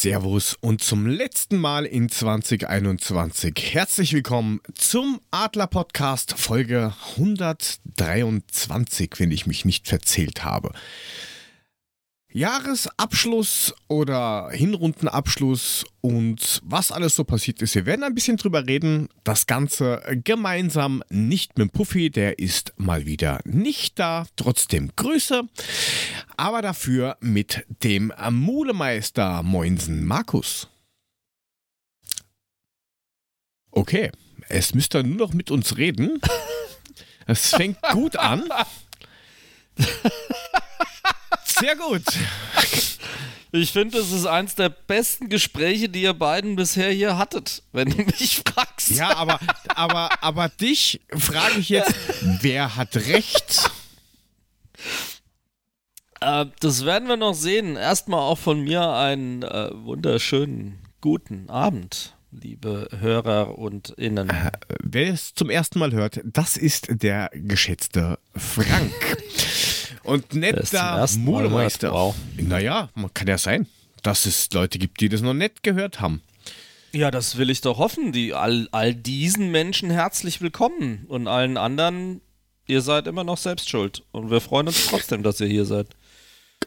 Servus und zum letzten Mal in 2021 herzlich willkommen zum Adler Podcast Folge 123, wenn ich mich nicht verzählt habe. Jahresabschluss oder Hinrundenabschluss und was alles so passiert ist. Wir werden ein bisschen drüber reden. Das Ganze gemeinsam nicht mit Puffy, der ist mal wieder nicht da. Trotzdem Grüße. Aber dafür mit dem Mulemeister Moinsen Markus. Okay, es müsste nur noch mit uns reden. Es fängt gut an. Sehr gut. Ich finde, es ist eins der besten Gespräche, die ihr beiden bisher hier hattet, wenn du mich fragst. Ja, aber, aber, aber dich frage ich jetzt, wer hat recht? Äh, das werden wir noch sehen. Erstmal auch von mir einen äh, wunderschönen guten Abend, liebe Hörer und Innen. Äh, wer es zum ersten Mal hört, das ist der geschätzte Frank. Und nicht der Modemeister. Wow. Naja, man kann ja sein, dass es Leute gibt, die das noch nicht gehört haben. Ja, das will ich doch hoffen. Die, all, all diesen Menschen herzlich willkommen. Und allen anderen, ihr seid immer noch selbst schuld. Und wir freuen uns trotzdem, dass ihr hier seid.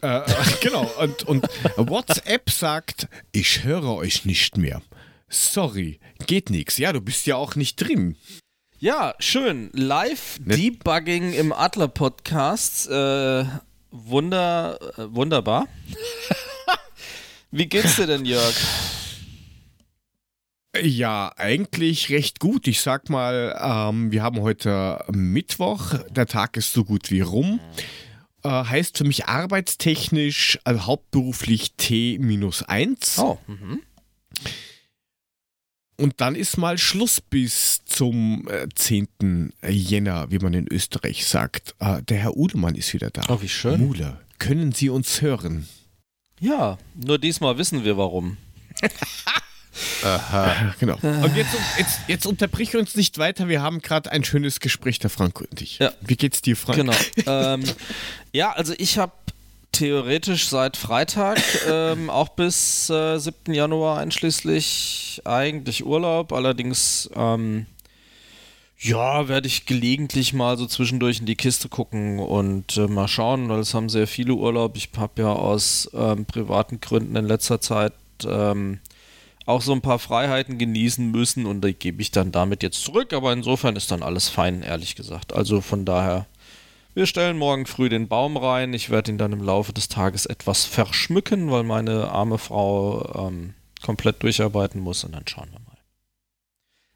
Äh, genau. Und, und WhatsApp sagt, ich höre euch nicht mehr. Sorry, geht nichts. Ja, du bist ja auch nicht drin. Ja, schön. Live-Debugging im Adler-Podcast. Äh, wunder, äh, wunderbar. Wie geht's dir denn, Jörg? Ja, eigentlich recht gut. Ich sag mal, ähm, wir haben heute Mittwoch. Der Tag ist so gut wie rum. Äh, heißt für mich arbeitstechnisch, also hauptberuflich T-1. Oh, mhm. Und dann ist mal Schluss bis zum äh, 10. Jänner, wie man in Österreich sagt. Äh, der Herr Udemann ist wieder da. Oh, wie schön. Mule, können Sie uns hören? Ja, nur diesmal wissen wir warum. Aha. Genau. Und jetzt, jetzt, jetzt unterbrich uns nicht weiter. Wir haben gerade ein schönes Gespräch, der Frank und ich. Ja. Wie geht's dir, Frank? Genau. ähm, ja, also ich habe theoretisch seit Freitag, ähm, auch bis äh, 7. Januar einschließlich, eigentlich Urlaub. Allerdings, ähm, ja, werde ich gelegentlich mal so zwischendurch in die Kiste gucken und äh, mal schauen, weil es haben sehr viele Urlaub. Ich habe ja aus ähm, privaten Gründen in letzter Zeit ähm, auch so ein paar Freiheiten genießen müssen und die gebe ich dann damit jetzt zurück. Aber insofern ist dann alles fein, ehrlich gesagt. Also von daher wir stellen morgen früh den Baum rein. Ich werde ihn dann im Laufe des Tages etwas verschmücken, weil meine arme Frau ähm, komplett durcharbeiten muss und dann schauen wir mal.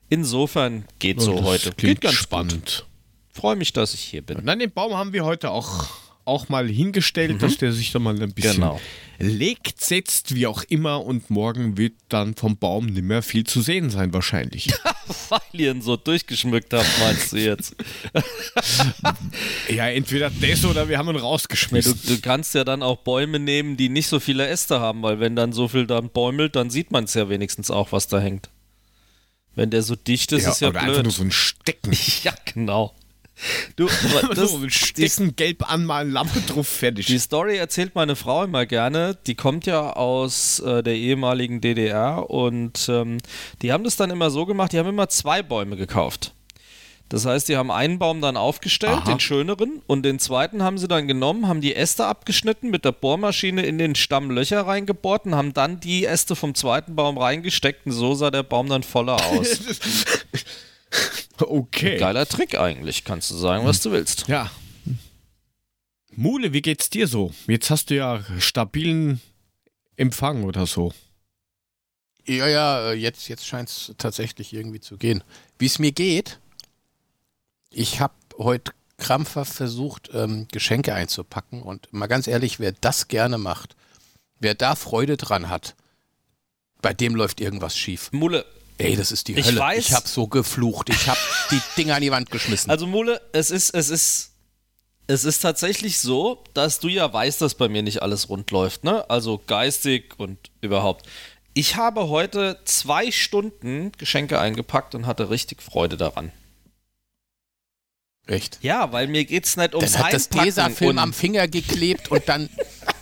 Insofern geht so heute. Geht ganz spannend. Freue mich, dass ich hier bin. Nein, den Baum haben wir heute auch auch mal hingestellt, mhm. dass der sich dann mal ein bisschen genau. legt, setzt, wie auch immer. Und morgen wird dann vom Baum nicht mehr viel zu sehen sein, wahrscheinlich. Weil ihr ihn so durchgeschmückt habt, meinst du jetzt? ja, entweder das oder wir haben ihn rausgeschmissen. Du, du, kannst ja dann auch Bäume nehmen, die nicht so viele Äste haben, weil wenn dann so viel dann bäumelt, dann sieht man es ja wenigstens auch, was da hängt. Wenn der so dicht ist, ja, ist ja oder blöd. einfach nur so ein Stecken. ja, genau. Du, das, so Stecken gelb anmalen, Lampe drauf, fertig. Die Story erzählt meine Frau immer gerne. Die kommt ja aus äh, der ehemaligen DDR und ähm, die haben das dann immer so gemacht, die haben immer zwei Bäume gekauft. Das heißt, die haben einen Baum dann aufgestellt, Aha. den schöneren, und den zweiten haben sie dann genommen, haben die Äste abgeschnitten, mit der Bohrmaschine in den Stamm Löcher reingebohrt und haben dann die Äste vom zweiten Baum reingesteckt und so sah der Baum dann voller aus. Okay. Geiler Trick eigentlich, kannst du sagen, was du willst. Ja. Mule, wie geht's dir so? Jetzt hast du ja stabilen Empfang oder so. Ja, ja, jetzt, jetzt scheint es tatsächlich irgendwie zu gehen. Wie es mir geht, ich habe heute krampfhaft versucht, ähm, Geschenke einzupacken und mal ganz ehrlich, wer das gerne macht, wer da Freude dran hat, bei dem läuft irgendwas schief. Mule, Ey, das ist die ich Hölle. Weiß, ich habe so geflucht. Ich habe die Dinger an die Wand geschmissen. Also Mule, es ist, es ist, es ist tatsächlich so, dass du ja weißt, dass bei mir nicht alles rund läuft, ne? Also geistig und überhaupt. Ich habe heute zwei Stunden Geschenke eingepackt und hatte richtig Freude daran. Echt? Ja, weil mir geht's nicht ums Dann hat das Tesafilm am Finger geklebt und dann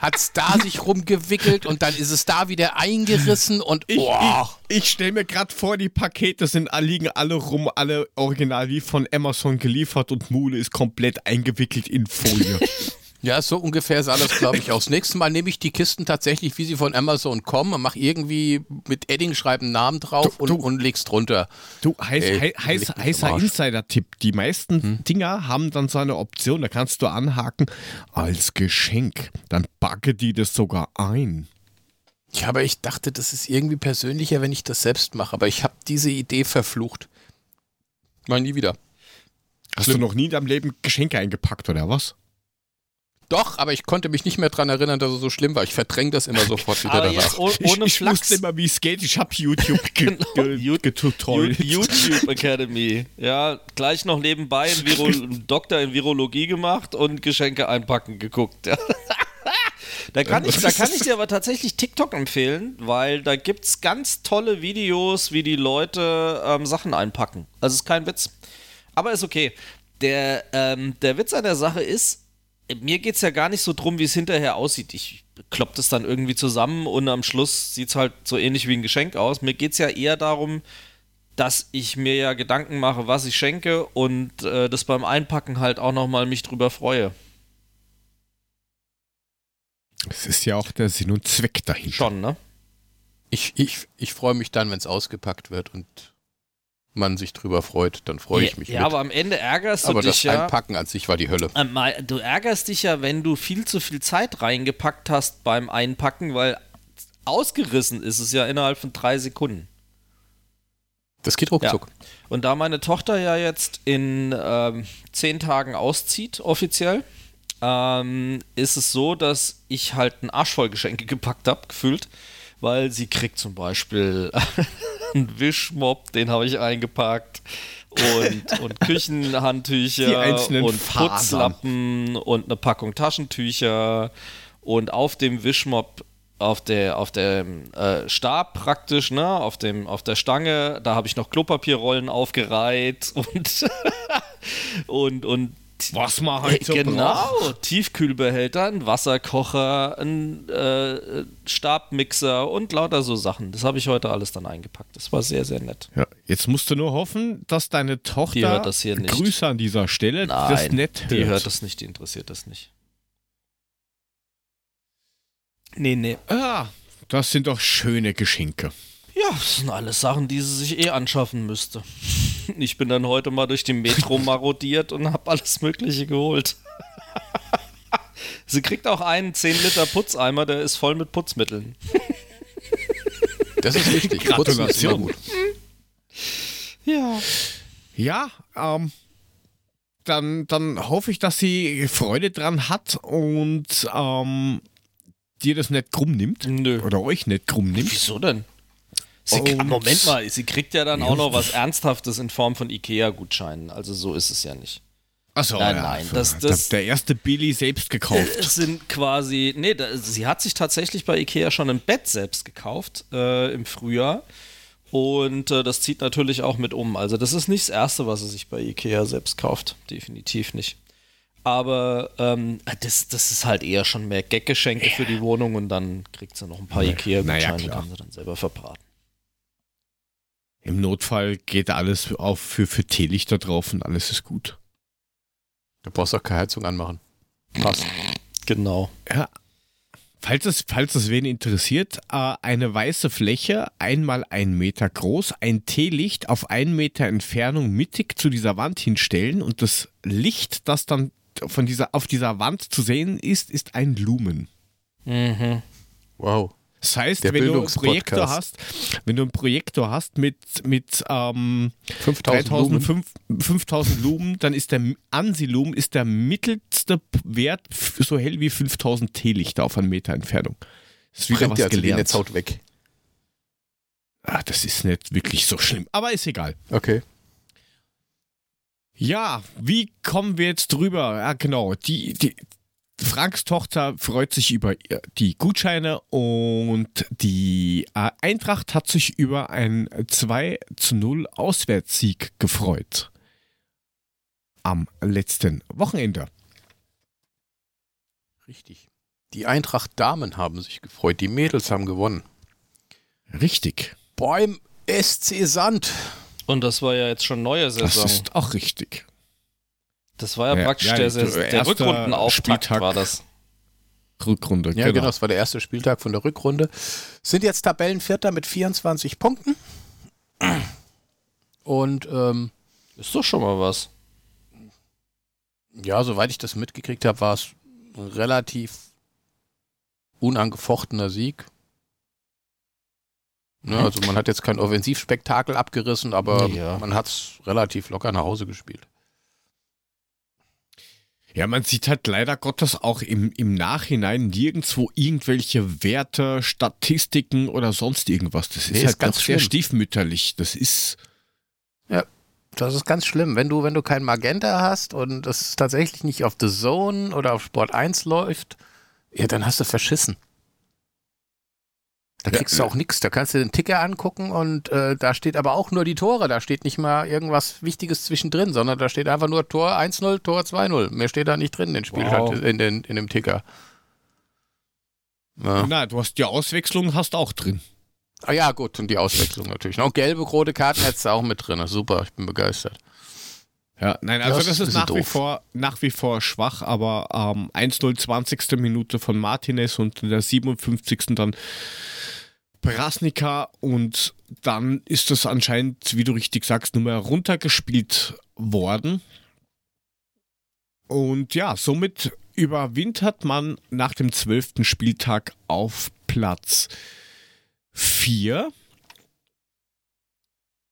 hat es da sich rumgewickelt und dann ist es da wieder eingerissen und Ich, oh. ich, ich stelle mir gerade vor, die Pakete sind, liegen alle rum, alle original wie von Amazon geliefert und Mule ist komplett eingewickelt in Folie. Ja, so ungefähr sah das, glaube ich, aus. Nächstes Mal nehme ich die Kisten tatsächlich, wie sie von Amazon kommen, und mache irgendwie mit Edding schreiben Namen drauf Du- und, du- und leg's drunter. Du, heiß, Ey, heiß, heißer. Insider-Tipp. Die meisten Dinger haben dann so eine Option, da kannst du anhaken, als Geschenk. Dann backe die das sogar ein. Ja, aber ich dachte, das ist irgendwie persönlicher, wenn ich das selbst mache. Aber ich habe diese Idee verflucht. Mal nie wieder. Hast Schlimm. du noch nie in deinem Leben Geschenke eingepackt, oder was? Doch, aber ich konnte mich nicht mehr dran erinnern, dass es so schlimm war. Ich verdränge das immer sofort wieder Aber danach. jetzt oh- ohne ich, ich Flachs. wusste immer, wie es geht. Ich habe YouTube ge Genau, ge You- getutorialt. YouTube Academy. Ja, gleich noch nebenbei einen Viro Doktor in Virologie gemacht und Geschenke einpacken geguckt. Da kann, ich, da kann ich dir aber tatsächlich TikTok empfehlen, weil da gibt es ganz tolle Videos, wie die Leute ähm, Sachen einpacken. Also ist kein Witz. Aber ist okay. Der, ähm, der Witz an der Sache ist, mir geht es ja gar nicht so drum, wie es hinterher aussieht. Ich klopp das dann irgendwie zusammen und am Schluss sieht es halt so ähnlich wie ein Geschenk aus. Mir geht es ja eher darum, dass ich mir ja Gedanken mache, was ich schenke und äh, das beim Einpacken halt auch nochmal mich drüber freue. Das ist ja auch der Sinn und Zweck dahinter. Schon, ne? Ich, ich, ich freue mich dann, wenn es ausgepackt wird und man sich drüber freut. Dann freue ich mich ja, mit. aber am Ende ärgerst du aber dich das ja. Einpacken an sich war die Hölle. Ähm, Du ärgerst dich ja, wenn du viel zu viel Zeit reingepackt hast beim Einpacken, weil ausgerissen ist es ja innerhalb von drei Sekunden. Das geht ruckzuck. Und da meine Tochter ja jetzt in ähm, zehn Tagen auszieht, offiziell, ähm, ist es so, dass ich halt einen Arsch voll Geschenke gepackt habe, gefühlt, weil sie kriegt zum Beispiel einen Wischmopp, den habe ich eingepackt. Und, und Küchenhandtücher und Fasern. Putzlappen und eine Packung Taschentücher und auf dem Wischmopp auf der auf dem äh, Stab praktisch, ne, auf dem auf der Stange, da habe ich noch Klopapierrollen aufgereiht und und und Was man halt so genau, braucht. Tiefkühlbehälter, ein Wasserkocher, ein äh, Stabmixer und lauter so Sachen. Das habe ich heute alles dann eingepackt. Das war sehr, sehr nett. Ja, jetzt musst du nur hoffen, dass deine Tochter Die hört das hier nicht. Grüße an dieser Stelle, das nett hört. die hört das nicht, die interessiert das nicht. Nee, nee. Ah, das sind doch schöne Geschenke. Ja, das sind alles Sachen, die sie sich eh anschaffen müsste. Ich bin dann heute mal durch die Metro marodiert und habe alles Mögliche geholt. Sie kriegt auch einen 10 Liter Putzeimer, der ist voll mit Putzmitteln. Das ist wichtig. Immer Gratulation. gut. Ja. Ja, ähm, dann, dann hoffe ich, dass sie Freude dran hat und ähm, dir das nicht krumm nimmt. Nö. Oder euch nicht krumm nimmt. Wieso denn? Sie, Und- Moment mal, sie kriegt ja dann auch noch was Ernsthaftes in Form von Ikea-Gutscheinen. Also so ist es ja nicht. Achso, Nein, nein, das- der, das- der erste Billy selbst gekauft. Es sind quasi, nee, da, sie hat sich tatsächlich bei Ikea schon ein Bett selbst gekauft äh, im Frühjahr. Und äh, das zieht natürlich auch mit um. Also das ist nicht das Erste, was sie sich bei Ikea selbst kauft. Definitiv nicht. Aber ähm, das, das ist halt eher schon mehr Gaggeschenke für die Wohnung und dann kriegt sie noch ein paar Ikea-Gutscheine, naja, die kann sie dann selber verbraten. Im Notfall geht alles auf für, für Teelichter drauf und alles ist gut. Du brauchst auch keine Heizung anmachen. Passt. Genau. Ja. Falls es, falls es wen interessiert, äh, eine weiße Fläche, einmal ein Meter groß, ein Teelicht auf einen Meter Entfernung mittig zu dieser Wand hinstellen und das Licht, das dann von dieser, auf dieser Wand zu sehen ist, ist ein Lumen. Mhm. Wow. Das heißt, Der wenn du einen. Projektor hast, wenn du einen Projektor hast mit, mit ähm, 5000 Lumen. 3000, 5000 Lumen, dann ist der Ansi-Lumen ist der mittelste Wert so hell wie 5000 Teelichter auf einen Meter Entfernung. Das ist wieder Brennt was also gelernt. Netzhaut weg. Ah, das ist nicht wirklich so schlimm, aber ist egal. Okay. Ja, wie kommen wir jetzt drüber? Ja, genau. Die, die, Franks Tochter freut sich über die Gutscheine und die äh, Eintracht hat sich über einen 2 zu 0 Auswärtssieg gefreut. Am letzten Wochenende. Richtig. Die Eintracht Damen haben sich gefreut. Die Mädels haben gewonnen. Richtig. Beim SC Sand. Und das war ja jetzt schon neue Saison. Das ist auch richtig. Das war ja, Ja, praktisch ja, der, der der, erste Rückrundenauftakt Spieltag. war das. Rückrunde. Ja, genau. das war der erste Spieltag von der Rückrunde. Sind jetzt Tabellenvierter mit 24 Punkten. Und ähm, Ist doch schon mal was. ja, soweit ich das mitgekriegt habe, war es ein relativ unangefochtener Sieg. Ne, also man hat jetzt kein Offensivspektakel abgerissen, aber Ja. man hat es relativ locker nach Hause gespielt. Ja, man sieht halt leider Gottes auch im, im Nachhinein nirgendwo irgendwelche Werte, Statistiken oder sonst irgendwas. Das ist Nee, halt ganz ganz sehr stiefmütterlich. Das ist. Das ist ganz schlimm. Wenn du, wenn du kein Magenta hast und das tatsächlich nicht auf The Zone oder auf Sport 1 läuft, ja, dann hast du verschissen. Da Ja, kriegst du äh. auch nichts. Da kannst du den Ticker angucken und äh, da steht aber auch nur die Tore. Da steht nicht mal irgendwas Wichtiges zwischendrin, sondern da steht einfach nur Tor 1-0, Tor 2-0. Mehr steht da nicht drin in, den Spiel, Wow. in, den, in dem Ticker. Ja. Na, du hast die Auswechslung hast auch drin. Ah ja, gut, und die Auswechslung natürlich. Noch gelbe, rote Karten hättest du auch mit drin. Super, ich bin begeistert. Ja, nein, also das, das ist nach wie, vor, nach wie vor schwach, aber ähm, 1-0, 20. Minute von Martinez und in der 57. dann Prasnika und dann ist das anscheinend, wie du richtig sagst, nur mehr runtergespielt worden. Und ja, somit überwintert man nach dem 12. Spieltag auf Platz 4.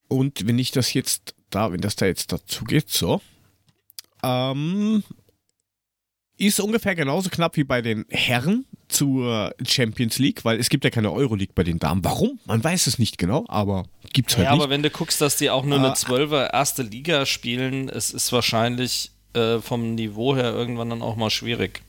Und wenn ich das jetzt da, wenn das da jetzt dazu geht, so, ähm, ist ungefähr genauso knapp wie bei den Herren zur Champions League, weil es gibt ja keine Euroleague bei den Damen. Warum? Man weiß es nicht genau, aber gibt's halt Ja, nicht. aber wenn du guckst, dass die auch nur Äh, eine Zwölfer erste Liga spielen, es ist wahrscheinlich äh, vom Niveau her irgendwann dann auch mal schwierig.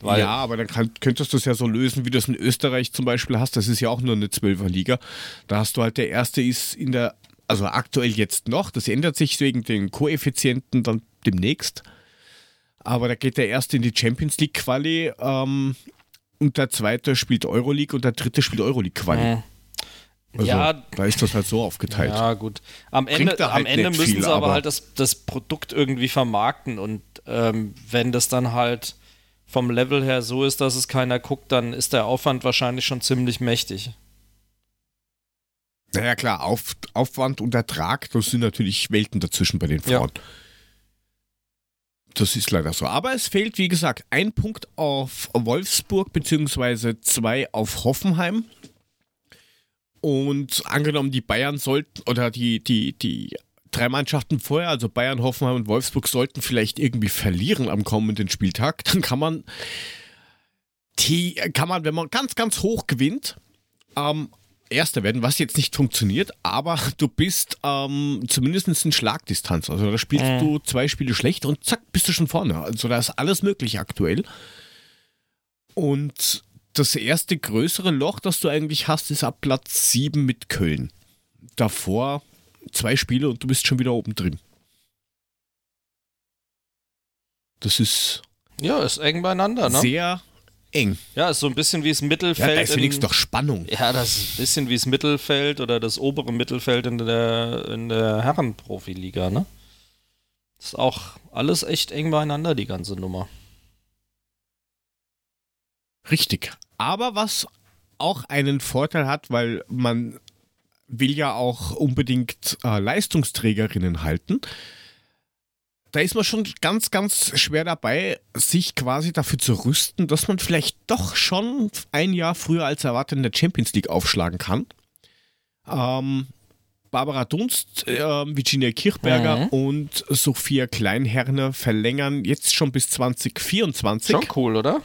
Weil, ja, aber dann kann, könntest du es ja so lösen, wie du es in Österreich zum Beispiel hast. Das ist ja auch nur eine Zwölferliga. Da hast du halt, der erste ist in der, also aktuell jetzt noch, das ändert sich wegen den Koeffizienten dann demnächst. Aber da geht der erste in die Champions League Quali ähm, und der zweite spielt Euroleague und der dritte spielt Euroleague Quali. äh, Also, ja, da ist das halt so aufgeteilt. Ja, gut. Am Ende, halt am Ende müssen viel, sie aber, aber- halt das, das Produkt irgendwie vermarkten und ähm, wenn das dann halt vom Level her so ist, dass es keiner guckt, dann ist der Aufwand wahrscheinlich schon ziemlich mächtig. Naja, klar, Auf, Aufwand und Ertrag, das sind natürlich Welten dazwischen bei den Ja. Frauen. Das ist leider so. Aber es fehlt, wie gesagt, ein Punkt auf Wolfsburg, beziehungsweise zwei auf Hoffenheim. Und angenommen, die Bayern sollten, oder die, die, die drei Mannschaften vorher, also Bayern, Hoffenheim und Wolfsburg, sollten vielleicht irgendwie verlieren am kommenden Spieltag, dann kann man die, kann man, wenn man ganz, ganz hoch gewinnt, ähm, Erster werden, was jetzt nicht funktioniert, aber du bist ähm, zumindest in Schlagdistanz. Also da spielst Mhm. du zwei Spiele schlecht und zack, bist du schon vorne. Also da ist alles möglich aktuell. Und das erste größere Loch, das du eigentlich hast, ist ab Platz 7 mit Köln. Davor zwei Spiele und du bist schon wieder oben drin. Das ist Ja, ist eng beieinander, ne? sehr eng. Ja, ist so ein bisschen wie das Ja, Mittelfeld. da ist wenigstens doch Spannung. Ja, das ist ein bisschen wie das Mittelfeld oder das obere Mittelfeld in der, in der Herrenprofiliga, ne? Ist auch alles echt eng beieinander, die ganze Nummer. Richtig. Aber was auch einen Vorteil hat, weil man will ja auch unbedingt äh, Leistungsträgerinnen halten. Da ist man schon ganz, ganz schwer dabei, sich quasi dafür zu rüsten, dass man vielleicht doch schon ein Jahr früher als erwartet in der Champions League aufschlagen kann. Ähm, Barbara Dunst, äh, Virginia Kirchberger Mhm. und Sophia Kleinherner verlängern jetzt schon bis 2024. Schon cool, oder?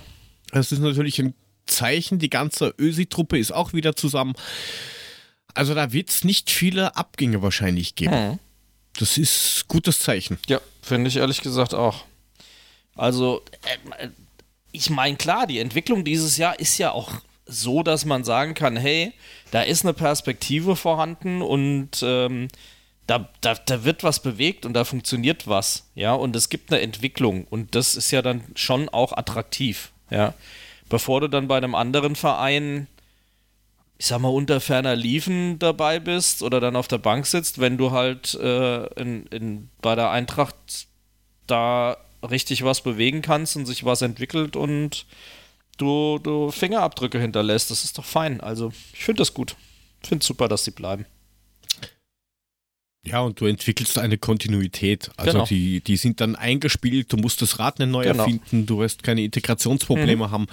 Das ist natürlich ein Zeichen. Die ganze Ösi-Truppe ist auch wieder zusammen. Also da wird es nicht viele Abgänge wahrscheinlich geben. Hm. Das ist gutes Zeichen. Ja, finde ich ehrlich gesagt auch. Also, äh, ich meine, klar, die Entwicklung dieses Jahr ist ja auch so, dass man sagen kann, hey, da ist eine Perspektive vorhanden und ähm, da, da, da wird was bewegt und da funktioniert was, ja, und es gibt eine Entwicklung und das ist ja dann schon auch attraktiv, ja. Bevor du dann bei einem anderen Verein, ich sag mal, unter ferner Liefen dabei bist oder dann auf der Bank sitzt, wenn du halt äh, in, in, bei der Eintracht da richtig was bewegen kannst und sich was entwickelt und du, du Fingerabdrücke hinterlässt, das ist doch fein. Also, ich finde das gut. Ich finde es super, dass sie bleiben. Ja, und du entwickelst eine Kontinuität. Also Genau. die, die sind dann eingespielt, du musst das Rad nicht neu Genau. erfinden, du wirst keine Integrationsprobleme haben.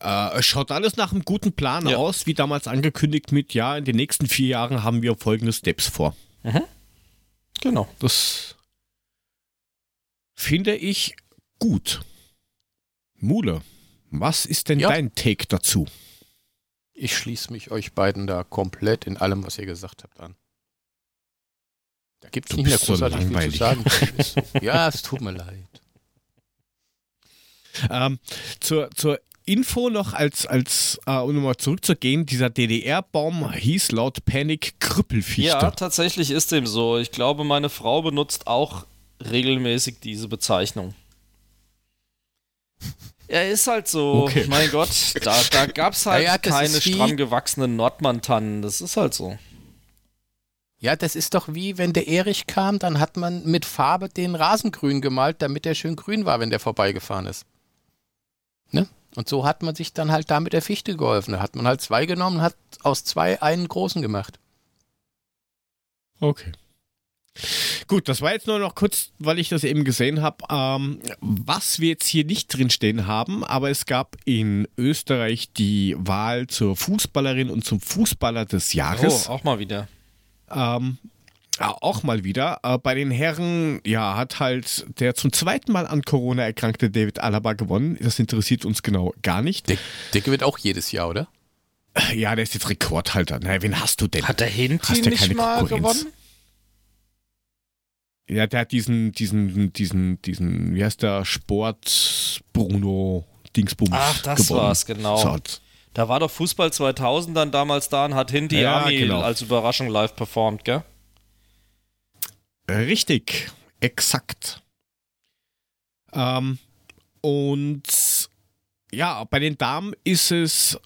Äh, es schaut alles nach einem guten Plan Ja. aus, wie damals angekündigt mit, ja, in den nächsten vier Jahren haben wir folgende Steps vor. Genau. Das finde ich gut. Mule, was ist denn Ja. dein Take dazu? Ich schließe mich euch beiden da komplett in allem, was ihr gesagt habt, an. Da gibt es nicht mehr bist so großartig viel zu sagen. Ja, es tut mir leid. Ähm, zur, zur Info noch als, als äh, um nochmal zurückzugehen, dieser DDR-Baum hieß laut Panic Krüppelfichte. Ja, tatsächlich ist dem so. Ich glaube, meine Frau benutzt auch regelmäßig diese Bezeichnung. Er ist halt so, Okay. mein Gott, da, da gab es halt Ja, ja, keine stramm gewachsenen Nordmann-Tannen. Das ist halt so. Ja, das ist doch wie, wenn der Erich kam, dann hat man mit Farbe den Rasen grün gemalt, damit der schön grün war, wenn der vorbeigefahren ist. Ne? Und so hat man sich dann halt da mit der Fichte geholfen. Da hat man halt zwei genommen und hat aus zwei einen großen gemacht. Okay. Gut, das war jetzt nur noch kurz, weil ich das eben gesehen habe, ähm, was wir jetzt hier nicht drinstehen haben, aber es gab in Österreich die Wahl zur Fußballerin und zum Fußballer des Jahres. Oh, auch mal wieder. Ähm, ja, auch mal wieder. Äh, bei den Herren, ja, hat halt der zum zweiten Mal an Corona erkrankte David Alaba gewonnen. Das interessiert uns genau gar nicht. Der, der gewinnt auch jedes Jahr, oder? Ja, der ist jetzt Rekordhalter. Na, wen hast du denn? Hat der Hast Hinti ja nicht keine mal Konkurrenz. gewonnen? Ja, der hat diesen, diesen, diesen, diesen, wie heißt der, Sport Bruno Dingsbums Ach, das gewonnen. war's, genau. So, Da war doch Fußball 2000 dann damals da und hat Hinti Ja, Ami genau. als Überraschung live performt, gell? Richtig, exakt. Ähm, und ja, bei den Damen ist es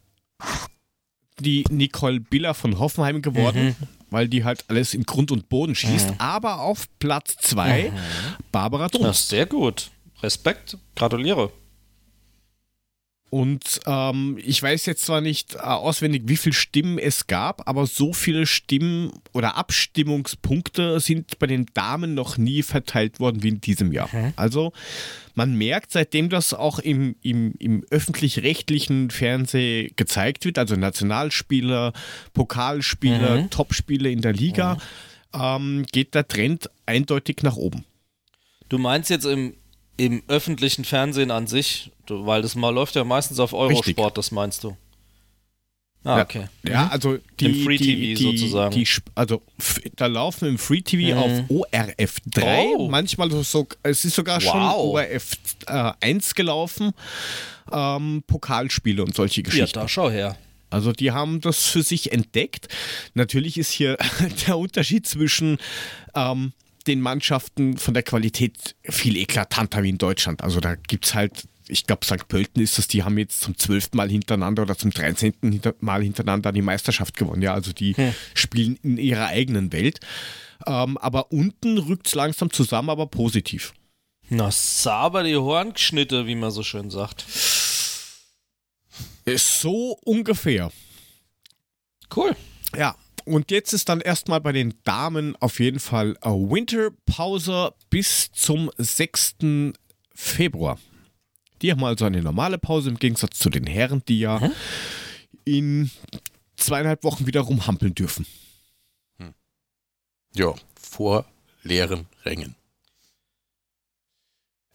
die Nicole Biller von Hoffenheim geworden, weil die halt alles in Grund und Boden schießt. Aber auf Platz zwei Barbara Das Dunst. ist sehr gut. Respekt, gratuliere. Und ähm, ich weiß jetzt zwar nicht äh, auswendig, wie viele Stimmen es gab, aber so viele Stimmen oder Abstimmungspunkte sind bei den Damen noch nie verteilt worden wie in diesem Jahr. Also man merkt, seitdem das auch im, im, im öffentlich-rechtlichen Fernsehen gezeigt wird, also Nationalspieler, Pokalspieler, Topspiele in der Liga, ähm, geht der Trend eindeutig nach oben. Du meinst jetzt im, im öffentlichen Fernsehen an sich, weil das mal läuft ja meistens auf Richtig. Eurosport, das meinst du? Ah, Ja. okay. Ja, also die, Im Free die, TV die, sozusagen. Die, also da laufen im Free TV Mhm. auf ORF 3, Oh. manchmal so, es ist sogar schon Wow. ORF äh, 1 gelaufen, ähm, Pokalspiele und solche Ja, Geschichten. da schau her. Also die haben das für sich entdeckt. Natürlich ist hier der Unterschied zwischen ähm, den Mannschaften von der Qualität viel eklatanter wie in Deutschland. Also da gibt es halt, ich glaube St. Pölten ist das, die haben jetzt zum zwölften Mal hintereinander oder zum 13. hinter- Mal hintereinander die Meisterschaft gewonnen. Ja, also die spielen in ihrer eigenen Welt. Ähm, aber unten rückt es langsam zusammen, aber positiv. Na, saber die Hornschnitte, wie man so schön sagt. Ist so ungefähr. Cool. Ja, und jetzt ist dann erstmal bei den Damen auf jeden Fall Winterpause bis zum 6. Februar. Die haben also eine normale Pause im Gegensatz zu den Herren, die ja in zweieinhalb Wochen wieder rumhampeln dürfen. Ja, vor leeren Rängen.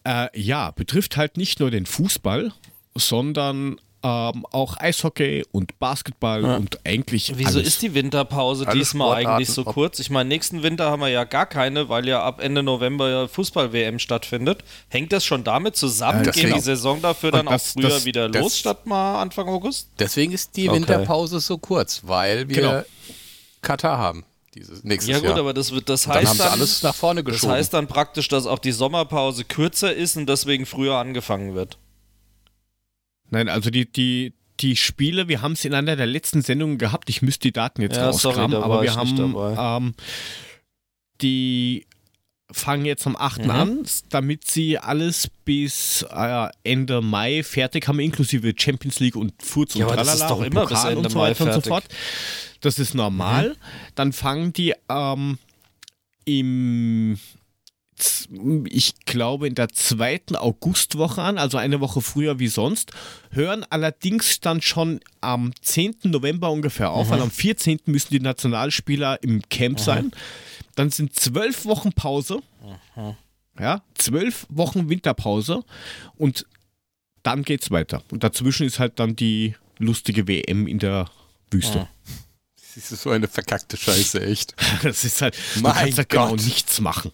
Äh, ja, betrifft halt nicht nur den Fußball, sondern ähm, auch Eishockey und Basketball Ja. und eigentlich Wieso alles. ist die Winterpause diesmal Sportarten, eigentlich so kurz? Ich meine, nächsten Winter haben wir ja gar keine, weil ja ab Ende November ja Fußball-WM stattfindet. Hängt das schon damit zusammen? Äh, Geht die Saison dafür dann das- auch früher das- wieder das- los, statt mal Anfang August? Deswegen ist die Okay. Winterpause so kurz, weil wir Genau. Katar haben. dieses nächstes Ja gut, Jahr. aber das, wird- das dann heißt haben sie dann, alles nach vorne das geschoben. heißt dann praktisch, dass auch die Sommerpause kürzer ist und deswegen früher angefangen wird. Nein, also die, die, die Spiele, wir haben es in einer der letzten Sendungen gehabt, ich müsste die Daten jetzt Ja, sorry, rauskramen, war aber wir haben ähm, die fangen jetzt am 8. Mhm. an, damit sie alles bis äh, Ende Mai fertig haben, inklusive Champions League und Furz Ja, und aber das ist Tralala doch und immer bis Pokal Ende und so Mai weiter und so fort. Das ist normal. Mhm. Dann fangen die ähm, im ich glaube, in der zweiten Augustwoche an, also eine Woche früher wie sonst, hören allerdings dann schon am 10. November ungefähr auf, weil am 14. müssen die Nationalspieler im Camp sein. Dann sind zwölf Wochen Pause. Ja, zwölf Wochen Winterpause und dann geht's weiter. Und dazwischen ist halt dann die lustige WM in der Wüste. Das ist so eine verkackte Scheiße, echt. Das ist halt, du Mein kannst halt genau nichts machen.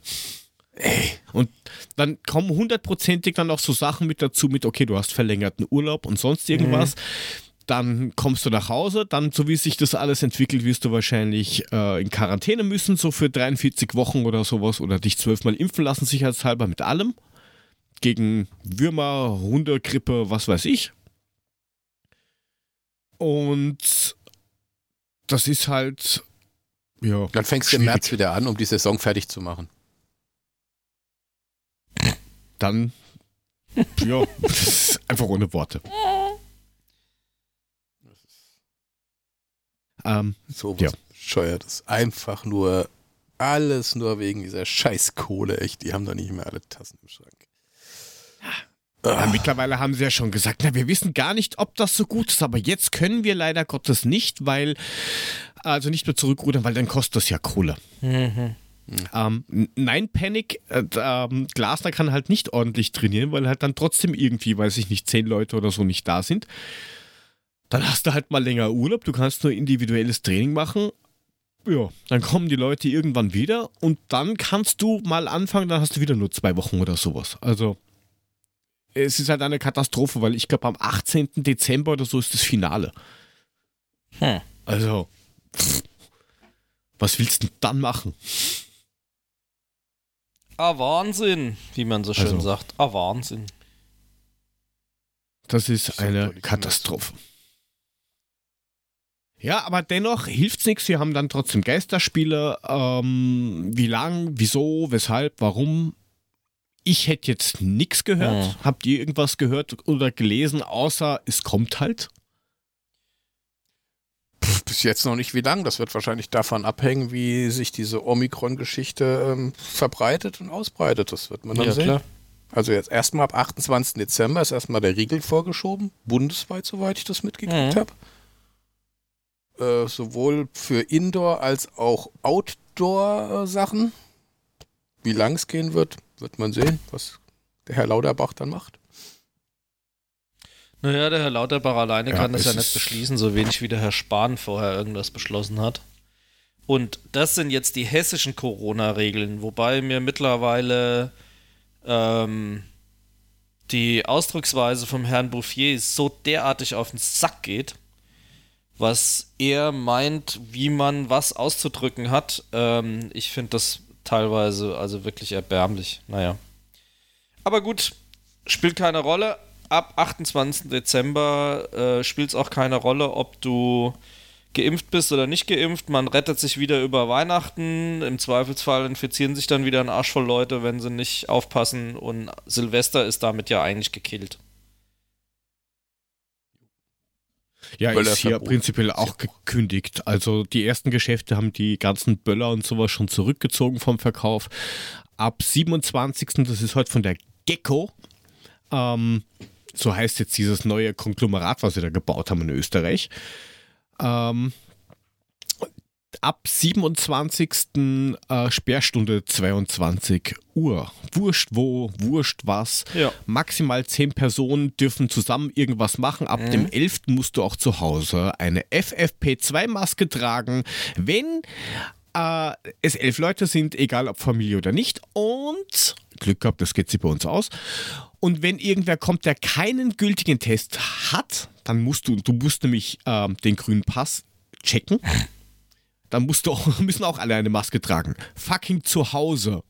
Und dann kommen hundertprozentig dann auch so Sachen mit dazu, mit, okay, du hast verlängerten Urlaub und sonst irgendwas. Dann kommst du nach Hause, dann, so wie sich das alles entwickelt, wirst du wahrscheinlich äh, in Quarantäne müssen, so für 43 Wochen oder sowas, oder dich zwölfmal impfen lassen, sicherheitshalber mit allem. Gegen Würmer, Hunde, Grippe, was weiß ich. Und das ist halt, ja. Dann fängst du im. März wieder an, um die Saison fertig zu machen. Dann ja, das ist einfach ohne Worte. Ähm, So was Ja. bescheuertes. Einfach nur alles nur wegen dieser Scheißkohle, echt. Die haben doch nicht mehr alle Tassen im Schrank. ja, Ah, mittlerweile haben sie ja schon gesagt, na, wir wissen gar nicht, ob das so gut ist, aber jetzt können wir leider Gottes nicht, weil, also nicht mehr zurückrudern, weil dann kostet das ja Kohle. Mhm. Ähm, n- nein, Panic, äh, ähm, Glasner kann halt nicht ordentlich trainieren, weil halt dann trotzdem irgendwie, weiß ich nicht, zehn Leute oder so nicht da sind. Dann hast du halt mal länger Urlaub, du kannst nur individuelles Training machen. Ja, dann kommen die Leute irgendwann wieder und dann kannst du mal anfangen, dann hast du wieder nur zwei Wochen oder sowas. Also, es ist halt eine Katastrophe, weil ich glaube, am 18. Dezember oder so ist das Finale. Hm. Also, pff, was willst du denn dann machen? Ah, Wahnsinn, wie man so schön Also- sagt. Ah, Wahnsinn. Das ist So eine Katastrophe. Ja, aber dennoch hilft's nichts. Wir haben dann trotzdem Geisterspiele. Ähm, wie lang, wieso, weshalb, warum? Ich hätte jetzt nichts gehört. Hm. Habt ihr irgendwas gehört oder gelesen, außer es kommt halt? bis jetzt noch nicht wie lang. Das wird wahrscheinlich davon abhängen, wie sich diese Omikron-Geschichte ähm, verbreitet und ausbreitet. Das wird man dann Ja, sehen. klar. Also jetzt erstmal ab 28. Dezember ist erstmal der Riegel vorgeschoben, bundesweit, soweit ich das mitgekriegt Mhm. habe. Äh, sowohl für Indoor- als auch Outdoor-Sachen. Wie lang es gehen wird, wird man sehen, was der Herr Lauterbach dann macht. Naja, der Herr Lauterbach alleine Ja, kann das ja nicht beschließen, so wenig wie der Herr Spahn vorher irgendwas beschlossen hat. Und das sind jetzt die hessischen Corona-Regeln, wobei mir mittlerweile ähm, die Ausdrucksweise vom Herrn Bouffier so derartig auf den Sack geht, was er meint, wie man was auszudrücken hat. Ähm, ich finde das teilweise also wirklich erbärmlich. Naja. Aber gut, spielt keine Rolle. Ab 28. Dezember äh, spielt es auch keine Rolle, ob du geimpft bist oder nicht geimpft. Man rettet sich wieder über Weihnachten. Im Zweifelsfall infizieren sich dann wieder ein Arsch voll Leute, wenn sie nicht aufpassen. Und Silvester ist damit ja eigentlich gekillt. Ja, Böller ist hier verboten. prinzipiell auch gekündigt. Also die ersten Geschäfte haben die ganzen Böller und sowas schon zurückgezogen vom Verkauf. Ab 27. das ist heute von der Gecko. Ähm, so heißt jetzt dieses neue Konglomerat, was sie da gebaut haben in Österreich. Ähm, ab 27. Äh, Sperrstunde 22 Uhr. Wurscht wo, wurscht was. Ja. Maximal 10 Personen dürfen zusammen irgendwas machen. Ab dem 11. musst du auch zu Hause eine FFP2-Maske tragen. Wenn äh, es elf Leute sind, egal ob Familie oder nicht. Und Glück gehabt, das geht sich bei uns aus. Und wenn irgendwer kommt, der keinen gültigen Test hat, dann musst du, du musst nämlich ähm, den grünen Pass checken. dann musst du auch, müssen auch alle eine Maske tragen. Fucking zu Hause.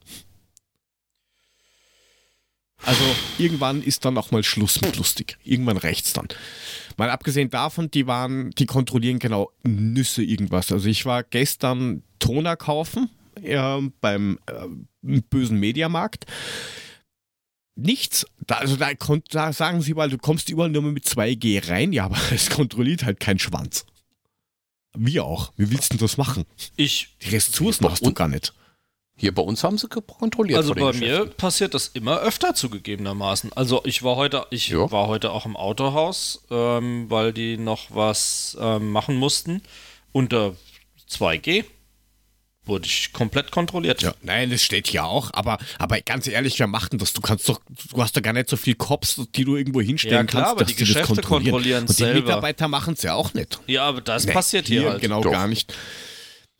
Also irgendwann ist dann auch mal Schluss mit lustig. Irgendwann reicht's dann. Mal abgesehen davon, die waren, die kontrollieren genau Nüsse irgendwas. Also ich war gestern Toner kaufen äh, beim äh, bösen Mediamarkt. Nichts. Da, also da, da sagen sie mal, du kommst überall nur mit 2G rein. Ja, aber es kontrolliert halt kein Schwanz. Wir auch. Wie willst du denn das machen? Ich. Die Ressourcen hast du gar nicht. Hier bei uns haben sie kontrolliert. Also bei mir passiert das immer öfter zugegebenermaßen. Also ich war heute, ich ja. war heute auch im Autohaus, ähm, weil die noch was ähm, machen mussten. Unter 2G wurde ich komplett kontrolliert. Ja, nein, das steht hier auch, aber, aber ganz ehrlich, wer macht denn das? Du kannst doch, du hast doch gar nicht so viel Cops, die du irgendwo hinstellen ja, klar, kannst, aber die Geschäfte kontrollieren. Und die selber. Mitarbeiter machen es ja auch nicht. Ja, aber das nee, passiert hier, hier halt. Genau, doch. gar nicht.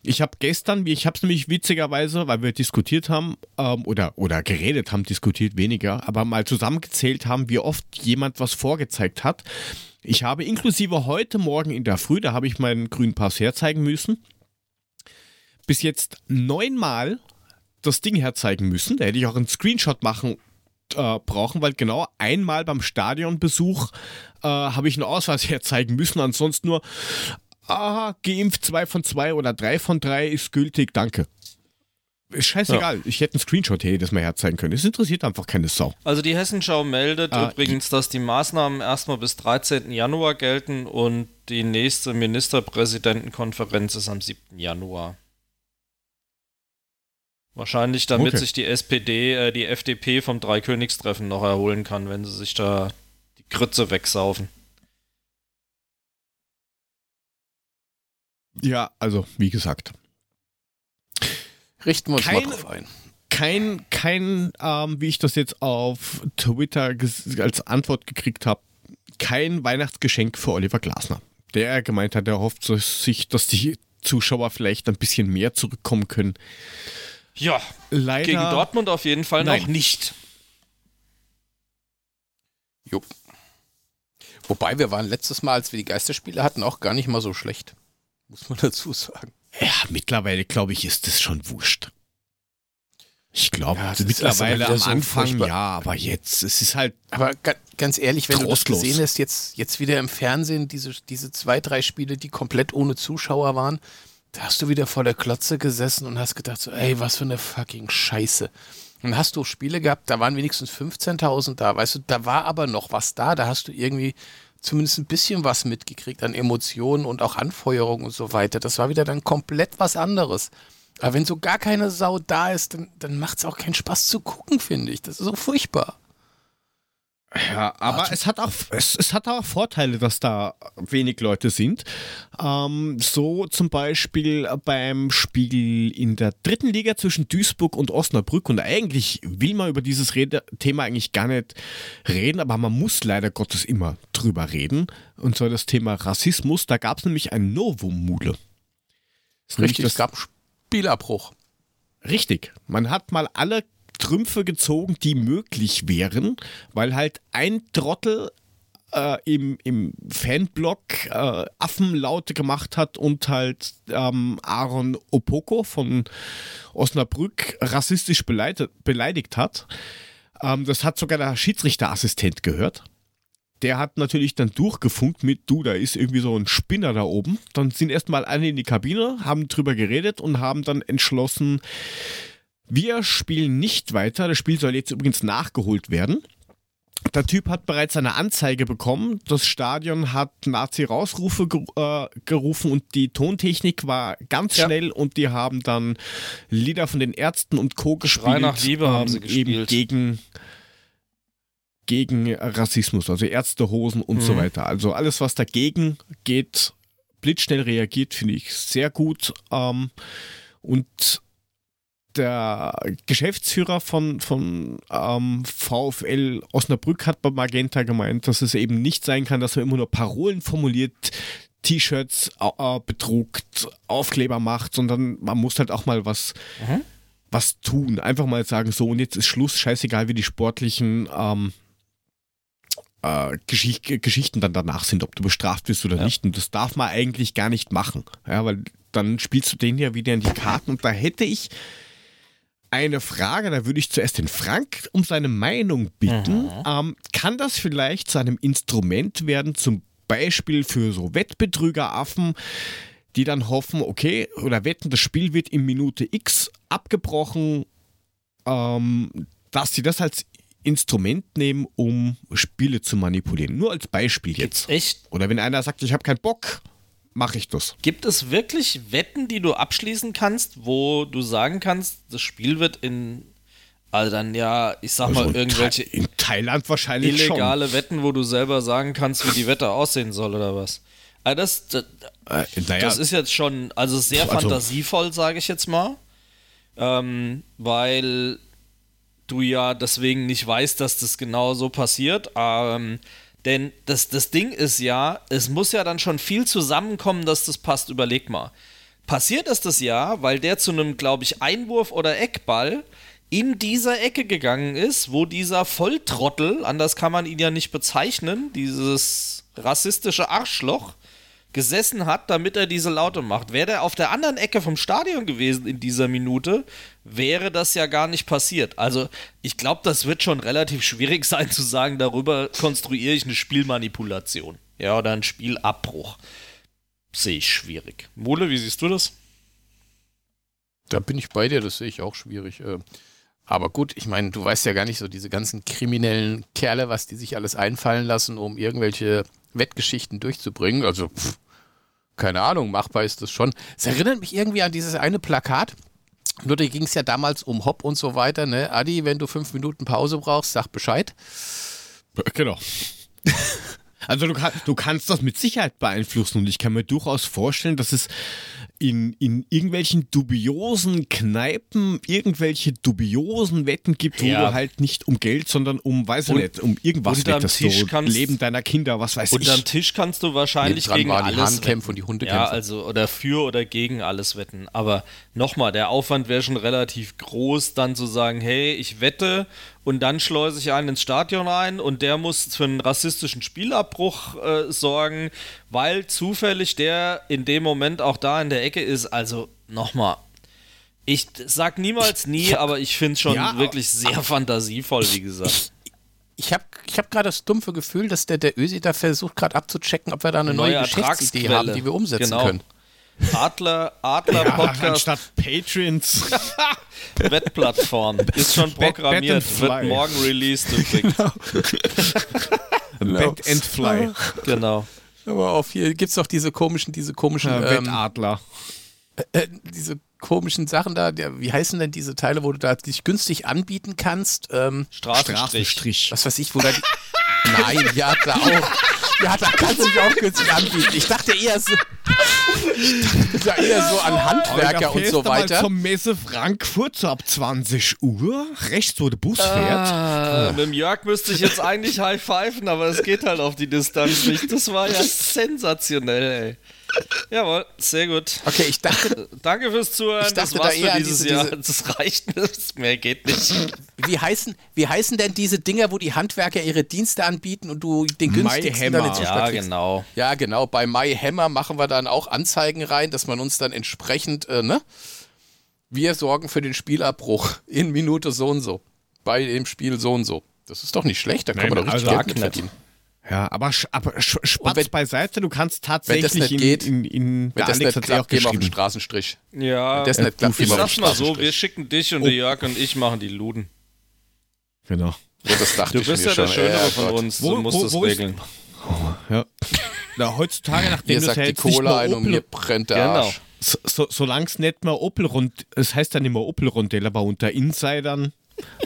Ich habe gestern, ich habe es nämlich witzigerweise, weil wir diskutiert haben ähm, oder, oder geredet haben, diskutiert weniger, aber mal zusammengezählt haben, wie oft jemand was vorgezeigt hat. Ich habe inklusive heute Morgen in der Früh, da habe ich meinen grünen Pass herzeigen müssen, bis jetzt neunmal das Ding herzeigen müssen. Da hätte ich auch einen Screenshot machen äh, brauchen, weil genau einmal beim Stadionbesuch äh, habe ich einen Ausweis herzeigen müssen, ansonsten nur aha, geimpft, zwei von zwei oder drei von drei ist gültig, danke. Ist scheißegal, ja. ich hätte einen Screenshot hier jedes Mal herzeigen können. Es interessiert einfach keine Sau. Also die Hessenschau meldet ah, übrigens, dass die Maßnahmen erstmal bis 13. Januar gelten und die nächste Ministerpräsidentenkonferenz ist am 7. Januar. Wahrscheinlich, damit okay. sich die SPD, äh, die FDP vom Dreikönigstreffen noch erholen kann, wenn sie sich da die Krütze wegsaufen. Ja, also wie gesagt. Richten wir uns kein, mal drauf ein. Kein, kein ähm, wie ich das jetzt auf Twitter als Antwort gekriegt habe, kein Weihnachtsgeschenk für Oliver Glasner. Der gemeint hat, er hofft sich, dass die Zuschauer vielleicht ein bisschen mehr zurückkommen können. Ja, Leider, gegen Dortmund auf jeden Fall nein. noch nicht. Jupp. Wobei wir waren letztes Mal, als wir die Geisterspiele hatten, auch gar nicht mal so schlecht muss man dazu sagen. Ja, mittlerweile glaube ich, ist das schon wurscht. Ich glaube, ja, mittlerweile am so Anfang furchtbar. ja, aber jetzt, es ist halt. Aber ganz ehrlich, wenn trostlos. du das gesehen hast, jetzt, jetzt wieder im Fernsehen, diese, diese zwei, drei Spiele, die komplett ohne Zuschauer waren, da hast du wieder vor der Klotze gesessen und hast gedacht, so, ey, was für eine fucking Scheiße. Und hast du Spiele gehabt, da waren wenigstens 15.000 da, weißt du, da war aber noch was da, da hast du irgendwie zumindest ein bisschen was mitgekriegt an Emotionen und auch Anfeuerung und so weiter. Das war wieder dann komplett was anderes. Aber wenn so gar keine Sau da ist, dann, dann macht es auch keinen Spaß zu gucken, finde ich. Das ist so furchtbar. Ja, aber es hat, auch, es, es, hat auch Vorteile, dass da wenig Leute sind. Ähm, so zum Beispiel beim Spiel in der dritten Liga zwischen Duisburg und Osnabrück. Und eigentlich will man über dieses Rede Thema eigentlich gar nicht reden, aber man muss leider Gottes immer drüber reden. Und zwar das Thema Rassismus. Da gab es nämlich ein Novum-Mule. Richtig, es gab Spielabbruch. Richtig. Man hat mal alle Trümpfe gezogen, die möglich wären, weil halt ein Trottel äh, im, im Fanblog äh, Affenlaute gemacht hat und halt ähm, Aaron Opoko von Osnabrück rassistisch beleidigt, beleidigt hat. Ähm, das hat sogar der Schiedsrichterassistent gehört. Der hat natürlich dann durchgefunkt mit, du, da ist irgendwie so ein Spinner da oben. Dann sind erstmal alle in die Kabine, haben drüber geredet und haben dann entschlossen, wir spielen nicht weiter. Das Spiel soll jetzt übrigens nachgeholt werden. Der Typ hat bereits eine Anzeige bekommen. Das Stadion hat Nazi-Rausrufe äh, gerufen und die Tontechnik war ganz ja. schnell und die haben dann Lieder von den Ärzten und Co. gespielt. Schrei nach Liebe ähm, haben sie gespielt. Eben gegen, gegen Rassismus, also Ärztehosen und mhm. so weiter. Also alles, was dagegen geht, blitzschnell reagiert, finde ich sehr gut. Ähm, und der Geschäftsführer von, von ähm, VfL Osnabrück hat bei Magenta gemeint, dass es eben nicht sein kann, dass man immer nur Parolen formuliert, T-Shirts äh, bedruckt, Aufkleber macht, sondern man muss halt auch mal was, was tun. Einfach mal sagen, so und jetzt ist Schluss, scheißegal wie die sportlichen ähm, äh, Geschicht Geschichten dann danach sind, ob du bestraft wirst oder Ja. nicht. Und das darf man eigentlich gar nicht machen. Ja, weil dann spielst du den ja wieder in die Karten. Und da hätte ich eine Frage, da würde ich zuerst den Frank um seine Meinung bitten. Ähm, kann das vielleicht zu einem Instrument werden, zum Beispiel für so Wettbetrügeraffen, die dann hoffen, okay, oder wetten, das Spiel wird in Minute X abgebrochen, ähm, dass sie das als Instrument nehmen, um Spiele zu manipulieren. Nur als Beispiel jetzt. Echt? Oder wenn einer sagt, ich habe keinen Bock, mache ich das. Gibt es wirklich Wetten, die du abschließen kannst, wo du sagen kannst, das Spiel wird in, also dann ja, ich sag mal, Also in irgendwelche in Thailand wahrscheinlich illegale Wetten, wo du selber sagen kannst, wie die Wette aussehen soll oder was? Also das, das, schon. Äh, naja, das ist jetzt schon, also sehr Also- fantasievoll, sage ich jetzt mal. Ähm, weil du ja deswegen nicht weißt, dass das genau so passiert. Ähm, denn das, das Ding ist ja, es muss ja dann schon viel zusammenkommen, dass das passt. Überleg mal. Passiert ist das ja, weil der zu einem, glaube ich, Einwurf oder Eckball in dieser Ecke gegangen ist, wo dieser Volltrottel, anders kann man ihn ja nicht bezeichnen, dieses rassistische Arschloch, gesessen hat, damit er diese Laute macht. Wäre der auf der anderen Ecke vom Stadion gewesen in dieser Minute, wäre das ja gar nicht passiert. Also ich glaube, das wird schon relativ schwierig sein zu sagen, darüber konstruiere ich eine Spielmanipulation. Ja, oder einen Spielabbruch. Sehe ich schwierig. Mole, wie siehst du das? Da bin ich bei dir, das sehe ich auch schwierig. äh. Aber gut, ich meine, du weißt ja gar nicht so diese ganzen kriminellen Kerle, was die sich alles einfallen lassen, um irgendwelche Wettgeschichten durchzubringen. Also, pff, keine Ahnung, machbar ist das schon. Es erinnert mich irgendwie an dieses eine Plakat. Nur da ging es ja damals um Hopp und so weiter, ne? Adi, wenn du fünf Minuten Pause brauchst, sag Bescheid. Genau. Also du, kann, du kannst das mit Sicherheit beeinflussen und ich kann mir durchaus vorstellen, dass es in, in irgendwelchen dubiosen Kneipen irgendwelche dubiosen Wetten gibt, wo Ja. du halt nicht um Geld, sondern um, weiß ich nicht, um irgendwas unterm wettest, Tisch so kannst- Leben deiner Kinder, was weiß Unterm ich. Tisch kannst du wahrscheinlich gegen waren die alles wetten. und die Hundekämpfe. Ja, also oder für oder gegen alles wetten. Aber nochmal, der Aufwand wäre schon relativ groß, dann zu sagen, hey, ich wette und dann schleuse ich einen ins Stadion ein und der muss für einen rassistischen Spielabbruch äh, sorgen, weil zufällig der in dem Moment auch da in der Ecke ist. Also nochmal. Ich sag niemals nie, aber ich finde es schon Ja, wirklich sehr fantasievoll, wie gesagt. Ich habe ich hab gerade das dumpfe Gefühl, dass der, der Ösi da versucht gerade abzuchecken, ob wir da eine neue, Neue Geschäftsidee haben, die wir umsetzen Genau. können. Adler, Adler Ja, Podcast anstatt Patrons. Wettplattform. Ist schon programmiert, Bet and wird morgen released übrigens. Bet and Fly. genau. Aber auf hier gibt es doch diese komischen, diese komischen, Ja, ähm, Wettadler. äh, diese komischen Sachen da, der, wie heißen denn diese Teile, wo du da dich günstig anbieten kannst? Ähm, Straßenstrich. Straßenstrich. was weiß ich, wo da die. Nein, ja, da auch. Ja, da kannst du dich auch günstig anbieten. Ich dachte eher so. Ich dachte eher so an Handwerker und so weiter. Zur Messe Frankfurt so ab 20 Uhr, rechts wo der Bus fährt. Ah, mit dem Jörg müsste ich jetzt eigentlich high pfeifen, aber es geht halt auf die Distanz nicht. Das war ja sensationell, ey. Jawohl, sehr gut. Okay, ich dachte, Danke fürs Zuhören. Ich dachte das war's da eher für dieses diese- Jahr. diese- Das reicht nicht. Mehr geht nicht. wie heißen, wie heißen denn diese Dinger, wo die Handwerker ihre Dienste anbieten und du den günstigsten dann Zustand Ja, kriegst? genau. Ja, genau. Bei MyHammer machen wir dann auch Anzeigen rein, dass man uns dann entsprechend, äh, ne? Wir sorgen für den Spielabbruch in Minute so und so. Bei dem Spiel so und so. Das ist doch nicht schlecht, da kann Nein, man doch richtig also- Geld mit verdienen. Ja, aber, aber Spaß wenn- beiseite, du kannst wenn das tatsächlich nicht in, geht, in, in Wenn der das Alex nicht hat klappt, gehen wir auf den. Straßenstrich. Ja, Wenn das nicht klappt, ich sag's mal so, wir schicken dich und Oh. der Jörg und ich machen die Luden. Genau. So, das dachte Du ich bist ja der. Schönere Ja, von Gott. uns, Wo- du musst wo- das wo regeln. Ja. Na, heutzutage, nachdem du sagt die Cola mehr ein und mir Opel, brennt der Genau. Arsch. so, so, solange es nicht mehr Opel rund, es heißt dann immer Opel Rondell, aber unter Insidern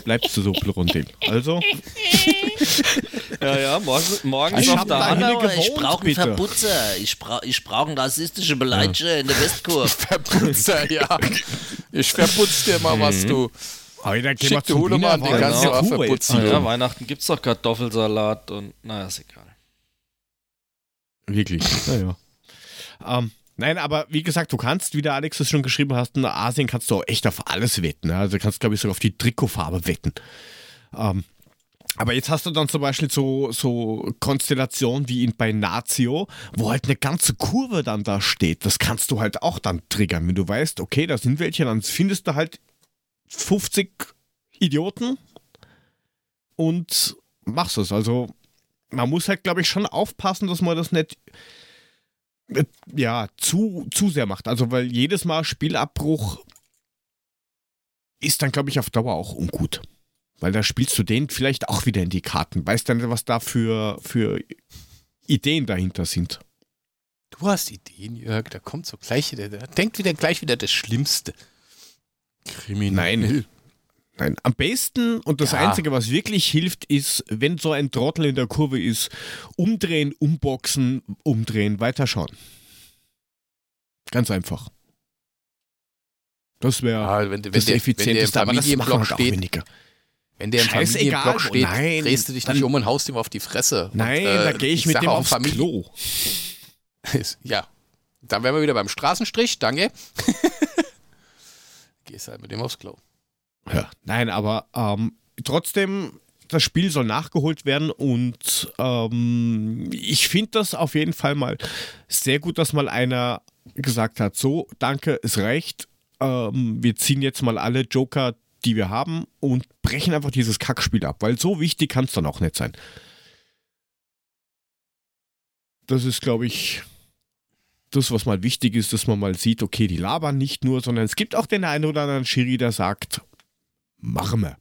bleibt es Opel Rondell. Also, Ja, ja, morgen, morgen Ich der da Hallo, ich brauche einen. Verputzer. Ich, bra ich brauche einen rassistischen Beleidiger in der Westkurve. Verputzer, ja. Ich verputz dir mal was, Mhm. du. heute gehen wir die zum Hulemann, den kannst du Ja, auch verputzen. Ja, Ja. Weihnachten gibt's doch Kartoffelsalat und naja, ist egal. Wirklich, naja. Ähm, nein, aber wie gesagt, du kannst, wie der Alex es schon geschrieben hast, in Asien kannst du auch echt auf alles wetten. Also kannst, glaube ich, sogar auf die Trikotfarbe wetten. Ähm, Aber jetzt hast du dann zum Beispiel so, so Konstellationen wie in, bei Nazio, wo halt eine ganze Kurve dann da steht. Das kannst du halt auch dann triggern. Wenn du weißt, okay, da sind welche, dann findest du halt 50 Idioten und machst es. Also man muss halt, glaube ich, schon aufpassen, dass man das nicht ja, zu, zu sehr macht. Also weil jedes Mal Spielabbruch ist dann, glaube ich, auf Dauer auch ungut. Weil da spielst du den vielleicht auch wieder in die Karten. Weißt dann, was da für, für Ideen dahinter sind. Du hast Ideen, Jörg, da kommt so gleich wieder, der denkt wieder gleich wieder das Schlimmste. Kriminell. Nein. Nein, am besten und das Ja. Einzige, was wirklich hilft, ist, wenn so ein Trottel in der Kurve ist, umdrehen, umboxen, umdrehen, weiterschauen. Ganz einfach. Das wäre Ja, wenn, wenn, das der, wenn der im effizienteste, aber das machen Familienblock auch steht, weniger. wenn der im Familienblock steht, nein, drehst du dich dann- nicht um und haust ihm auf die Fresse. Nein, und, äh, da gehe ich, ich mit dem aufs Familie- Klo. ja, dann wären wir wieder beim Straßenstrich, danke. Gehst halt mit dem aufs Klo. Ja, nein, aber ähm, trotzdem, das Spiel soll nachgeholt werden und ähm, ich finde das auf jeden Fall mal sehr gut, dass mal einer gesagt hat, so, danke, es reicht. Ähm, wir ziehen jetzt mal alle Joker, die wir haben und brechen einfach dieses Kackspiel ab, weil so wichtig kann es dann auch nicht sein. Das ist, glaube ich, das, was mal wichtig ist, dass man mal sieht, okay, die labern nicht nur, sondern es gibt auch den einen oder anderen Schiri, der sagt, machen wir.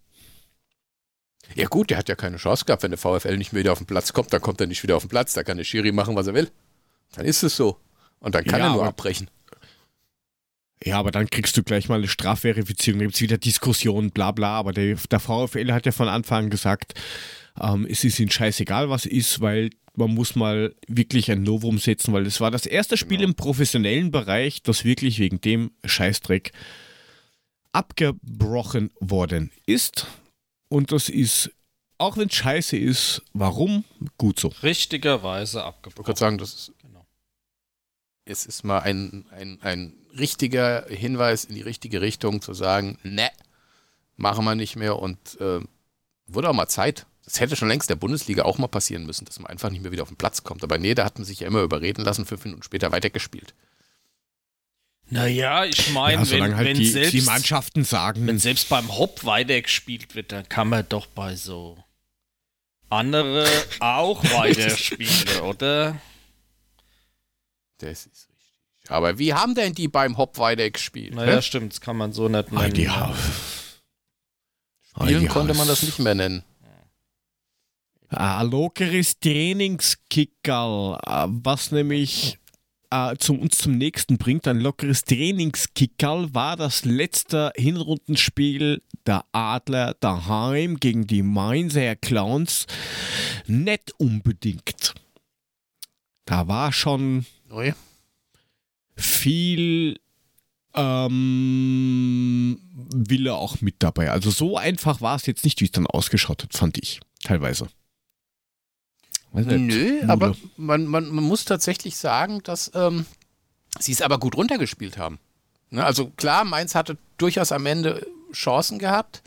Ja gut, der hat ja keine Chance gehabt. Wenn der VfL nicht mehr wieder auf den Platz kommt, dann kommt er nicht wieder auf den Platz. Da kann der Schiri machen, was er will. Dann ist es so. Und dann kann Ja, er nur aber- abbrechen. Ja, aber dann kriegst du gleich mal eine Strafverifizierung, gibt es wieder Diskussionen, bla bla. Aber der, der VfL hat ja von Anfang an gesagt, ähm, es ist ihnen scheißegal, was ist, weil man muss mal wirklich ein Novum setzen, weil es war das erste Spiel Genau. im professionellen Bereich, das wirklich wegen dem Scheißdreck abgebrochen worden ist. Und das ist, auch wenn es scheiße ist, warum? Gut so. Richtigerweise Ich abgebrochen. gerade sagen, das ist, Genau. es ist mal ein, ein, ein richtiger Hinweis in die richtige Richtung zu sagen, ne, machen wir nicht mehr und äh, wurde auch mal Zeit. Das hätte schon längst der Bundesliga auch mal passieren müssen, dass man einfach nicht mehr wieder auf den Platz kommt. Aber nee, da hat man sich ja immer überreden lassen, fünf Minuten später weitergespielt. Naja, ich meine, Ja, wenn, halt wenn, die, selbst, die Mannschaften sagen, wenn selbst beim Hop weitergespielt wird, dann kann man doch bei so andere auch weiterspielen, oder? Das ist richtig. Aber wie haben denn die beim Hop weitergespielt? Naja, hä? stimmt, das kann man so nicht ah, nennen. die, ja. Spielen die konnte man das nicht mehr nennen. Ein lockeres Trainingskickerl, äh, was nämlich äh, zum, uns zum nächsten bringt. Ein lockeres Trainingskickerl war das letzte Hinrundenspiel der Adler daheim gegen die Mainzer Clowns. Nicht unbedingt. Da war schon Neu? viel ähm, Wille auch mit dabei. Also so einfach war es jetzt nicht, wie es dann ausgeschaut hat, fand ich. Teilweise. Nö, aber man, man, man muss tatsächlich sagen, dass ähm, sie es aber gut runtergespielt haben. Ne, also klar, Mainz hatte durchaus am Ende Chancen gehabt.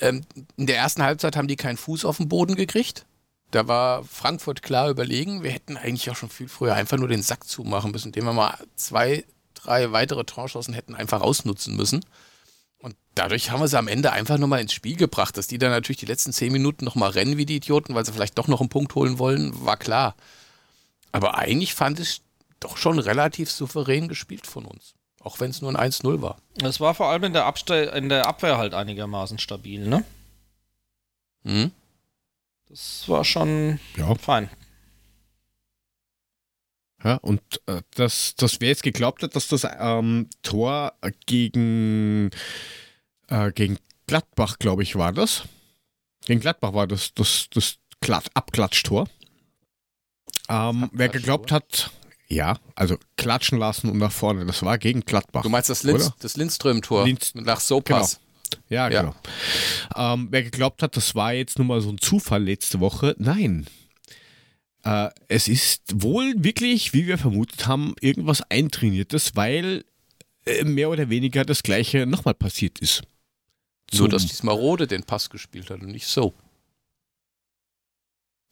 Ähm, in der ersten Halbzeit haben die keinen Fuß auf den Boden gekriegt. Da war Frankfurt klar überlegen. Wir hätten eigentlich auch schon viel früher einfach nur den Sack zumachen müssen, indem wir mal zwei, drei weitere Torchancen hätten einfach ausnutzen müssen. Und dadurch haben wir sie am Ende einfach nur mal ins Spiel gebracht. Dass die dann natürlich die letzten zehn Minuten noch mal rennen wie die Idioten, weil sie vielleicht doch noch einen Punkt holen wollen, war klar. Aber eigentlich fand ich doch schon relativ souverän gespielt von uns. Auch wenn es nur ein 1-0 war. Das war vor allem in der, Abste in der Abwehr halt einigermaßen stabil, ne? Mhm. Das war schon Ja. fein. Ja, und äh, dass, dass wer jetzt geglaubt hat, dass das ähm, Tor gegen, äh, gegen Gladbach, glaube ich, war das. Gegen Gladbach war das das, das Abklatschtor. Ähm, wer geglaubt hat, ja, also klatschen lassen und nach vorne, das war gegen Gladbach. Du meinst das, Linz, das Lindström-Tor Linz- nach Sopas. Ja, Ja. genau. Ähm, wer geglaubt hat, das war jetzt nur mal so ein Zufall letzte Woche, nein. Äh, es ist wohl wirklich, wie wir vermutet haben, irgendwas Eintrainiertes, weil äh, mehr oder weniger das gleiche nochmal passiert ist. Nur, Zum- dass diesmal Rode den Pass gespielt hat und nicht so.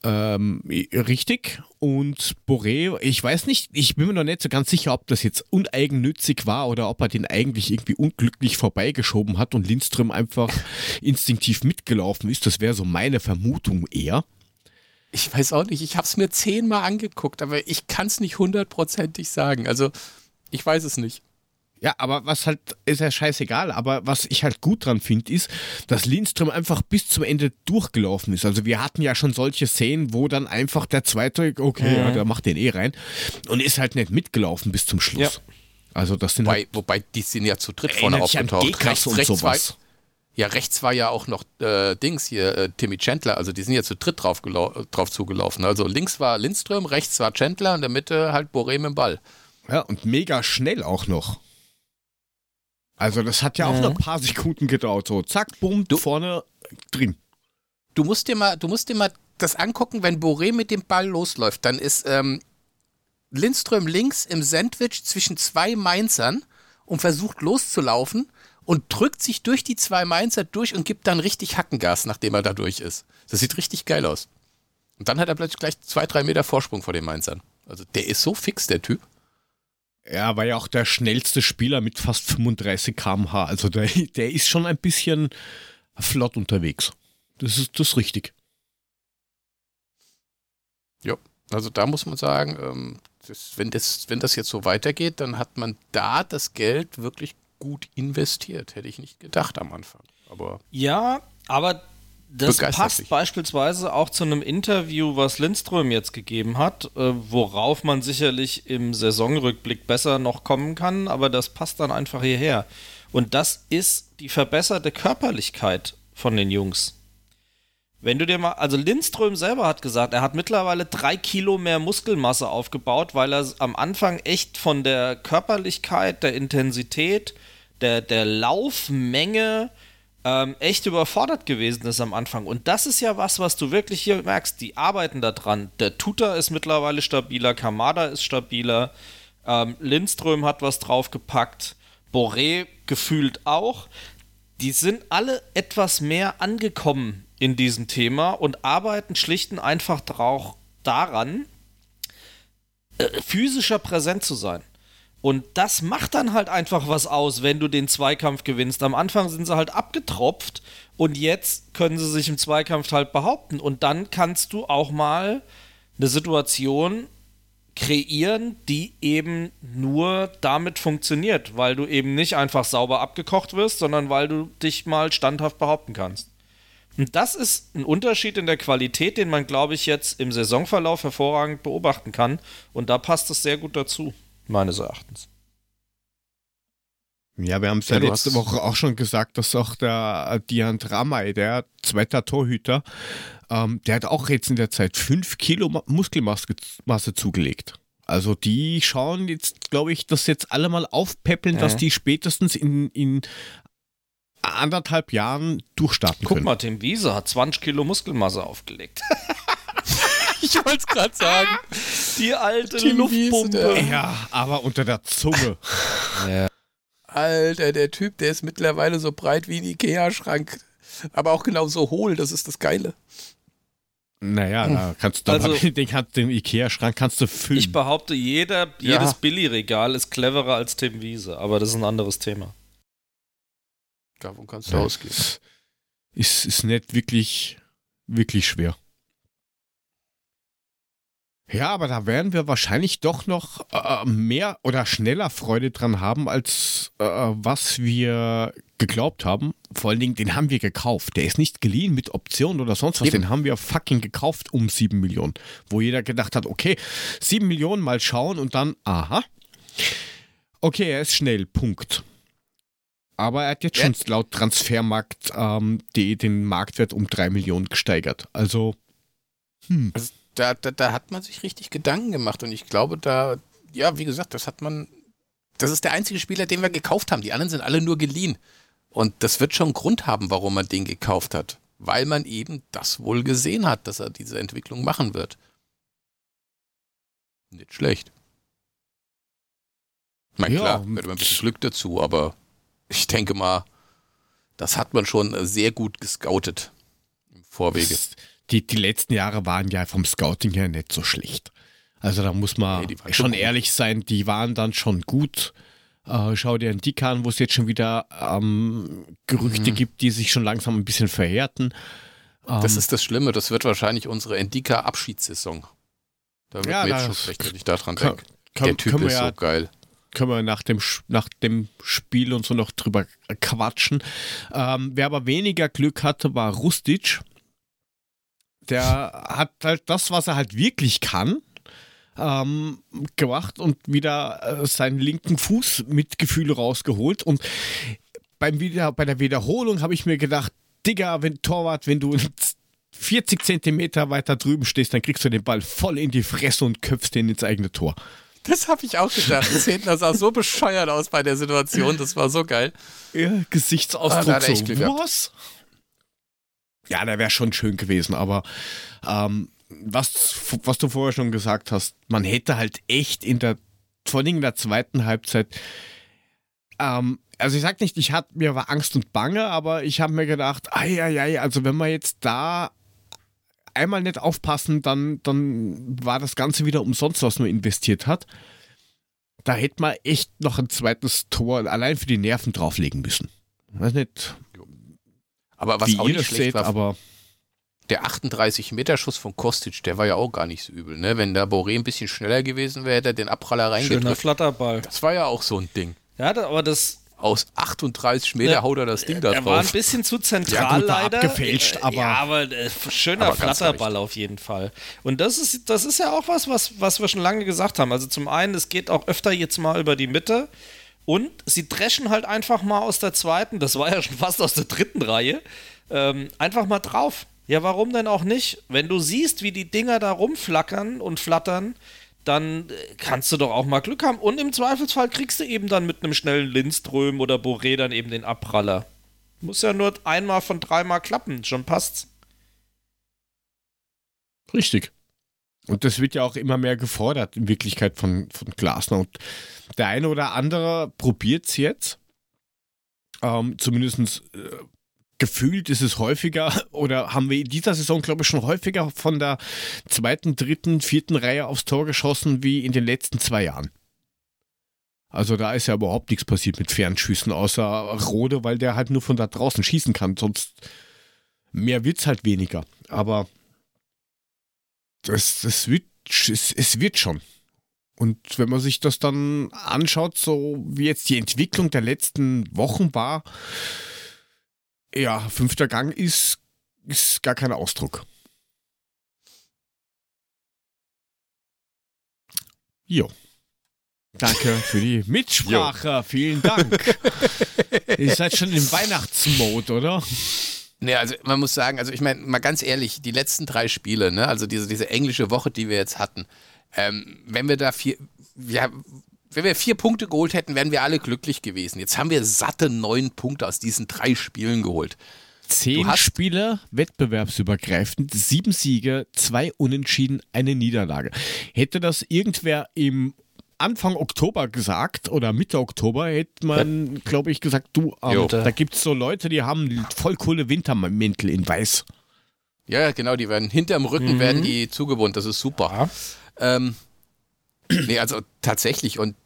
Ähm, richtig. Und Boré, ich weiß nicht, ich bin mir noch nicht so ganz sicher, ob das jetzt uneigennützig war oder ob er den eigentlich irgendwie unglücklich vorbeigeschoben hat und Lindström einfach instinktiv mitgelaufen ist. Das wäre so meine Vermutung eher. Ich weiß auch nicht, ich habe es mir zehnmal angeguckt, aber ich kann es nicht hundertprozentig sagen. Also, ich weiß es nicht. Ja, aber was halt, ist ja scheißegal, aber was ich halt gut dran finde, ist, dass Lindström einfach bis zum Ende durchgelaufen ist. Also wir hatten ja schon solche Szenen, wo dann einfach der zweite, okay, mhm. ja, der macht den eh rein und ist halt nicht mitgelaufen bis zum Schluss. Ja. Also das sind wobei, halt, wobei die sind ja zu dritt vorne aufgetaucht. Rechts, und rechts sowas. War, ja, rechts war ja auch noch äh, Dings hier, äh, Timmy Chandler, also die sind ja zu dritt drauf, drauf zugelaufen. Also links war Lindström, rechts war Chandler und in der Mitte halt Boré mit dem Ball. Ja, und mega schnell auch noch. Also das hat ja auch mhm. noch ein paar Sekunden gedauert. So, zack, bumm, du, vorne drin. Du musst dir mal, du musst dir mal das angucken, wenn Boré mit dem Ball losläuft, dann ist ähm, Lindström links im Sandwich zwischen zwei Mainzern und versucht loszulaufen und drückt sich durch die zwei Mainzer durch und gibt dann richtig Hackengas, nachdem er da durch ist. Das sieht richtig geil aus. Und dann hat er plötzlich gleich zwei, drei Meter Vorsprung vor den Mainzern. Also der ist so fix, der Typ. Er war ja auch der schnellste Spieler mit fast 35 km/h. Also der, der ist schon ein bisschen flott unterwegs. Das ist das ist richtig. Ja, also da muss man sagen, ähm, das, wenn, das, wenn das jetzt so weitergeht, dann hat man da das Geld wirklich gut investiert. Hätte ich nicht gedacht am Anfang. Aber ja, aber das passt sich. beispielsweise auch zu einem Interview, was Lindström jetzt gegeben hat, äh, worauf man sicherlich im Saisonrückblick besser noch kommen kann, aber das passt dann einfach hierher. Und das ist die verbesserte Körperlichkeit von den Jungs. Wenn du dir mal, also Lindström selber hat gesagt, er hat mittlerweile drei Kilo mehr Muskelmasse aufgebaut, weil er am Anfang echt von der Körperlichkeit, der Intensität, der, der Laufmenge, ähm, echt überfordert gewesen ist am Anfang. Und das ist ja was, was du wirklich hier merkst. Die arbeiten da dran. Der Tutor ist mittlerweile stabiler, Kamada ist stabiler, ähm, Lindström hat was draufgepackt, Boré gefühlt auch. Die sind alle etwas mehr angekommen in diesem Thema und arbeiten schlicht und einfach drauf, daran, äh, physischer präsent zu sein. Und das macht dann halt einfach was aus, wenn du den Zweikampf gewinnst. Am Anfang sind sie halt abgetropft und jetzt können sie sich im Zweikampf halt behaupten. Und dann kannst du auch mal eine Situation kreieren, die eben nur damit funktioniert, weil du eben nicht einfach sauber abgekocht wirst, sondern weil du dich mal standhaft behaupten kannst. Und das ist ein Unterschied in der Qualität, den man, glaube ich, jetzt im Saisonverlauf hervorragend beobachten kann. Und da passt es sehr gut dazu meines Erachtens. Ja, wir haben es ja, ja letzte Woche auch schon gesagt, dass auch der äh, Dian Dramay, der zweite Torhüter, ähm, der hat auch jetzt in der Zeit 5 Kilo Muskelmasse zugelegt. Also die schauen jetzt, glaube ich, dass jetzt alle mal aufpäppeln, ja. dass die spätestens in, in anderthalb Jahren durchstarten Guck können. mal, Tim Wiese hat 20 Kilo Muskelmasse aufgelegt. ich wollte es gerade sagen. Die alte Tim Luftpumpe. Wiese, ja, aber unter der Zunge. ja. Alter, der Typ, der ist mittlerweile so breit wie ein Ikea-Schrank. Aber auch genau so hohl, das ist das Geile. Naja, da kannst du also, den, den Ikea-Schrank kannst du füllen. Ich behaupte, jeder, jedes ja. Billy-Regal ist cleverer als Tim Wiese, aber das ist ein anderes Thema. Davon kannst du ja, ausgehen. Ist, ist nicht wirklich, wirklich schwer. Ja, aber da werden wir wahrscheinlich doch noch äh, mehr oder schneller Freude dran haben, als äh, was wir geglaubt haben. Vor allen Dingen, den haben wir gekauft. Der ist nicht geliehen mit Option oder sonst was. Eben. Den haben wir fucking gekauft um 7 Millionen. Wo jeder gedacht hat, okay, 7 Millionen mal schauen und dann, aha. Okay, er ist schnell, Punkt. Aber er hat jetzt schon laut Transfermarkt ähm, die, den Marktwert um 3 Millionen gesteigert. Also, hm. Also da, da, da hat man sich richtig Gedanken gemacht und ich glaube, da, ja, wie gesagt, das hat man, das ist der einzige Spieler, den wir gekauft haben. Die anderen sind alle nur geliehen. Und das wird schon einen Grund haben, warum man den gekauft hat. Weil man eben das wohl gesehen hat, dass er diese Entwicklung machen wird. Nicht schlecht. Ich meine, klar, ja, gehört immer ein bisschen Glück dazu, aber ich denke mal, das hat man schon sehr gut gescoutet im Vorwege. Die, die letzten Jahre waren ja vom Scouting her nicht so schlecht. Also da muss man Nee, schon gut. ehrlich sein, die waren dann schon gut. Äh, schau dir einen Dick an, wo es jetzt schon wieder ähm, Gerüchte Mhm. gibt, die sich schon langsam ein bisschen verhärten. Das Ähm, ist das Schlimme, das wird wahrscheinlich unsere Endika-Abschiedssaison. Da wird Ja, mir jetzt schon schlecht, wenn ich daran denke. Der Typ ist ja so geil. können wir nach dem, nach dem Spiel und so noch drüber quatschen. Ähm, wer aber weniger Glück hatte, war Rustic. Der hat halt das, was er halt wirklich kann, ähm, gemacht und wieder äh, seinen linken Fuß mit Gefühl rausgeholt. Und beim wieder, bei der Wiederholung habe ich mir gedacht, Digga, wenn Torwart, wenn du 40 Zentimeter weiter drüben stehst, dann kriegst du den Ball voll in die Fresse und köpfst den ins eigene Tor. Das habe ich auch gedacht. Zehntner sah so bescheuert aus bei der Situation. Das war so geil. Ja, Ah, Gesichtsausdruck echt so, was? Ja, der wäre schon schön gewesen, aber ähm, was, was du vorher schon gesagt hast, man hätte halt echt in der, vor allem in der zweiten Halbzeit, ähm, also ich sag nicht, ich hatte mir war Angst und Bange, aber ich habe mir gedacht, ei, ei, ei, also wenn wir jetzt da einmal nicht aufpassen, dann, dann war das Ganze wieder umsonst, was man investiert hat. Da hätte man echt noch ein zweites Tor allein für die Nerven drauflegen müssen. Weiß nicht, Aber was wie auch nicht schlecht seht, war, aber der 38-Meter-Schuss von Kostic, der war ja auch gar nicht so übel. Ne? Wenn der Boré ein bisschen schneller gewesen wäre, hätte er den Abpraller Schöner reingedrückt. Flatterball. Das war ja auch so ein Ding. Ja, da- aber das. Aus 38 Meter Ja, haut er das Ding da Er war ein drauf. bisschen zu Ja, zentral gut, war leider. abgefälscht, aber- ja, aber äh, schöner Aber Flatterball auf jeden Fall. Und das ist, das ist ja auch was, was, was wir schon lange gesagt haben. Also zum einen, es geht auch öfter jetzt mal über die Mitte. Und sie dreschen halt einfach mal aus der zweiten, das war ja schon fast aus der dritten Reihe, ähm, einfach mal drauf. Ja, warum denn auch nicht? Wenn du siehst, wie die Dinger da rumflackern und flattern, dann äh, kannst du doch auch mal Glück haben. Und im Zweifelsfall kriegst du eben dann mit einem schnellen Lindström oder Boré dann eben den Abpraller. Muss ja nur einmal von dreimal klappen, schon passt's. richtig. Und das wird ja auch immer mehr gefordert, in Wirklichkeit von, von Glasner. Und der eine oder andere probiert es jetzt. Ähm, Zumindest äh, gefühlt ist es häufiger, oder haben wir in dieser Saison, glaube ich, schon häufiger von der zweiten, dritten, vierten Reihe aufs Tor geschossen wie in den letzten zwei Jahren. Also da ist ja überhaupt nichts passiert mit Fernschüssen, außer Rode, weil der halt nur von da draußen schießen kann. Sonst mehr wird's halt weniger. Aber das, das wird, es, es wird schon. Und wenn man sich das dann anschaut, so wie jetzt die Entwicklung der letzten Wochen war, ja, fünfter Gang ist, ist gar kein Ausdruck. Jo. Danke für die Mitsprache. Vielen Dank. Ihr seid schon im Weihnachtsmode, oder? Nee, also man muss sagen, also ich meine, mal ganz ehrlich, die letzten drei Spiele, ne, also diese, diese englische Woche, die wir jetzt hatten, ähm, wenn wir da vier, ja, wenn wir vier Punkte geholt hätten, wären wir alle glücklich gewesen. Jetzt haben wir satte neun Punkte aus diesen drei Spielen geholt. Zehn Spiele wettbewerbsübergreifend, sieben Siege, zwei Unentschieden, eine Niederlage. Hätte das irgendwer im Anfang Oktober gesagt oder Mitte Oktober, hätte man, glaube ich, gesagt, du, ähm, da gibt es so Leute, die haben voll coole Wintermäntel in weiß. Ja, ja, genau, die werden hinterm Rücken werden die zugebunden, das ist super. Ähm, nee, also tatsächlich und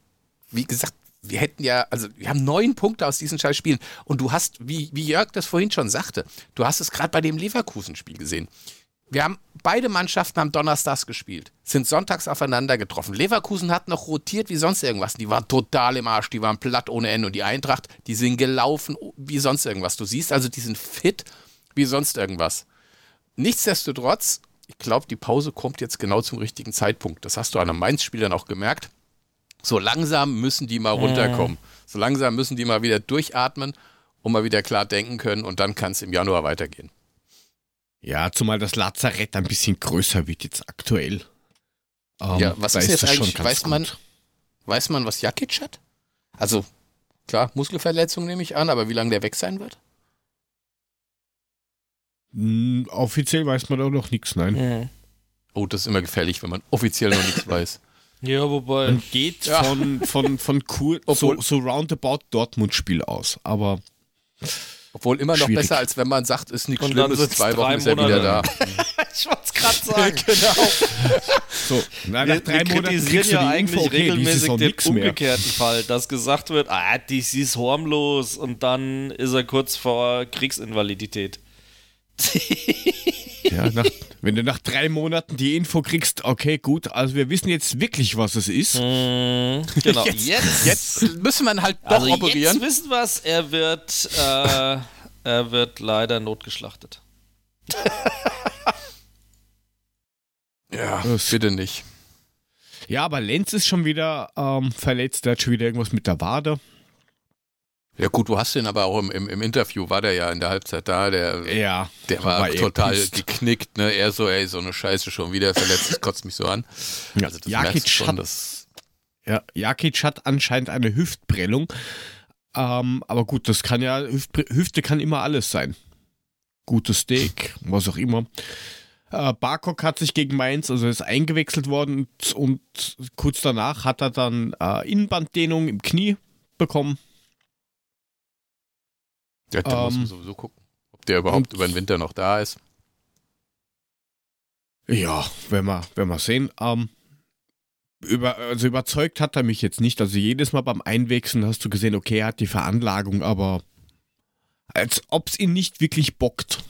wie gesagt, wir hätten ja, also wir haben neun Punkte aus diesen scheiß Spielen und du hast, wie, wie Jörg das vorhin schon sagte, du hast es gerade bei dem Leverkusen-Spiel gesehen. Wir haben, beide Mannschaften haben donnerstags gespielt, sind sonntags aufeinander getroffen. Leverkusen hat noch rotiert wie sonst irgendwas. Die waren total im Arsch, die waren platt ohne Ende. Und die Eintracht, die sind gelaufen wie sonst irgendwas. Du siehst also, die sind fit wie sonst irgendwas. Nichtsdestotrotz, ich glaube, die Pause kommt jetzt genau zum richtigen Zeitpunkt. Das hast du an einem Mainz-Spiel dann auch gemerkt. So langsam müssen die mal runterkommen. So langsam müssen die mal wieder durchatmen und mal wieder klar denken können und dann kann es im Januar weitergehen. Ja, zumal das Lazarett ein bisschen größer wird jetzt aktuell. Ähm, Ja, was ist jetzt das schon eigentlich- weiß man- gut. Weiß man, was Jakic hat? Also, klar, Muskelverletzung nehme ich an, aber wie lange der weg sein wird? Hm, Offiziell weiß man da noch nichts, nein. Mhm. Oh, das ist immer gefährlich, wenn man offiziell noch nichts weiß. Ja, wobei. Man geht Ja. von, von, von Kur so, Obwohl- so roundabout Dortmund-Spiel aus. Aber Obwohl immer noch Schwierig. besser, als wenn man sagt, ist nichts Schlimmes, zwei Wochen ist er wieder da. Ich wollte es gerade sagen. genau. So, na, nach Wir, drei wir Monaten kritisieren ja eigentlich okay, regelmäßig den nix mehr. umgekehrten Fall, dass gesagt wird, ah, die ist harmlos und dann ist er kurz vor Kriegsinvalidität. Ja, nach, wenn du nach drei Monaten die Info kriegst, okay, gut, also wir wissen jetzt wirklich, was es ist. Genau. Jetzt, Jetzt, jetzt müssen wir ihn halt doch also operieren. jetzt wissen wir es, er wird, äh, er wird leider notgeschlachtet. Ja, Das- bitte nicht. Ja, aber Lenz ist schon wieder ähm, verletzt, der hat schon wieder irgendwas mit der Wade. Ja gut, du hast den aber auch im, im, im Interview, war der ja in der Halbzeit da, der, Ja, der war, eher total geknickt, ne? Er so, ey, so eine Scheiße schon wieder verletzt, das kotzt mich so an. Ja, Also das Jakic schon, hat- das Ja, Jakic hat anscheinend eine Hüftprellung. Ähm, aber gut, das kann ja, Hüft, Hüfte kann immer alles sein. Gutes Steak, was auch immer. Äh, Barkok hat sich gegen Mainz, also ist eingewechselt worden und, und kurz danach hat er dann äh, Innenbanddehnung im Knie bekommen. Ja, da muss man Ähm, sowieso gucken, ob der überhaupt über den Winter noch da ist. Ja, wenn wir, wenn wir sehen. Ähm, über, also überzeugt hat er mich jetzt nicht. Also jedes Mal beim Einwechseln hast du gesehen, okay, er hat die Veranlagung, aber als ob es ihn nicht wirklich bockt.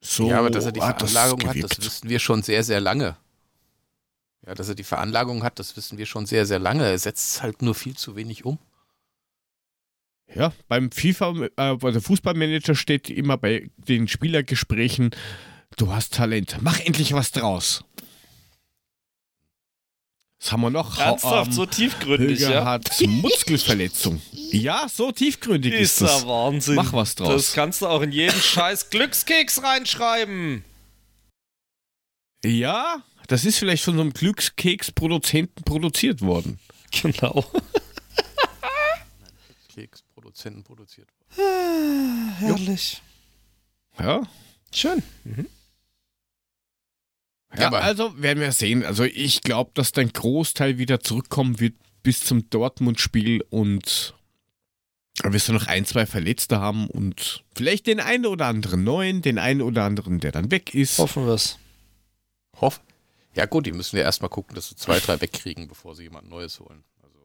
So ja, aber dass er die hat das Veranlagung hat, gewirkt. das wissen wir schon sehr, sehr lange. Ja, dass er die Veranlagung hat, das wissen wir schon sehr, sehr lange. Er setzt halt nur viel zu wenig um. Ja, beim FIFA, bei der Fußballmanager steht immer bei den Spielergesprächen, du hast Talent, mach endlich was draus. Was haben wir noch? Ernsthaft, Ähm, so tiefgründig, Höger ja? hat Muskelverletzung. Ja, so tiefgründig ist, Ist ja das. Wahnsinn. Mach was draus. Das kannst du auch in jeden scheiß Glückskeks reinschreiben. Ja, das ist vielleicht von so einem Glückskeks-Produzenten produziert worden. Genau. Keksproduzenten produziert. Herrlich. Ja, Schön. ja aber- also werden wir sehen. Also ich glaube, dass dein Großteil wieder zurückkommen wird bis zum Dortmund-Spiel und wir wirst du noch ein, zwei Verletzte haben und vielleicht den einen oder anderen neuen, den einen oder anderen, der dann weg ist. Hoffen wir es. Hoff. Ja gut, die müssen ja erstmal gucken, dass sie zwei, drei wegkriegen, bevor sie jemand Neues holen.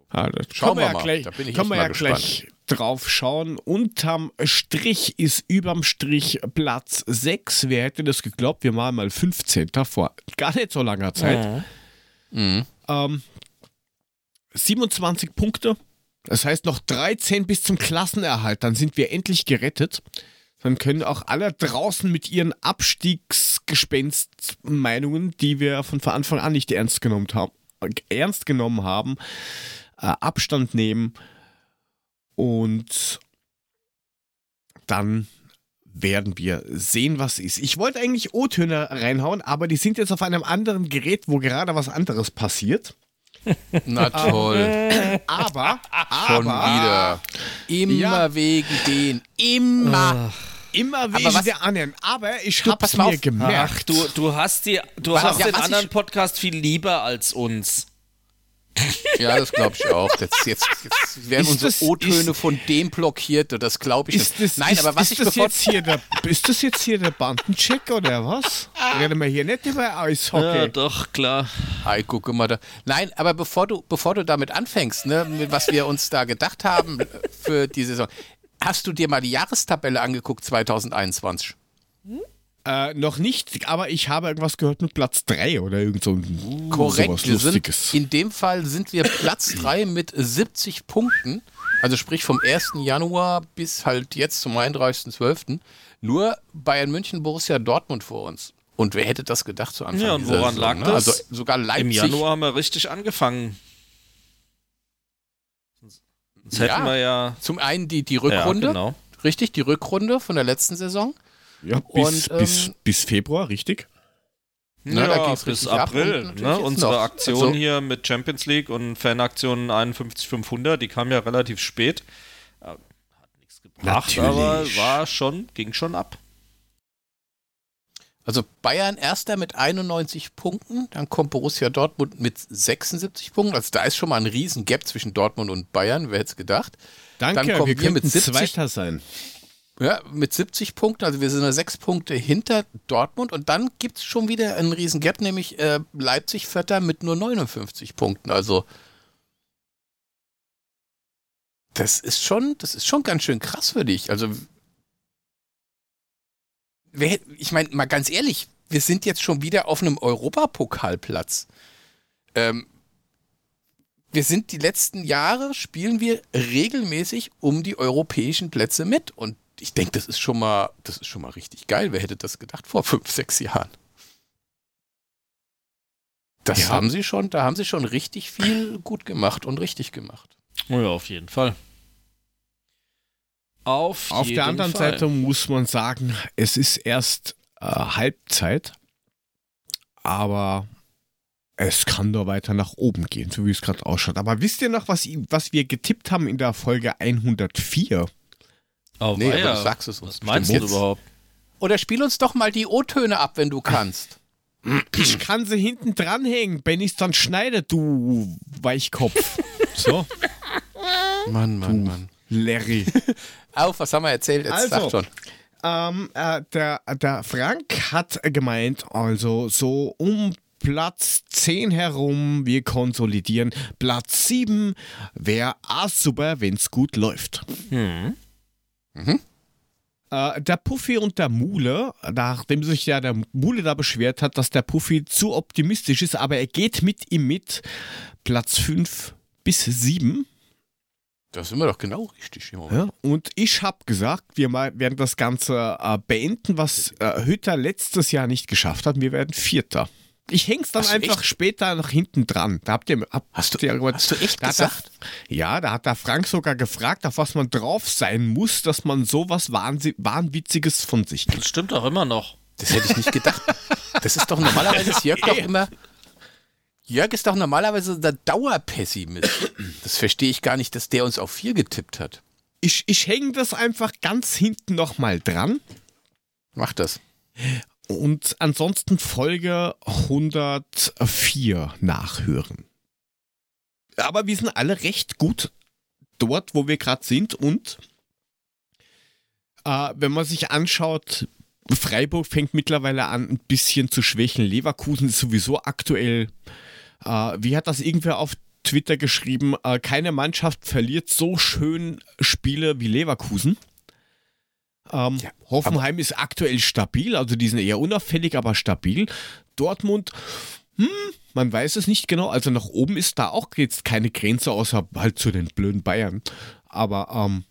Also, Ah, da Schauen wir ja mal. Gleich, Da bin ich können wir mal ja gleich drauf schauen. Unterm Strich ist überm Strich Platz 6. Wer hätte das geglaubt? Wir waren mal 15. vor gar nicht so langer Zeit. mhm. Ähm, 27 Punkte. Das heißt noch 13 bis zum Klassenerhalt. Dann sind wir endlich gerettet. Dann können auch alle draußen mit ihren Abstiegsgespenstmeinungen, die wir von Anfang an nicht ernst genommen haben, ernst genommen haben Abstand nehmen. Und dann werden wir sehen, was ist. Ich wollte eigentlich O-Töne reinhauen, aber die sind jetzt auf einem anderen Gerät, wo gerade was anderes passiert. Na toll. Aber, Schon aber wieder. Immer Ja. wegen den. Immer. immer wegen was- der anderen. Aber ich hab's mir auf. gemerkt. Ach, du, du hast, die, du Was- hast ja, den anderen ich- Podcast viel lieber als uns. Ja, das glaube ich auch. Jetzt, jetzt, jetzt werden Ist unsere O-Töne von dem blockiert. und Das glaube ich Ist nicht. das, Nein, ist, aber was ist ich das jetzt hier der, ist das jetzt hier der Bandencheck oder was? Reden wir hier nicht über Eishockey. Ja, doch, klar. Ei, guck mal da. Nein, aber bevor du, bevor du damit anfängst, ne, mit was wir uns da gedacht haben für die Saison, hast du dir mal die Jahrestabelle angeguckt 2021? Äh, noch nicht, aber ich habe irgendwas gehört mit Platz 3 oder irgend so ein Korrekt, sowas wir sind, Lustiges. in dem Fall sind wir Platz 3 mit 70 Punkten. Also sprich vom 1. Januar bis halt jetzt zum 31.12. Nur Bayern München, Borussia Dortmund vor uns. Und wer hätte das gedacht zu Anfang Ja, und dieser woran Saison, lag ne? das? Also sogar Leipzig. Im Januar haben wir richtig angefangen. Hätten Ja. wir ja. Zum einen die, die Ja, Rückrunde, genau. richtig, die Rückrunde von der letzten Saison. Ja, bis, und, bis, ähm, bis Februar, richtig? Na, da ja, bis April. Ne? Unsere noch. Aktion Also- hier mit Champions League und Fanaktion 51500, die kam ja relativ spät. Äh, Hat nichts gebracht, Natürlich. aber war schon, ging schon ab. Also Bayern erster mit 91 Punkten, dann kommt Borussia Dortmund mit 76 Punkten. Also da ist schon mal ein riesen Gap zwischen Dortmund und Bayern, wer hätte es gedacht. Danke, Dann kommen wir wir mit könnten 70. Zweiter sein. Ja, mit 70 Punkten, also wir sind ja sechs Punkte hinter Dortmund und dann gibt es schon wieder einen riesen Gap, nämlich äh, Leipzig Vierter mit nur 59 Punkten. Also das ist schon, das ist schon ganz schön krass für dich. Also wer, ich meine, mal ganz ehrlich, wir sind jetzt schon wieder auf einem Europapokalplatz. Ähm, wir sind die letzten Jahre, spielen wir regelmäßig um die europäischen Plätze mit. Und ich denke, das ist schon mal, das ist schon mal richtig geil. Wer hätte das gedacht vor fünf, sechs Jahren? Das Ja. haben sie schon, da haben sie schon richtig viel gut gemacht und richtig gemacht. Oh ja, auf jeden Fall. Auf, Auf jeden der anderen Fall. Seite muss man sagen, es ist erst äh, Halbzeit, aber es kann nur weiter nach oben gehen, so wie es gerade ausschaut. Aber wisst ihr noch, was, was wir getippt haben in der Folge 104? Oh, Nee, aber du sagst es uns. Was meinst du jetzt. überhaupt? Oder spiel uns doch mal die O-Töne ab, wenn du kannst. Ich kann sie hinten dranhängen, wenn ich es dann schneide, du Weichkopf. so, Mann, Mann, Mann. Larry. Auf, was haben wir erzählt? Jetzt Also. sag schon. Ähm, äh, der, der Frank hat gemeint, also so um Platz 10 herum, wir konsolidieren. Platz 7 wäre super, wenn es gut läuft. Hm. Äh, der Puffy und der Mule, nachdem sich ja der Mule da beschwert hat, dass der Puffy zu optimistisch ist, aber er geht mit ihm mit. Platz 5 bis 7. Da sind wir doch genau richtig im Moment. Ja, und ich habe gesagt, wir werden das Ganze äh, beenden, was äh, Hütter letztes Jahr nicht geschafft hat. Wir werden Vierter. Ich häng's dann Hast einfach später nach hinten dran. Da habt ihr, habt Hast du- ihr hast du echt da gesagt? ja, da hat der Frank sogar gefragt, auf was man drauf sein muss, dass man sowas Wahnsi Wahnwitziges von sich gibt. Das stimmt auch immer noch. Das hätte ich nicht gedacht. Das ist doch normalerweise ist Jörg doch immer. Jörg ist doch normalerweise der Dauerpessimist. Das verstehe ich gar nicht, dass der uns auf vier getippt hat. Ich, ich hänge das einfach ganz hinten nochmal dran. Mach das. Und ansonsten Folge 104 nachhören. Aber wir sind alle recht gut dort, wo wir gerade sind. Und äh, wenn man sich anschaut, Freiburg fängt mittlerweile an, ein bisschen zu schwächen. Leverkusen ist sowieso aktuell. Äh, wie hat das irgendwer auf Twitter geschrieben? Äh, keine Mannschaft verliert so schön Spiele wie Leverkusen. Ähm, Ja, Hoffenheim ist aktuell stabil, also die sind eher unauffällig, aber stabil. Dortmund, hm, man weiß es nicht genau. Also nach oben ist da auch jetzt keine Grenze, außer halt zu den blöden Bayern. Aber ähm,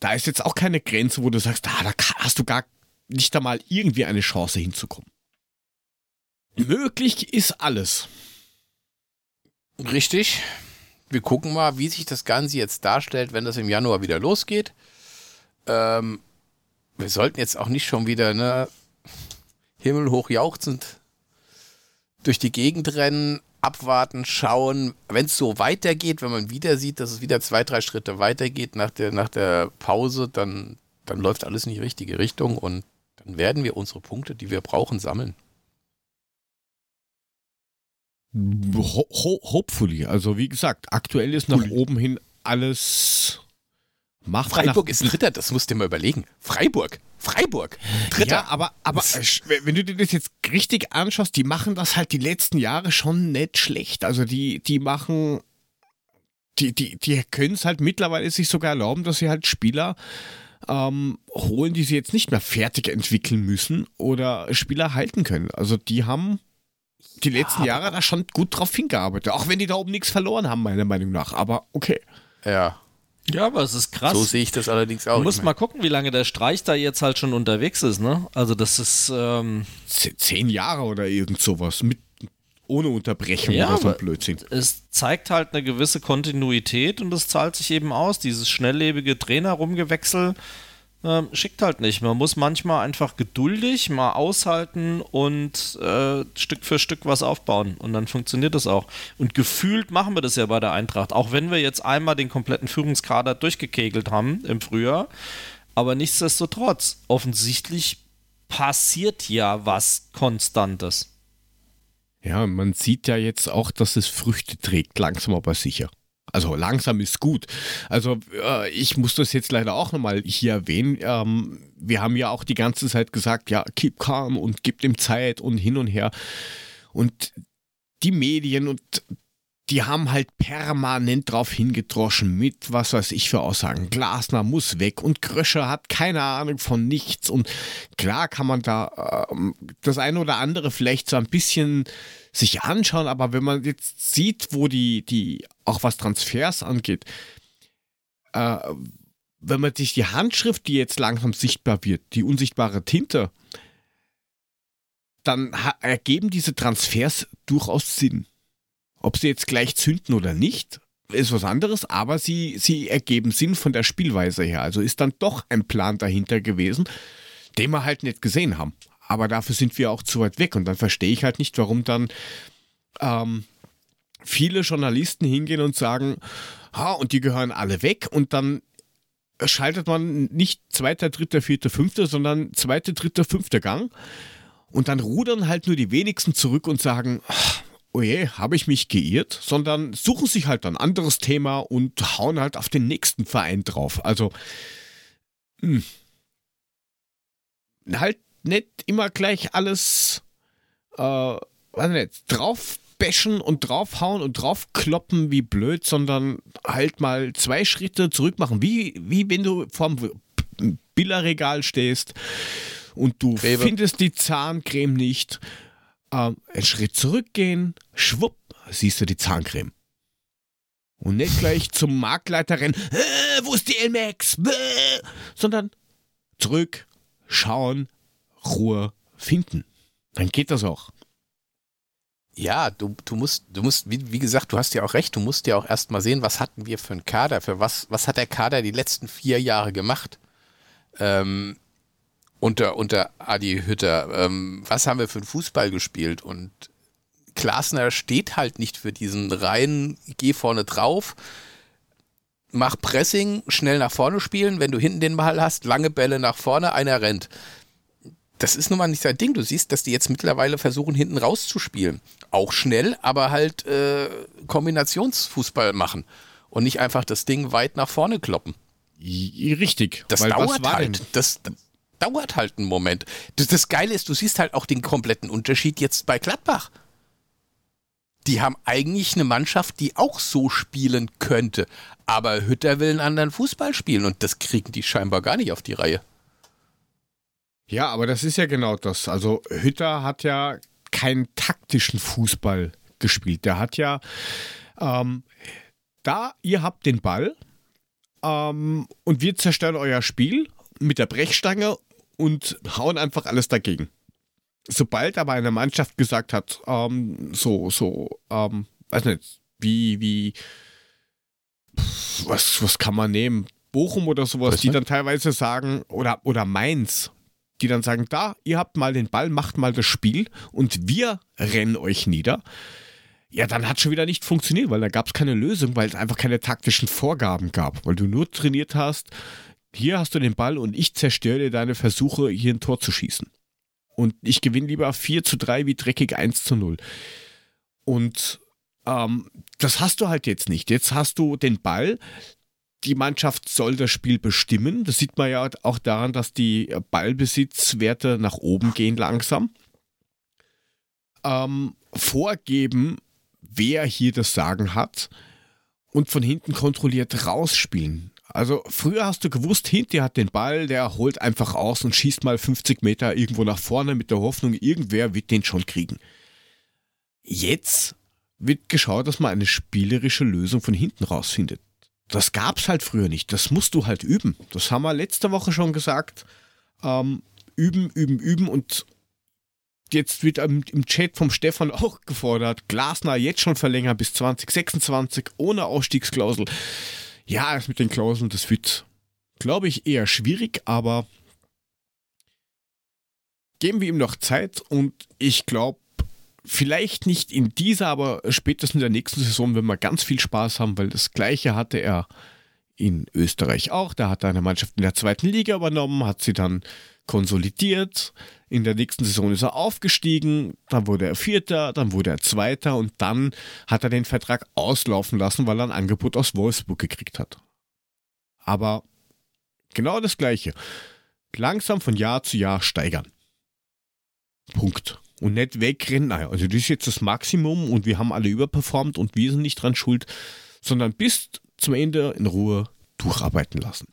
da ist jetzt auch keine Grenze, wo du sagst, ah, da hast du gar nicht einmal irgendwie eine Chance hinzukommen. Möglich ist alles. Richtig. Wir gucken mal, wie sich das Ganze jetzt darstellt, wenn das im Januar wieder losgeht. Ähm, wir sollten jetzt auch nicht schon wieder ne, himmelhoch jauchzend durch die Gegend rennen, abwarten, schauen. Wenn es so weitergeht, wenn man wieder sieht, dass es wieder zwei, drei Schritte weitergeht nach der, nach der Pause, dann, dann läuft alles in die richtige Richtung und dann werden wir unsere Punkte, die wir brauchen, sammeln. Ho ho hopefully. Also wie gesagt, aktuell ist nach oben hin alles machbar. Freiburg ist Dritter, das musst du dir mal überlegen. Freiburg, Freiburg, Dritter. Ja, aber, aber wenn du dir das jetzt richtig anschaust, die machen das halt die letzten Jahre schon nicht schlecht. Also die, die machen, die, die, die können es halt mittlerweile sich sogar erlauben, dass sie halt Spieler ähm, holen, die sie jetzt nicht mehr fertig entwickeln müssen oder Spieler halten können. Also die haben die letzten Jahre da schon gut drauf hingearbeitet. Auch wenn die da oben nichts verloren haben, meiner Meinung nach. Aber okay. Ja, Ja, aber es ist krass. so sehe ich das allerdings auch. Du musst mal gucken, wie lange der Streich da jetzt halt schon unterwegs ist, ne? Also das ist, ähm, Zehn Jahre oder irgend sowas. Mit, ohne Unterbrechung Ja, oder so ein Blödsinn. es zeigt halt eine gewisse Kontinuität und es zahlt sich eben aus. Dieses schnelllebige Trainer-Rumgewechsel ähm, schickt halt nicht. Man muss manchmal einfach geduldig mal aushalten und äh, Stück für Stück was aufbauen. Und dann funktioniert das auch. Und gefühlt machen wir das ja bei der Eintracht. Auch wenn wir jetzt einmal den kompletten Führungskader durchgekegelt haben im Frühjahr. Aber nichtsdestotrotz, offensichtlich passiert ja was Konstantes. Ja, man sieht ja jetzt auch, dass es Früchte trägt, langsam aber sicher. Also langsam ist gut. Also äh, ich muss das jetzt leider auch nochmal hier erwähnen. Ähm, wir haben ja auch die ganze Zeit gesagt, ja, keep calm und gib dem Zeit und hin und her. Und die Medien und die haben halt permanent drauf hingedroschen mit, was weiß ich für Aussagen. Glasner muss weg und Kröscher hat keine Ahnung von nichts. Und klar kann man da äh, das eine oder andere vielleicht so ein bisschen sich anschauen, aber wenn man jetzt sieht, wo die, die auch was Transfers angeht, äh, wenn man sich die Handschrift, die jetzt langsam sichtbar wird, die unsichtbare Tinte, dann ergeben diese Transfers durchaus Sinn. Ob sie jetzt gleich zünden oder nicht, ist was anderes, aber sie, sie ergeben Sinn von der Spielweise her. Also ist dann doch ein Plan dahinter gewesen, den wir halt nicht gesehen haben. Aber dafür sind wir auch zu weit weg und dann verstehe ich halt nicht, warum dann ähm, viele Journalisten hingehen und sagen, ha, und die gehören alle weg und dann schaltet man nicht zweiter, dritter, vierter, fünfter, sondern zweiter, dritter, fünfter Gang. Und dann rudern halt nur die wenigsten zurück und sagen, oje, oh habe ich mich geirrt, sondern suchen sich halt ein anderes Thema und hauen halt auf den nächsten Verein drauf. Also, mh. Hm. halt nicht immer gleich alles, äh, weiß nicht, draufbashen und draufhauen und draufkloppen wie blöd, sondern halt mal zwei Schritte zurück machen, wie, wie wenn du vorm Billerregal stehst und du Rewe. findest die Zahncreme nicht ähm, einen Schritt zurückgehen, schwupp, siehst du die Zahncreme. Und nicht gleich zum Marktleiter rennen, äh, wo ist die LMAX? Bäh! Sondern zurück, schauen, Ruhe finden. Dann geht das auch. Ja, du, du musst, du musst, wie, wie gesagt, du hast ja auch recht, du musst ja auch erstmal sehen, was hatten wir für einen Kader, für was, was hat der Kader die letzten vier Jahre gemacht? Ähm, unter, unter Adi Hütter. Ähm, was haben wir für einen Fußball gespielt? Und Klasner steht halt nicht für diesen reinen, geh vorne drauf, mach Pressing, schnell nach vorne spielen, wenn du hinten den Ball hast, lange Bälle nach vorne, einer rennt. Das ist nun mal nicht sein Ding. Du siehst, dass die jetzt mittlerweile versuchen, hinten rauszuspielen. Auch schnell, aber halt äh, Kombinationsfußball machen und nicht einfach das Ding weit nach vorne kloppen. Richtig. Das dauert halt. Das, dauert halt einen Moment. Das, das Geile ist, du siehst halt auch den kompletten Unterschied jetzt bei Gladbach. Die haben eigentlich eine Mannschaft, die auch so spielen könnte. Aber Hütter will einen anderen Fußball spielen und das kriegen die scheinbar gar nicht auf die Reihe. Ja, aber das ist ja genau das. Also Hütter hat ja keinen taktischen Fußball gespielt. Der hat ja ähm, da, ihr habt den Ball ähm, und wir zerstören euer Spiel mit der Brechstange und hauen einfach alles dagegen. Sobald aber eine Mannschaft gesagt hat, ähm, so, so, ähm, weiß nicht, wie, wie, was, was kann man nehmen? Bochum oder sowas, was die dann teilweise sagen, oder, oder Mainz, die dann sagen, da, ihr habt mal den Ball, macht mal das Spiel und wir rennen euch nieder. Ja, dann hat schon wieder nicht funktioniert, weil da gab es keine Lösung, weil es einfach keine taktischen Vorgaben gab, weil du nur trainiert hast, hier hast du den Ball und ich zerstöre deine Versuche, hier ein Tor zu schießen. Und ich gewinne lieber 4 zu 3 wie dreckig 1 zu 0. Und ähm, das hast du halt jetzt nicht. Jetzt hast du den Ball. Die Mannschaft soll das Spiel bestimmen. Das sieht man ja auch daran, dass die Ballbesitzwerte nach oben gehen langsam. Ähm, vorgeben, wer hier das Sagen hat und von hinten kontrolliert rausspielen. Also früher hast du gewusst, Hinti hat den Ball, der holt einfach aus und schießt mal 50 Meter irgendwo nach vorne mit der Hoffnung, irgendwer wird den schon kriegen. Jetzt wird geschaut, dass man eine spielerische Lösung von hinten rausfindet. Das gab's halt früher nicht. Das musst du halt üben. Das haben wir letzte Woche schon gesagt. Ähm, üben, üben, üben und jetzt wird im, Chat vom Stefan auch gefordert, Glasner jetzt schon verlängern bis 2026 ohne Ausstiegsklausel. Ja, das mit den Klauseln, das wird, glaube ich, eher schwierig, aber geben wir ihm noch Zeit und ich glaube, vielleicht nicht in dieser, aber spätestens in der nächsten Saison, wenn wir ganz viel Spaß haben, weil das gleiche hatte er in Österreich auch. Da hat er eine Mannschaft in der zweiten Liga übernommen, hat sie dann konsolidiert. In der nächsten Saison ist er aufgestiegen, dann wurde er Vierter, dann wurde er Zweiter und dann hat er den Vertrag auslaufen lassen, weil er ein Angebot aus Wolfsburg gekriegt hat. Aber genau das Gleiche. Langsam von Jahr zu Jahr steigern. Punkt. Und nicht wegrennen, also das ist jetzt das Maximum und wir haben alle überperformt und wir sind nicht dran schuld, sondern bis zum Ende in Ruhe durcharbeiten lassen.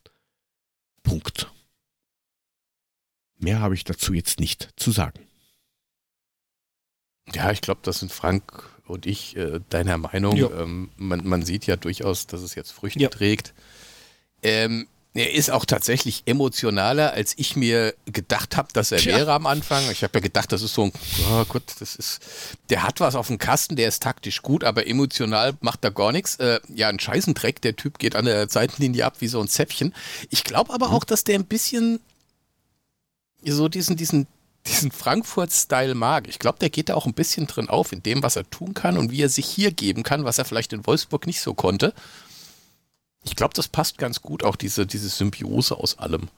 Punkt. Mehr habe ich dazu jetzt nicht zu sagen. Ja, ich glaube, das sind Frank und ich äh, deiner Meinung. Ähm, man, man sieht ja durchaus, dass es jetzt Früchte Ja. trägt. Ähm, er ist auch tatsächlich emotionaler, als ich mir gedacht habe, dass er Tja. wäre am Anfang. Ich habe ja gedacht, das ist so ein, oh gut, das ist, der hat was auf dem Kasten, der ist taktisch gut, aber emotional macht er gar nichts. Äh, ja, ein Scheißendreck, der Typ geht an der Seitenlinie ab wie so ein Zäpfchen. Ich glaube aber auch, dass der ein bisschen so diesen, diesen, diesen Frankfurt-Style mag. Ich glaube, der geht da auch ein bisschen drin auf, in dem, was er tun kann und wie er sich hier geben kann, was er vielleicht in Wolfsburg nicht so konnte. Ich glaube, das passt ganz gut, auch diese, diese Symbiose aus allem.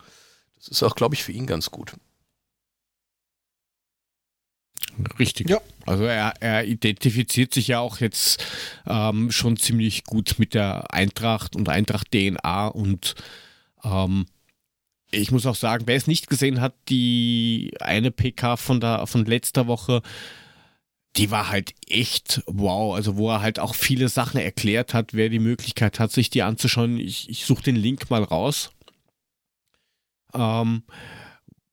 Das ist auch, glaube ich, für ihn ganz gut. Richtig. Ja. Also er, er identifiziert sich ja auch jetzt ähm, schon ziemlich gut mit der Eintracht und Eintracht-DNA und ähm, ich muss auch sagen, wer es nicht gesehen hat, die eine PK von, der, von letzter Woche, die war halt echt wow. Also wo er halt auch viele Sachen erklärt hat, wer die Möglichkeit hat, sich die anzuschauen. Ich, ich suche den Link mal raus. Ähm,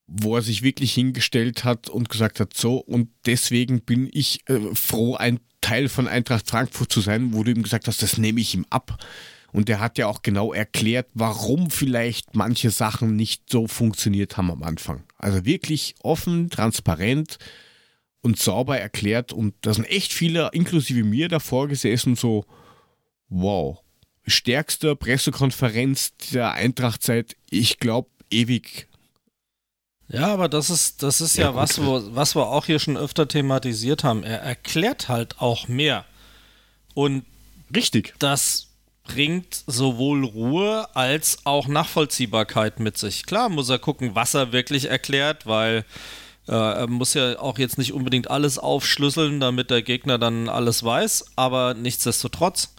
wo er sich wirklich hingestellt hat und gesagt hat, so, und deswegen bin ich äh, froh, ein Teil von Eintracht Frankfurt zu sein, wo du ihm gesagt hast, das nehme ich ihm ab. Und er hat ja auch genau erklärt, warum vielleicht manche Sachen nicht so funktioniert haben am Anfang. Also wirklich offen, transparent und sauber erklärt. Und da sind echt viele, inklusive mir, davor gesessen, so, wow, stärkste Pressekonferenz der Eintracht seit, ich glaube, ewig Ja, aber das ist, das ist ja, Ja, was, wo, was wir auch hier schon öfter thematisiert haben. Er erklärt halt auch mehr. Und Richtig. das bringt sowohl Ruhe als auch Nachvollziehbarkeit mit sich. Klar muss er gucken, was er wirklich erklärt, weil er muss ja auch jetzt nicht unbedingt alles aufschlüsseln, damit der Gegner dann alles weiß, aber nichtsdestotrotz,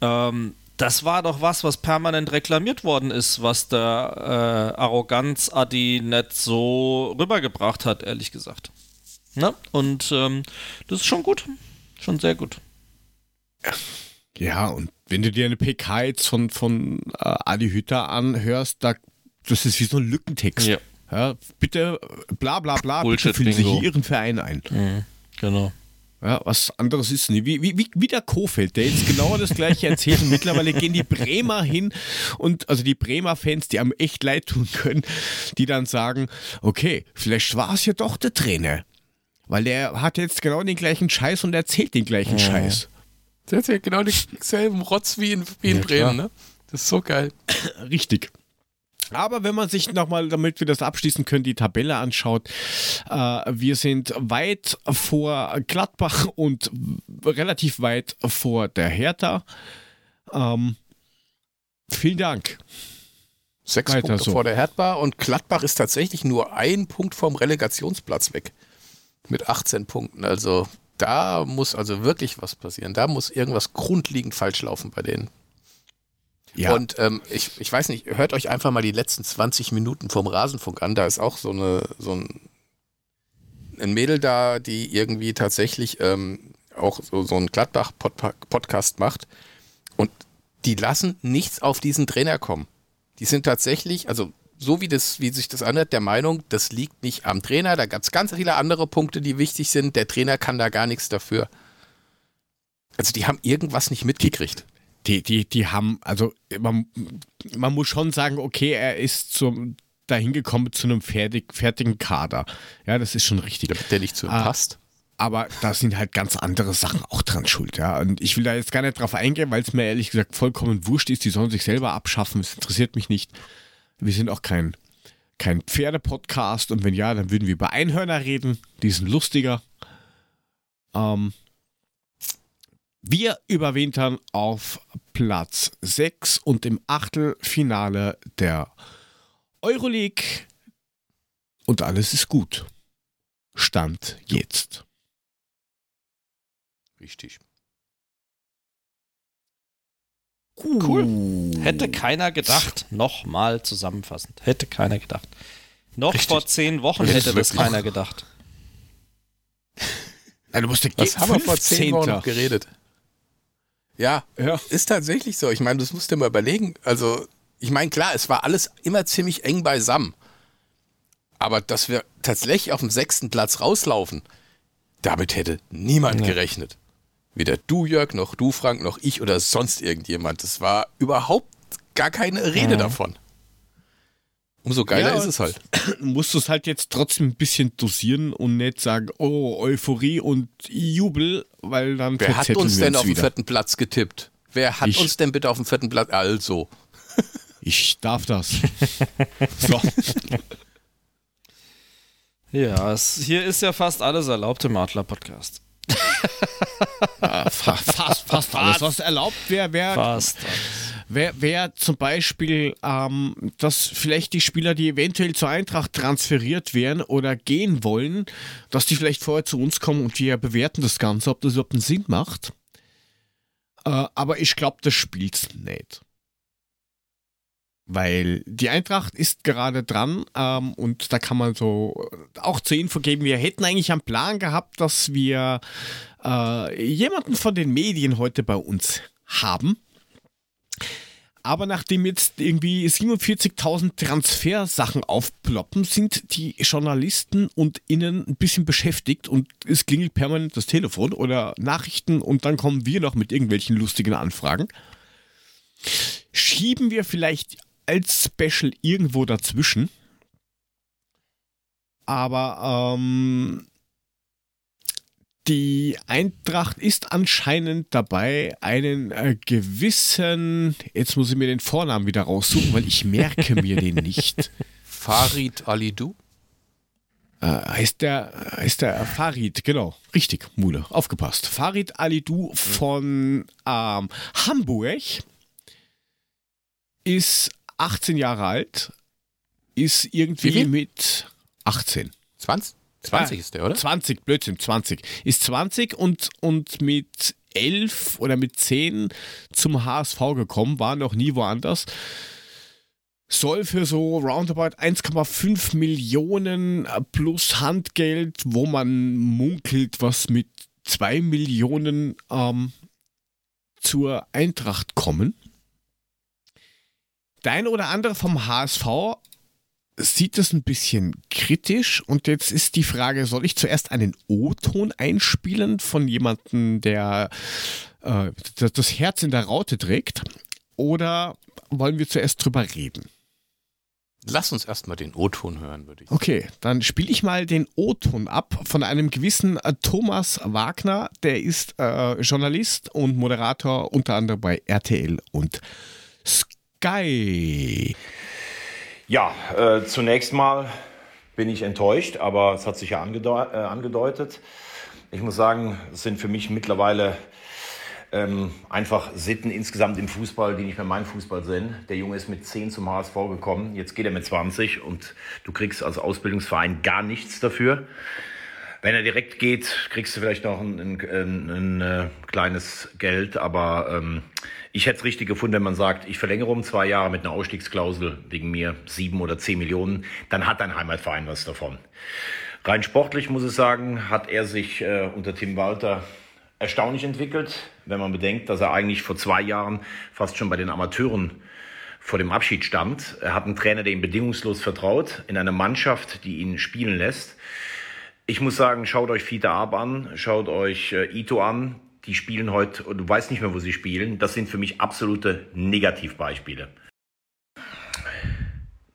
ähm, das war doch was, was permanent reklamiert worden ist, was der äh, Arroganz-Adi nicht so rübergebracht hat, ehrlich gesagt. Ne? Und ähm, das ist schon gut. Schon sehr gut. Ja, und wenn du dir eine PK jetzt von, von äh, Adi Hütter anhörst, da, das ist wie so ein Lückentext. Ja. Ja, bitte, bla bla bla, bitte Bullshit füllen Sie hier Ihren Verein ein. Genau. Ja, was anderes ist nicht. Wie, wie, wie, der Kofeld, der jetzt genau das gleiche erzählt. Und mittlerweile gehen die Bremer hin und also die Bremer Fans, die einem echt leid tun können, die dann sagen, okay, vielleicht war es ja doch der Trainer. Weil der hat jetzt genau den gleichen Scheiß und erzählt den gleichen Scheiß. Der hat ja genau denselben Rotz wie in, wie in Ja, klar. Bremen, ne? Das ist so geil. Richtig. Aber wenn man sich nochmal, damit wir das abschließen können, die Tabelle anschaut, äh, wir sind weit vor Gladbach und relativ weit vor der Hertha. Ähm, vielen Dank. Sechs Weiter Punkte so. vor der Hertha und Gladbach ist tatsächlich nur ein Punkt vom Relegationsplatz weg. Mit 18 Punkten. Also da muss also wirklich was passieren. Da muss irgendwas grundlegend falsch laufen bei denen. Ja, Und ähm, ich, ich weiß nicht, hört euch einfach mal die letzten 20 Minuten vom Rasenfunk an. Da ist auch so eine so ein, ein Mädel da, die irgendwie tatsächlich ähm, auch so, so einen Gladbach-Podcast macht. Und die lassen nichts auf diesen Trainer kommen. Die sind tatsächlich, also so wie, das, wie sich das anhört, der Meinung, das liegt nicht am Trainer. Da gab es ganz viele andere Punkte, die wichtig sind. Der Trainer kann da gar nichts dafür. Also die haben irgendwas nicht mitgekriegt. Die, die, die haben, also man, man muss schon sagen, okay, er ist zum, dahin gekommen zu einem fertig, fertigen Kader. Ja, das ist schon richtig. Der nicht zu ihm Ah. passt. Aber da sind halt ganz andere Sachen auch dran schuld, ja. Und ich will da jetzt gar nicht drauf eingehen, weil es mir ehrlich gesagt vollkommen wurscht ist. Die sollen sich selber abschaffen. Es interessiert mich nicht. Wir sind auch kein, kein Pferde-Podcast. Und wenn ja, dann würden wir über Einhörner reden. Die sind lustiger. Ähm, wir überwintern auf Platz 6 und im Achtelfinale der Euroleague. Und alles ist gut. Stand jetzt. Richtig. Cool. Hätte keiner gedacht. Nochmal zusammenfassend. Hätte keiner gedacht. Noch Richtig. vor zehn Wochen hätte das keiner gedacht. Ja, du musst ja Was haben wir vor zehn Wochen 15.. noch geredet? Ja, Ja. ist tatsächlich so. Ich meine, das musst du dir mal überlegen. Also, ich meine, klar, es war alles immer ziemlich eng beisammen. Aber dass wir tatsächlich auf dem sechsten Platz rauslaufen, damit hätte niemand gerechnet. Weder du, Jörg, noch du, Frank, noch ich oder sonst irgendjemand. Das war überhaupt gar keine Rede davon. Umso geiler Ja, ist es halt. musst du es halt jetzt trotzdem ein bisschen dosieren und nicht sagen, oh, Euphorie und Jubel, weil dann Wer hat uns denn auf den vierten Platz getippt? Wer hat Ich. uns denn bitte auf den vierten Platz? Also. Ich darf das. so. Ja, es, hier ist ja fast alles erlaubt im Adler-Podcast. Ja, fa fast, fast alles, was erlaubt wäre, wäre Fast alles. Wer, wer zum Beispiel, ähm, dass vielleicht die Spieler, die eventuell zur Eintracht transferiert werden oder gehen wollen, dass die vielleicht vorher zu uns kommen und wir bewerten das Ganze, ob das überhaupt einen Sinn macht. Äh, aber ich glaube, das spielt's nicht. Weil die Eintracht ist gerade dran ähm, und da kann man so äh, auch zur Info geben, wir hätten eigentlich einen Plan gehabt, dass wir äh, jemanden von den Medien heute bei uns haben. Aber nachdem jetzt irgendwie 47.000 Transfersachen aufploppen, sind die Journalisten und Innen ein bisschen beschäftigt und es klingelt permanent das Telefon oder Nachrichten und dann kommen wir noch mit irgendwelchen lustigen Anfragen. Schieben wir vielleicht als Special irgendwo dazwischen. Aber ähm, die Eintracht ist anscheinend dabei, einen äh, gewissen, jetzt muss ich mir den Vornamen wieder raussuchen, weil ich merke mir den nicht. Farid Alidou? Äh, heißt der, heißt der Farid, genau, richtig, Mule, aufgepasst. Farid Alidou von ähm, Hamburg ist 18 Jahre alt, ist irgendwie mit 18. 20? 20 Ah, ist der, oder? 20, Blödsinn, 20. Ist 20 und, und mit 11 oder mit 10 zum HSV gekommen, war noch nie woanders. Soll für so roundabout 1,5 Millionen plus Handgeld, wo man munkelt, was mit 2 Millionen ähm, zur Eintracht kommen. Der eine oder andere vom HSV sieht das ein bisschen kritisch und jetzt ist die Frage, soll ich zuerst einen O-Ton einspielen von jemandem, der äh, das- das Herz in der Raute trägt oder wollen wir zuerst drüber reden? Lass uns erstmal den O-Ton hören, würde ich sagen. Okay, dann spiele ich mal den O-Ton ab von einem gewissen äh, Thomas Wagner, der ist äh, Journalist und Moderator unter anderem bei RTL und Sky. Ja, äh, zunächst mal bin ich enttäuscht, aber es hat sich ja angedeu äh, angedeutet. Ich muss sagen, es sind für mich mittlerweile ähm, einfach Sitten insgesamt im Fußball, die nicht mehr mein Fußball sind. Der Junge ist mit 10 zum HSV gekommen, jetzt geht er mit 20 und du kriegst als Ausbildungsverein gar nichts dafür. Wenn er direkt geht, kriegst du vielleicht noch ein, ein, ein, ein äh, kleines Geld, aber ähm, ich hätte es richtig gefunden, wenn man sagt, ich verlängere um zwei Jahre mit einer Ausstiegsklausel wegen mir sieben oder zehn Millionen, dann hat dein Heimatverein was davon. Rein sportlich muss ich sagen, hat er sich äh, unter Tim Walter erstaunlich entwickelt, wenn man bedenkt, dass er eigentlich vor zwei Jahren fast schon bei den Amateuren vor dem Abschied stand. Er hat einen Trainer, der ihm bedingungslos vertraut, in einer Mannschaft, die ihn spielen lässt. Ich muss sagen, schaut euch Fiete Ab an, schaut euch äh, Ito an. Die spielen heute, und du weißt nicht mehr, wo sie spielen. Das sind für mich absolute Negativbeispiele.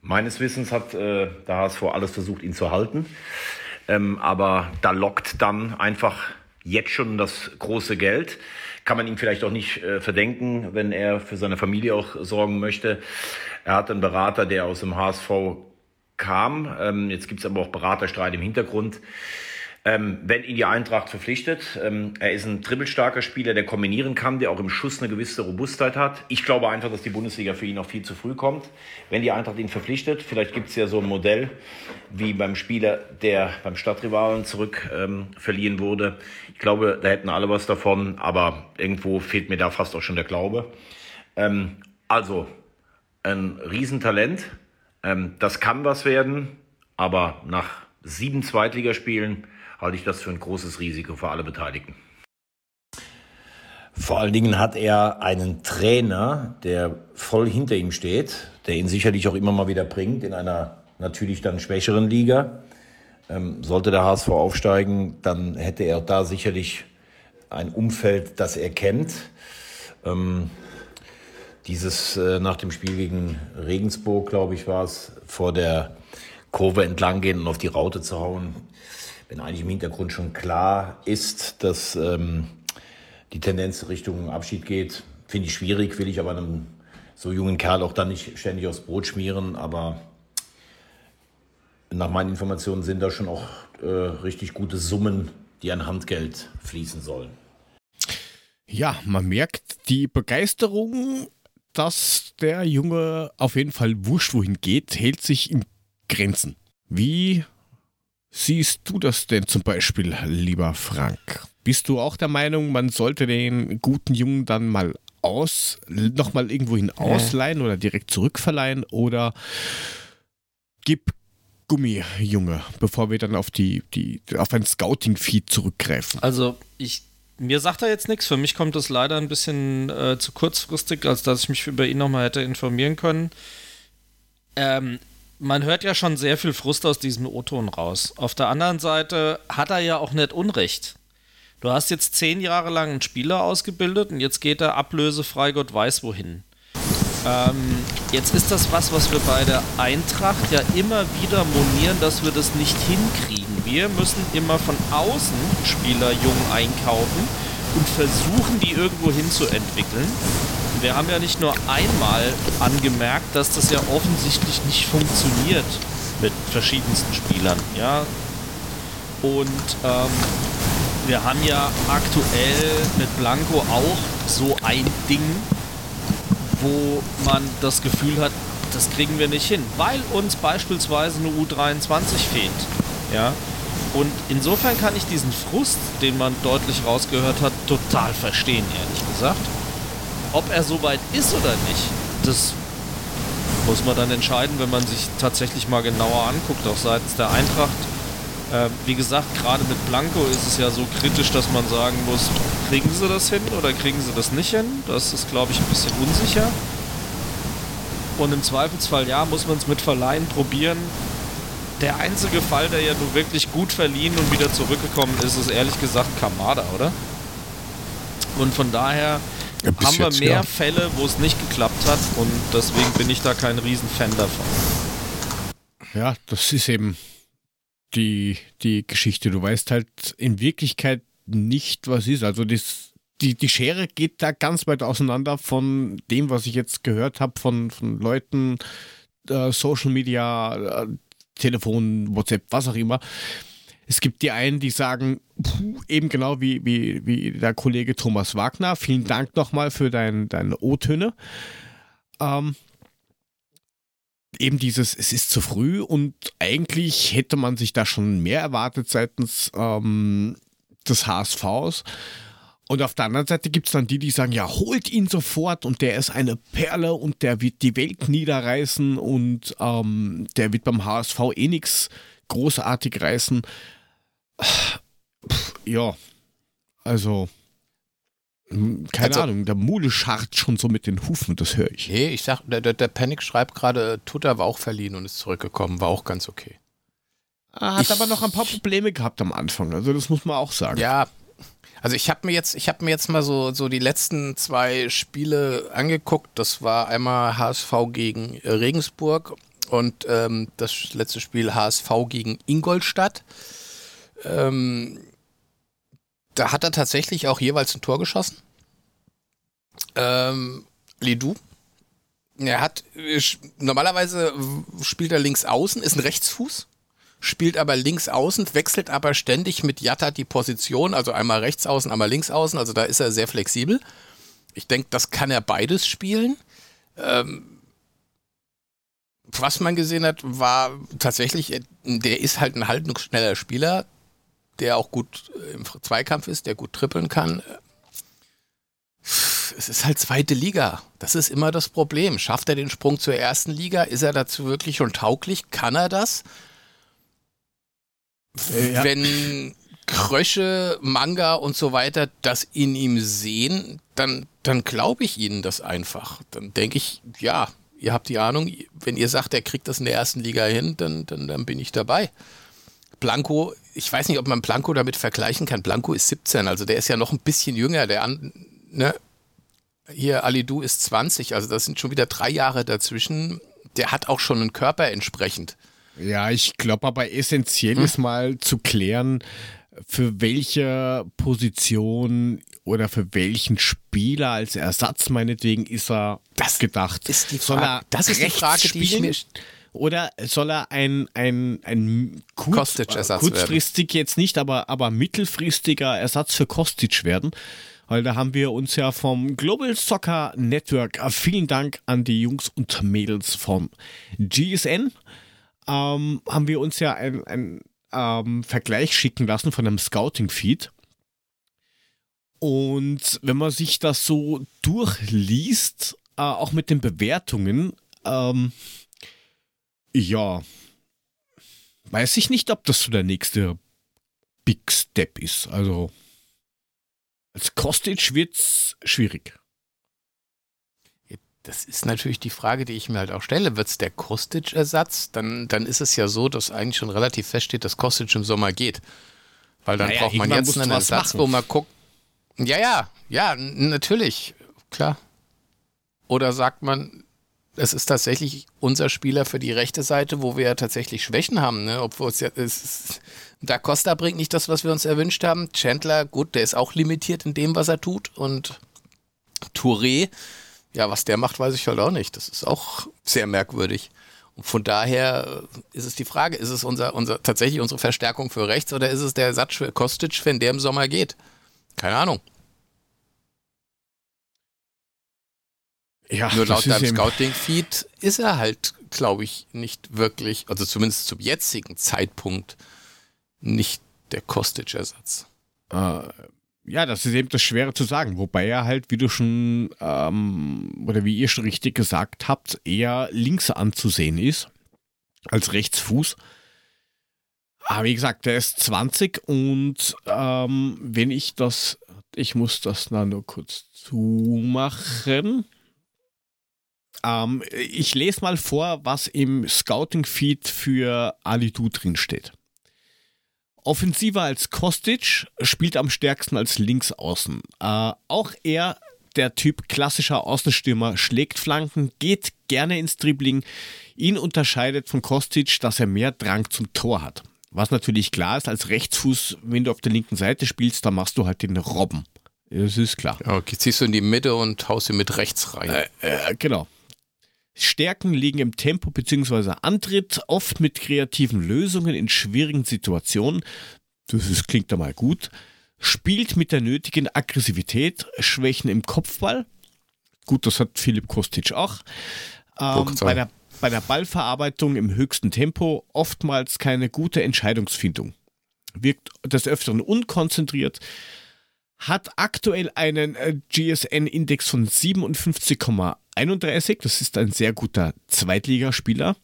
Meines Wissens hat äh, der HSV alles versucht, ihn zu halten. Ähm, aber da lockt dann einfach jetzt schon das große Geld. Kann man ihm vielleicht auch nicht äh, verdenken, wenn er für seine Familie auch sorgen möchte. Er hat einen Berater, der aus dem HSV kam. Ähm, jetzt gibt es aber auch Beraterstreit im Hintergrund. Ähm, wenn ihn die Eintracht verpflichtet. Ähm, er ist ein dribbelstarker Spieler, der kombinieren kann, der auch im Schuss eine gewisse Robustheit hat. Ich glaube einfach, dass die Bundesliga für ihn noch viel zu früh kommt. Wenn die Eintracht ihn verpflichtet, vielleicht gibt es ja so ein Modell wie beim Spieler, der beim Stadtrivalen zurück ähm, verliehen wurde. Ich glaube, da hätten alle was davon, aber irgendwo fehlt mir da fast auch schon der Glaube. Ähm, also, ein Riesentalent. Ähm, das kann was werden, aber nach sieben Zweitligaspielen halte ich das für ein großes Risiko für alle Beteiligten. Vor allen Dingen hat er einen Trainer, der voll hinter ihm steht, der ihn sicherlich auch immer mal wieder bringt in einer natürlich dann schwächeren Liga. Ähm, sollte der HSV aufsteigen, dann hätte er da sicherlich ein Umfeld, das er kennt. Ähm, dieses äh, nach dem Spiel gegen Regensburg, glaube ich, war es, vor der Kurve entlang gehen und auf die Raute zu hauen, wenn eigentlich im Hintergrund schon klar ist, dass ähm, die Tendenz Richtung Abschied geht, finde ich schwierig, will ich aber einem so jungen Kerl auch dann nicht ständig aufs Brot schmieren, aber nach meinen Informationen sind da schon auch äh, richtig gute Summen, die an Handgeld fließen sollen. Ja, man merkt die Begeisterung, dass der Junge auf jeden Fall wurscht wohin geht, hält sich in Grenzen. Wie siehst du das denn zum Beispiel, lieber Frank? Bist du auch der Meinung, man sollte den guten Jungen dann mal aus, nochmal irgendwohin ausleihen oder direkt zurückverleihen oder gib Gummi, Junge, bevor wir dann auf die, die auf ein Scouting-Feed zurückgreifen? Also ich mir sagt er jetzt nichts. Für mich kommt das leider ein bisschen äh, zu kurzfristig, als dass ich mich über ihn nochmal hätte informieren können. Ähm, man hört ja schon sehr viel Frust aus diesem O-Ton raus. Auf der anderen Seite hat er ja auch nicht Unrecht. Du hast jetzt zehn Jahre lang einen Spieler ausgebildet und jetzt geht er ablösefrei, Gott weiß wohin. Ähm, jetzt ist das was, was wir bei der Eintracht ja immer wieder monieren, dass wir das nicht hinkriegen. Wir müssen immer von außen Spieler jung einkaufen und versuchen, die irgendwo hinzuentwickeln. Wir haben ja nicht nur einmal angemerkt, dass das ja offensichtlich nicht funktioniert mit verschiedensten Spielern, ja. Und ähm, wir haben ja aktuell mit Blanco auch so ein Ding, wo man das Gefühl hat, das kriegen wir nicht hin, weil uns beispielsweise eine U23 fehlt. Ja. Und insofern kann ich diesen Frust, den man deutlich rausgehört hat, total verstehen, ehrlich gesagt. Ob er soweit ist oder nicht, das muss man dann entscheiden, wenn man sich tatsächlich mal genauer anguckt, auch seitens der Eintracht. Äh, wie gesagt, gerade mit Blanco ist es ja so kritisch, dass man sagen muss, kriegen sie das hin oder kriegen sie das nicht hin? Das ist, glaube ich, ein bisschen unsicher. Und im Zweifelsfall, ja, muss man es mit Verleihen probieren. Der einzige Fall, der ja nur wirklich gut verliehen und wieder zurückgekommen ist, ist ehrlich gesagt Kamada, oder? Und von daher bis haben wir jetzt, mehr ja. Fälle, wo es nicht geklappt hat und deswegen bin ich da kein Riesenfan davon. Ja, das ist eben die, die Geschichte. Du weißt halt in Wirklichkeit nicht, was ist. Also das, die, die Schere geht da ganz weit auseinander von dem, was ich jetzt gehört habe von, von Leuten, äh, Social Media, äh, Telefon, WhatsApp, was auch immer. Es gibt die einen, die sagen, puh, eben genau wie, wie, wie der Kollege Thomas Wagner, vielen Dank nochmal für dein, deine O-Töne. Ähm, eben dieses, es ist zu früh und eigentlich hätte man sich da schon mehr erwartet seitens ähm, des HSVs. Und auf der anderen Seite gibt es dann die, die sagen, ja, holt ihn sofort und der ist eine Perle und der wird die Welt niederreißen und ähm, der wird beim HSV eh nichts großartig reißen. Pff, Ja, also hm, keine Also- Ahnung, der Mule scharrt schon so mit den Hufen, das höre ich. Nee, ich sag, der, der, Panic schreibt gerade, Tutter war auch verliehen und ist zurückgekommen, war auch ganz okay. Er hat Ich- aber noch ein paar Probleme gehabt am Anfang, also das muss man auch sagen. Ja, also ich habe mir jetzt, ich habe mir jetzt mal so, so die letzten zwei Spiele angeguckt. Das war einmal HSV gegen äh, Regensburg und ähm, das letzte Spiel HSV gegen Ingolstadt. Ähm, da hat er tatsächlich auch jeweils ein Tor geschossen. Ähm, Lidu. Er hat, äh, normalerweise spielt er links außen, ist ein Rechtsfuß, spielt aber links außen, wechselt aber ständig mit Jatta die Position, also einmal rechts außen, einmal links außen, also da ist er sehr flexibel. Ich denke, das kann er beides spielen. Ähm, was man gesehen hat, war tatsächlich, der ist halt ein haltungsschneller Spieler, der auch gut im Zweikampf ist, der gut trippeln kann. Es ist halt zweite Liga. Das ist immer das Problem. Schafft er den Sprung zur ersten Liga? Ist er dazu wirklich schon tauglich? Kann er das? Ja. Wenn Krösche, Manga und so weiter das in ihm sehen, dann, dann glaube ich ihnen das einfach. Dann denke ich, ja, ihr habt die Ahnung, wenn ihr sagt, er kriegt das in der ersten Liga hin, dann, dann, dann bin ich dabei. Blanco, ich weiß nicht, ob man Blanco damit vergleichen kann. Blanco ist 17, also der ist ja noch ein bisschen jünger. Der an, ne? Hier, Alidu ist 20, also das sind schon wieder drei Jahre dazwischen. Der hat auch schon einen Körper entsprechend. Ja, ich glaube aber essentiell Hm? ist mal zu klären, für welche Position oder für welchen Spieler als Ersatz meinetwegen ist er Das gedacht. ist die Frage- das ist die Frage, die ich mir- Oder soll er ein, ein, ein kurz, kurzfristig jetzt nicht, aber, aber mittelfristiger Ersatz für Kostic werden? Weil da haben wir uns ja vom Global Soccer Network, äh, vielen Dank an die Jungs und Mädels vom GSN, ähm, haben wir uns ja ein, ein ähm, Vergleich schicken lassen von einem Scouting-Feed. Und wenn man sich das so durchliest, äh, auch mit den Bewertungen, ähm, ja, weiß ich nicht, ob das so der nächste Big Step ist. Also als Kostic wird's schwierig. Das ist natürlich die Frage, die ich mir halt auch stelle. Wird es der Kostic-Ersatz? Dann, dann ist es ja so, dass eigentlich schon relativ feststeht, dass Kostic im Sommer geht. Weil dann Naja, braucht man jetzt einen Ersatz, machen. wo man guckt. Ja, ja, ja, natürlich, klar. Oder sagt man, es ist tatsächlich unser Spieler für die rechte Seite, wo wir ja tatsächlich Schwächen haben, ne? Obwohl es ja, es ist, Da Costa bringt nicht das, was wir uns erwünscht haben. Chandler, gut, der ist auch limitiert in dem, was er tut. Und Touré, ja, was der macht, weiß ich halt auch nicht. Das ist auch sehr merkwürdig. Und von daher äh, ist es die Frage, ist es unser, unser, tatsächlich unsere Verstärkung für rechts oder ist es der Ersatz für Kostic, wenn der im Sommer geht? Keine Ahnung. Ja, Nur laut deinem Scouting-Feed ist er halt, glaube ich, nicht wirklich, also zumindest zum jetzigen Zeitpunkt, nicht der Kostic-Ersatz. Äh, ja, das ist eben das Schwere zu sagen. Wobei er halt, wie du schon, ähm, oder wie ihr schon richtig gesagt habt, eher links anzusehen ist als Rechtsfuß. Aber wie gesagt, der ist 20 und ähm, wenn ich das, ich muss das na nur kurz zumachen. Ähm, ich lese mal vor, was im Scouting-Feed für Alidu drin steht. Offensiver als Kostic, spielt am stärksten als Linksaußen. Äh, auch er, der Typ klassischer Außenstürmer, schlägt Flanken, geht gerne ins Dribbling. Ihn unterscheidet von Kostic, dass er mehr Drang zum Tor hat. Was natürlich klar ist, als Rechtsfuß, wenn du auf der linken Seite spielst, dann machst du halt den Robben. Das ist klar. Okay, ziehst du in die Mitte und haust ihn mit rechts rein. Äh, äh, genau. Stärken liegen im Tempo bzw. Antritt, oft mit kreativen Lösungen in schwierigen Situationen. Das ist, klingt da mal gut. Spielt mit der nötigen Aggressivität, Schwächen im Kopfball. Gut, das hat Philipp Kostic auch. Ähm, bei, der, bei der Ballverarbeitung im höchsten Tempo oftmals keine gute Entscheidungsfindung. Wirkt des Öfteren unkonzentriert, hat aktuell einen äh, GSN-Index von 57,31. Das ist ein sehr guter Zweitligaspieler.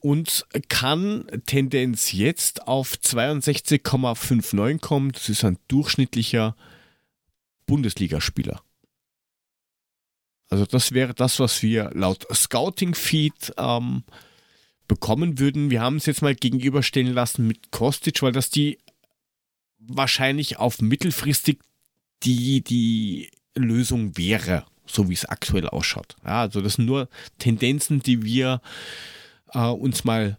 Und kann Tendenz jetzt auf 62,59 kommen. Das ist ein durchschnittlicher Bundesligaspieler. Also das wäre das, was wir laut Scouting-Feed ähm, bekommen würden. Wir haben es jetzt mal gegenüberstellen lassen mit Kostic, weil das die wahrscheinlich auf mittelfristig die, die Lösung wäre, so wie es aktuell ausschaut. Ja, also das sind nur Tendenzen, die wir äh, uns mal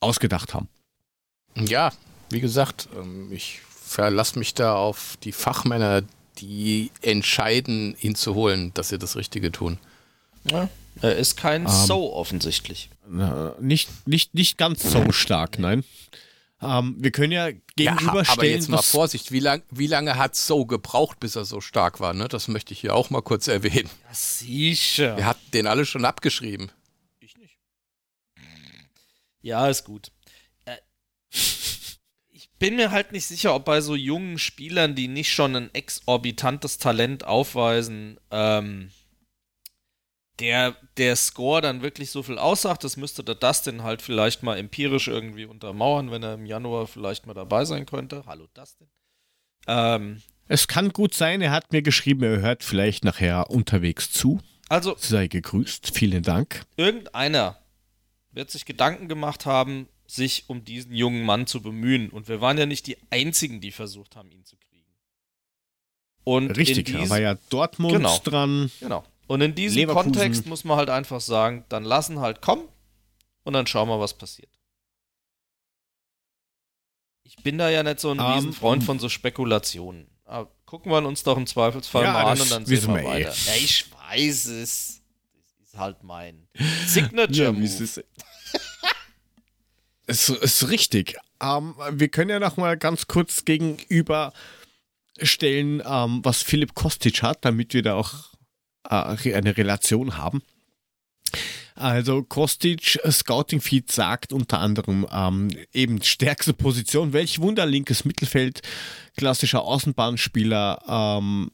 ausgedacht haben. Ja, wie gesagt, ähm, ich verlasse mich da auf die Fachmänner, die entscheiden, ihn zu holen, dass sie das Richtige tun. Ja, Er ist kein Ähm. So offensichtlich. Nicht, nicht, nicht ganz so stark, nein. Ähm, wir können ja Ja, gegenüberstellen, aber jetzt mal Vorsicht, wie, lang, wie lange hat So gebraucht, bis er so stark war? Ne? Das möchte ich hier auch mal kurz erwähnen. Sicher. Wir hatten den alle schon abgeschrieben. Ich nicht. Ja, ist gut. Äh, ich bin mir halt nicht sicher, ob bei so jungen Spielern, die nicht schon ein exorbitantes Talent aufweisen, ähm, der, der Score dann wirklich so viel aussagt. Das müsste der Dustin halt vielleicht mal empirisch irgendwie untermauern, wenn er im Januar vielleicht mal dabei sein könnte. Hallo Dustin. Ähm, es kann gut sein, er hat mir geschrieben, er hört vielleicht nachher unterwegs zu. also Sei gegrüßt, vielen Dank. irgendeiner wird sich Gedanken gemacht haben, sich um diesen jungen Mann zu bemühen. Und wir waren ja nicht die Einzigen, die versucht haben, ihn zu kriegen. Und Richtig, da diesem, war ja Dortmund Genau. dran. genau. Und in diesem Leverkusen. Kontext muss man halt einfach sagen, dann lassen halt kommen und dann schauen wir, was passiert. Ich bin da ja nicht so ein Ähm, Riesenfreund von so Spekulationen. Aber gucken wir uns doch im Zweifelsfall Ja, mal an und dann sehen wir wir eh. weiter. Ja, ich weiß es. Das ist halt mein Signature Ja, Move. es ist. Es ist richtig. Ähm, wir können ja noch mal ganz kurz gegenüberstellen, ähm, was Philipp Kostic hat, damit wir da auch äh, eine Relation haben. Also Kostic äh, Scouting Feed sagt unter anderem ähm, eben stärkste Position, welch Wunder, linkes Mittelfeld, klassischer Außenbahnspieler, ähm,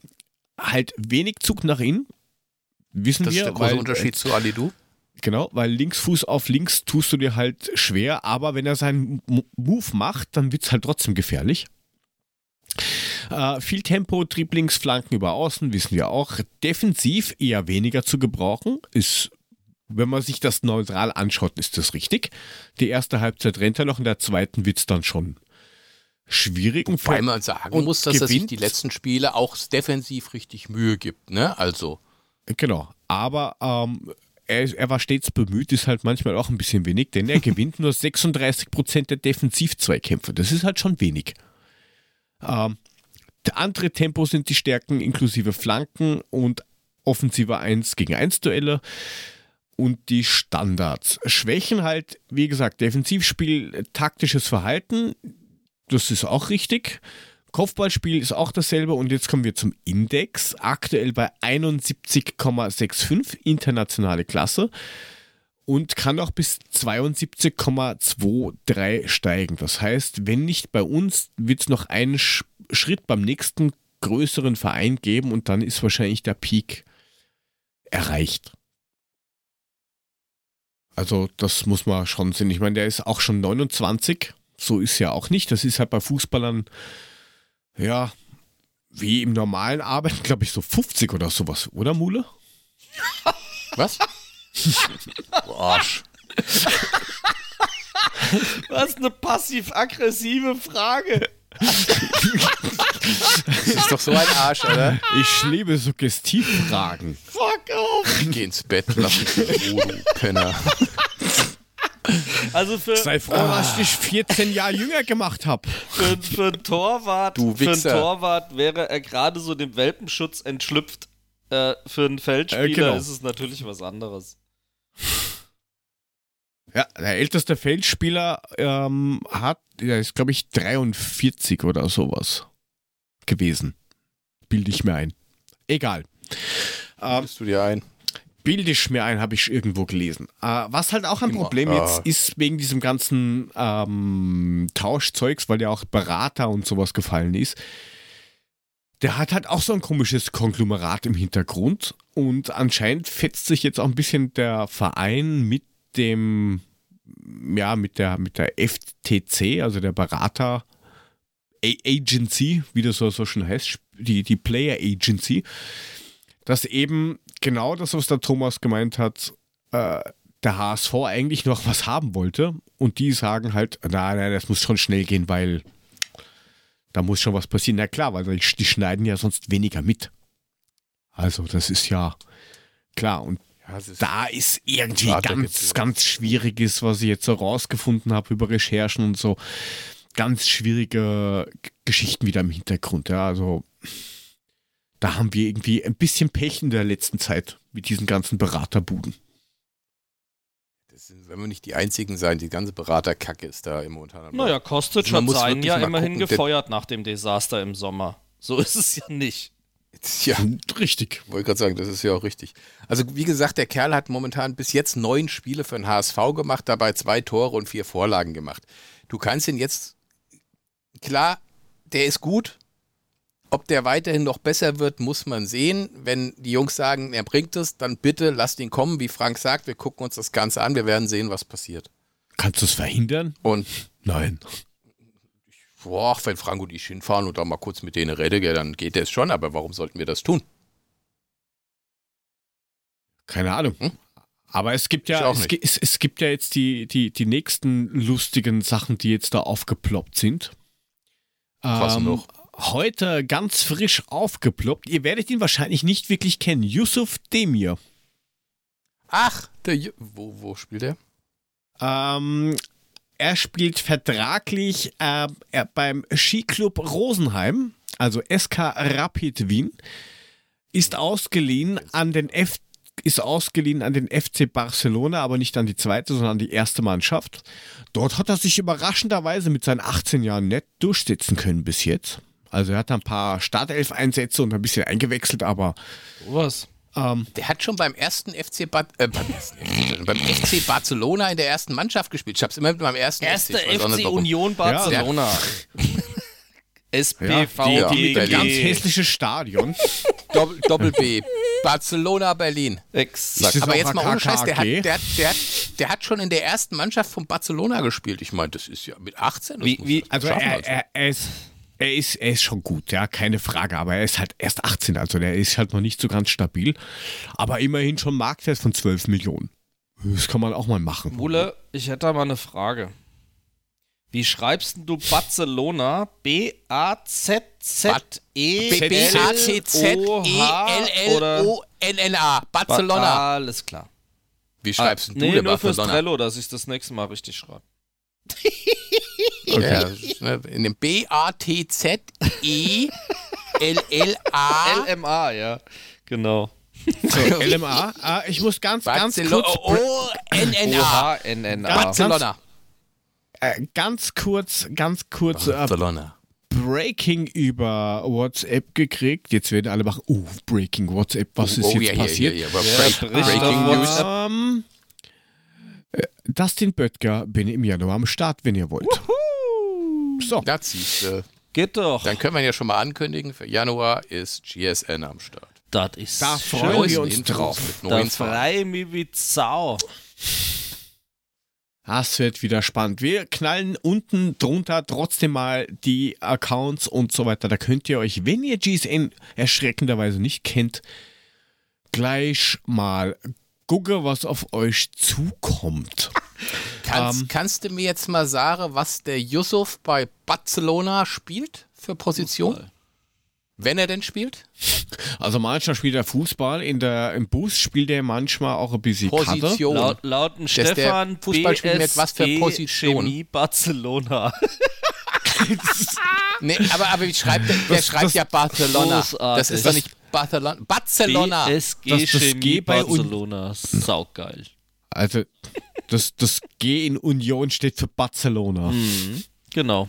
halt wenig Zug nach innen. Wissen Das wir, ist der große weil, Unterschied zu Alidu. Genau, weil Linksfuß auf links tust du dir halt schwer, aber wenn er seinen Move macht, dann wird es halt trotzdem gefährlich. Äh, viel Tempo, Dribblings, Flanken über Außen, wissen wir auch. Defensiv eher weniger zu gebrauchen, ist, wenn man sich das neutral anschaut, ist das richtig. Die erste Halbzeit rennt er noch, in der zweiten wird es dann schon schwierig. Und Weil man sagen und muss, dass er sich gewinnt- die letzten Spiele auch defensiv richtig Mühe gibt. Ne? Also, Genau, aber ähm, er, er war stets bemüht, ist halt manchmal auch ein bisschen wenig, denn er gewinnt nur 36% der Defensiv-Zweikämpfe. Das ist halt schon wenig. Ähm, andere Tempo sind die Stärken inklusive Flanken und offensive 1 gegen 1 Duelle und die Standards. Schwächen halt, wie gesagt, Defensivspiel, taktisches Verhalten, das ist auch richtig. Kopfballspiel ist auch dasselbe und jetzt kommen wir zum Index. Aktuell bei 71,65 internationale Klasse und kann auch bis 72,23 steigen. Das heißt, wenn nicht bei uns, wird es noch einen Sch Schritt beim nächsten größeren Verein geben und dann ist wahrscheinlich der Peak erreicht. Also das muss man schon sehen. Ich meine, der ist auch schon 29. So ist ja auch nicht. Das ist halt bei Fußballern, ja, wie im normalen Arbeiten, glaube ich, so 50 oder sowas, oder Mule? was? Du Arsch. Was eine passiv-aggressive Frage. Das ist doch so ein Arsch, oder? Ich liebe Suggestivfragen. Fuck off. Geh ins Bett, lass mich in Ruhe, du Penner. Also für, Sei froh, dass ich dich 14 Jahre jünger gemacht habe. für, für einen Torwart, für einen. Torwart wäre er gerade so dem Welpenschutz entschlüpft. Äh, für einen Feldspieler Äh, genau. ist es natürlich was anderes. Ja, der älteste Feldspieler ähm, hat, der ist, glaube ich, 43 oder sowas gewesen. Bilde ich mir ein. Egal. Ähm, Bildest du dir ein? bilde ich mir ein, habe ich irgendwo gelesen. Äh, was halt auch ein Immer. Problem jetzt ist, wegen diesem ganzen ähm, Tauschzeugs, weil ja auch Berater und sowas gefallen ist, der hat halt auch so ein komisches Konglomerat im Hintergrund und anscheinend fetzt sich jetzt auch ein bisschen der Verein mit dem, ja, mit der, mit der FTC, also der Berater Agency, wie das so, so schon heißt, die, die Player Agency, dass eben genau das, was der Thomas gemeint hat, äh, der HSV eigentlich noch was haben wollte. Und die sagen halt, nein, nein, das muss schon schnell gehen, weil da muss schon was passieren. Na klar, weil die, schneiden ja sonst weniger mit. Also das ist ja klar und Ja, ist da ist irgendwie ganz, ganz schwieriges, was ich jetzt so rausgefunden habe über Recherchen und so. Ganz schwierige Geschichten wieder im Hintergrund. Ja, also da haben wir irgendwie ein bisschen Pech in der letzten Zeit mit diesen ganzen Beraterbuden. Wenn wir nicht die einzigen sein, die ganze Beraterkacke ist da im momentan. am Naja, Kostic hat seinen ja immerhin gucken, gefeuert nach dem Desaster im Sommer. So ist es ja nicht. Ja, Richtig. wollte gerade sagen, das ist ja auch richtig. Also wie gesagt, der Kerl hat momentan bis jetzt neun Spiele für den HSV gemacht, dabei zwei Tore und vier Vorlagen gemacht. Du kannst ihn jetzt, klar, der ist gut. Ob der weiterhin noch besser wird, muss man sehen. Wenn die Jungs sagen, er bringt es, dann bitte lasst ihn kommen, wie Frank sagt. Wir gucken uns das Ganze an, wir werden sehen, was passiert. Kannst du es verhindern? Und Nein. boah, wenn Frank und ich hinfahren und da mal kurz mit denen rede, gell, dann geht es schon, aber warum sollten wir das tun? Keine Ahnung. Hm? Aber es gibt ja, es, es, es gibt ja jetzt die, die, die nächsten lustigen Sachen, die jetzt da aufgeploppt sind. Was noch? Heute ganz frisch aufgeploppt. Ihr werdet ihn wahrscheinlich nicht wirklich kennen. Yusuf Demir. Ach, der, Ju- wo, wo spielt er? Ähm, er spielt vertraglich äh, beim Skiclub Rosenheim, also SK Rapid Wien, ist ausgeliehen an den F ist ausgeliehen an den FC Barcelona, aber nicht an die zweite, sondern an die erste Mannschaft. Dort hat er sich überraschenderweise mit seinen 18 Jahren nett durchsetzen können bis jetzt. Also er hat ein paar Startelf-Einsätze und ein bisschen eingewechselt, aber Was? ähm, Der hat schon beim ersten FC, Bad, äh, beim, beim FC Barcelona in der ersten Mannschaft gespielt. Ich hab's immer mit meinem ersten Erste FC. nicht FC. Union Barcelona. SPV Ja, die mit dem ganz GG. hässliche Stadion. Doppel, Doppel B. Barcelona, Berlin. Exakt. Aber jetzt mal ohne Scheiß, der hat, der, hat, der, hat, der hat schon in der ersten Mannschaft von Barcelona gespielt. Ich meine, das ist ja mit 18. Das Wie- wie- Also schaffen, er, er, er, ist, er, ist, er ist schon gut, ja, keine Frage, aber er ist halt erst 18, also der ist halt noch nicht so ganz stabil. Aber immerhin schon Marktwert von 12 Millionen. Das kann man auch mal machen. Mule, ich hätte da mal eine Frage. Wie schreibst denn du Barcelona? B-A-Z-Z-E B-A-T-Z-E-L-L-O-N-N-A. Barcelona. Alles klar. Wie schreibst du nee, denn nur fürs Barcelona? Trello, dass ich das nächste Mal richtig schreibe. Ja, ist, ne, in dem B-A-T-Z-E-L-L-A. LMA, ja. Genau. So, LMA, äh, ich muss ganz, ganz Barcelona. kurz, O-N-N-A. O-H-N-N-A. Ganz- Barcelona. äh, ganz kurz, ganz kurz äh, Barcelona. Breaking über WhatsApp gekriegt. Jetzt werden alle machen, oh, Breaking WhatsApp, was ist oh, jetzt ja, ja, passiert? Ja, ja, aber Ja, Break, Breaking News. WhatsApp. Dustin Böttger bin im Januar am Start, wenn ihr wollt. So, Das siehst du. Geht doch. Dann können wir ja schon mal ankündigen, für Januar ist GSN am Start. Das ist Da schön. freuen wir uns Infos drauf. Da freue ich mich wie Sau. Das wird wieder spannend. Wir knallen unten drunter trotzdem mal die Accounts und so weiter. Da könnt ihr euch, wenn ihr GSN erschreckenderweise nicht kennt, gleich mal gucken, was auf euch zukommt. Kannst, Ähm. kannst du mir jetzt mal sagen, was der Yusuf bei Barcelona spielt für Position? Wenn er denn spielt? Also manchmal spielt er Fußball, in der, im Bus spielt er manchmal auch ein bisschen. Position. Laut, laut dem Dass der Stefan Fußballspieler mit was für Position? Chemie Barcelona. Nee, aber, aber wie schreibt der? Der Das- schreibt das- ja Barcelona. Das Großartig. ist doch nicht Barcelona. Barcelona. BSG Das- das Chemie G bei Un- Barcelona. Saugeil. Also das, das G in Union steht für Barcelona. Mhm. Genau.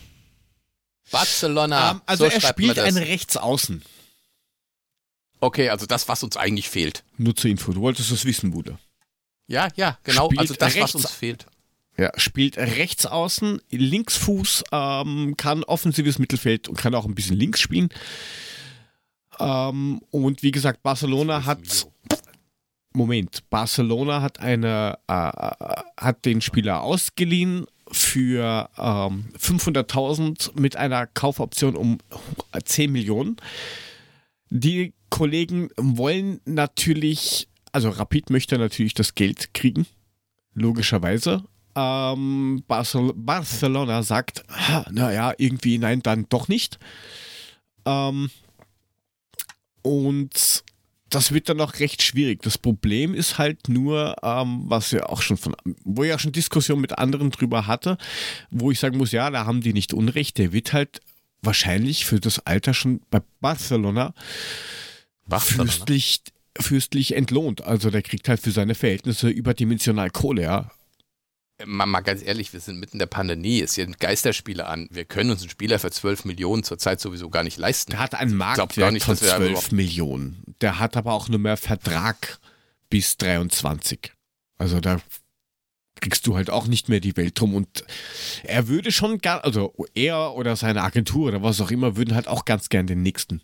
Barcelona. Ähm, also so er spielt das. ein Rechtsaußen. Okay, also das, was uns eigentlich fehlt. Nur zur Info, du wolltest es wissen, Bude. Ja, ja, genau. Spielt Also das, was uns fehlt. Ja, spielt rechts außen, Linksfuß, ähm, kann offensives Mittelfeld und kann auch ein bisschen links spielen. Ähm, und wie gesagt, Barcelona hat. Moment, Barcelona hat eine äh, äh, hat den Spieler ausgeliehen für ähm, 500.000 mit einer Kaufoption um 10 Millionen. Die Kollegen wollen natürlich, also Rapid möchte natürlich das Geld kriegen, logischerweise. Ähm, Barcel Barcelona sagt, naja, irgendwie nein, dann doch nicht. Ähm, und das wird dann auch recht schwierig. Das Problem ist halt nur, ähm, was wir auch schon von, wo ich auch schon Diskussionen mit anderen drüber hatte, wo ich sagen muss, ja, da haben die nicht Unrecht. Der wird halt wahrscheinlich für das Alter schon bei Barcelona Barcelona. fürstlich, fürstlich entlohnt. Also der kriegt halt für seine Verhältnisse überdimensional Kohle, ja. Mal, mal ganz ehrlich, wir sind mitten in der Pandemie, es sind Geisterspiele an. Wir können uns einen Spieler für 12 Millionen zurzeit sowieso gar nicht leisten. Der hat einen gar Marktwert nicht, von dass wir 12 überhaupt- Millionen. Der hat aber auch nur mehr Vertrag bis 23. Also da kriegst du halt auch nicht mehr die Welt drum. Und er würde schon gern, also er oder seine Agentur oder was auch immer, würden halt auch ganz gern den nächsten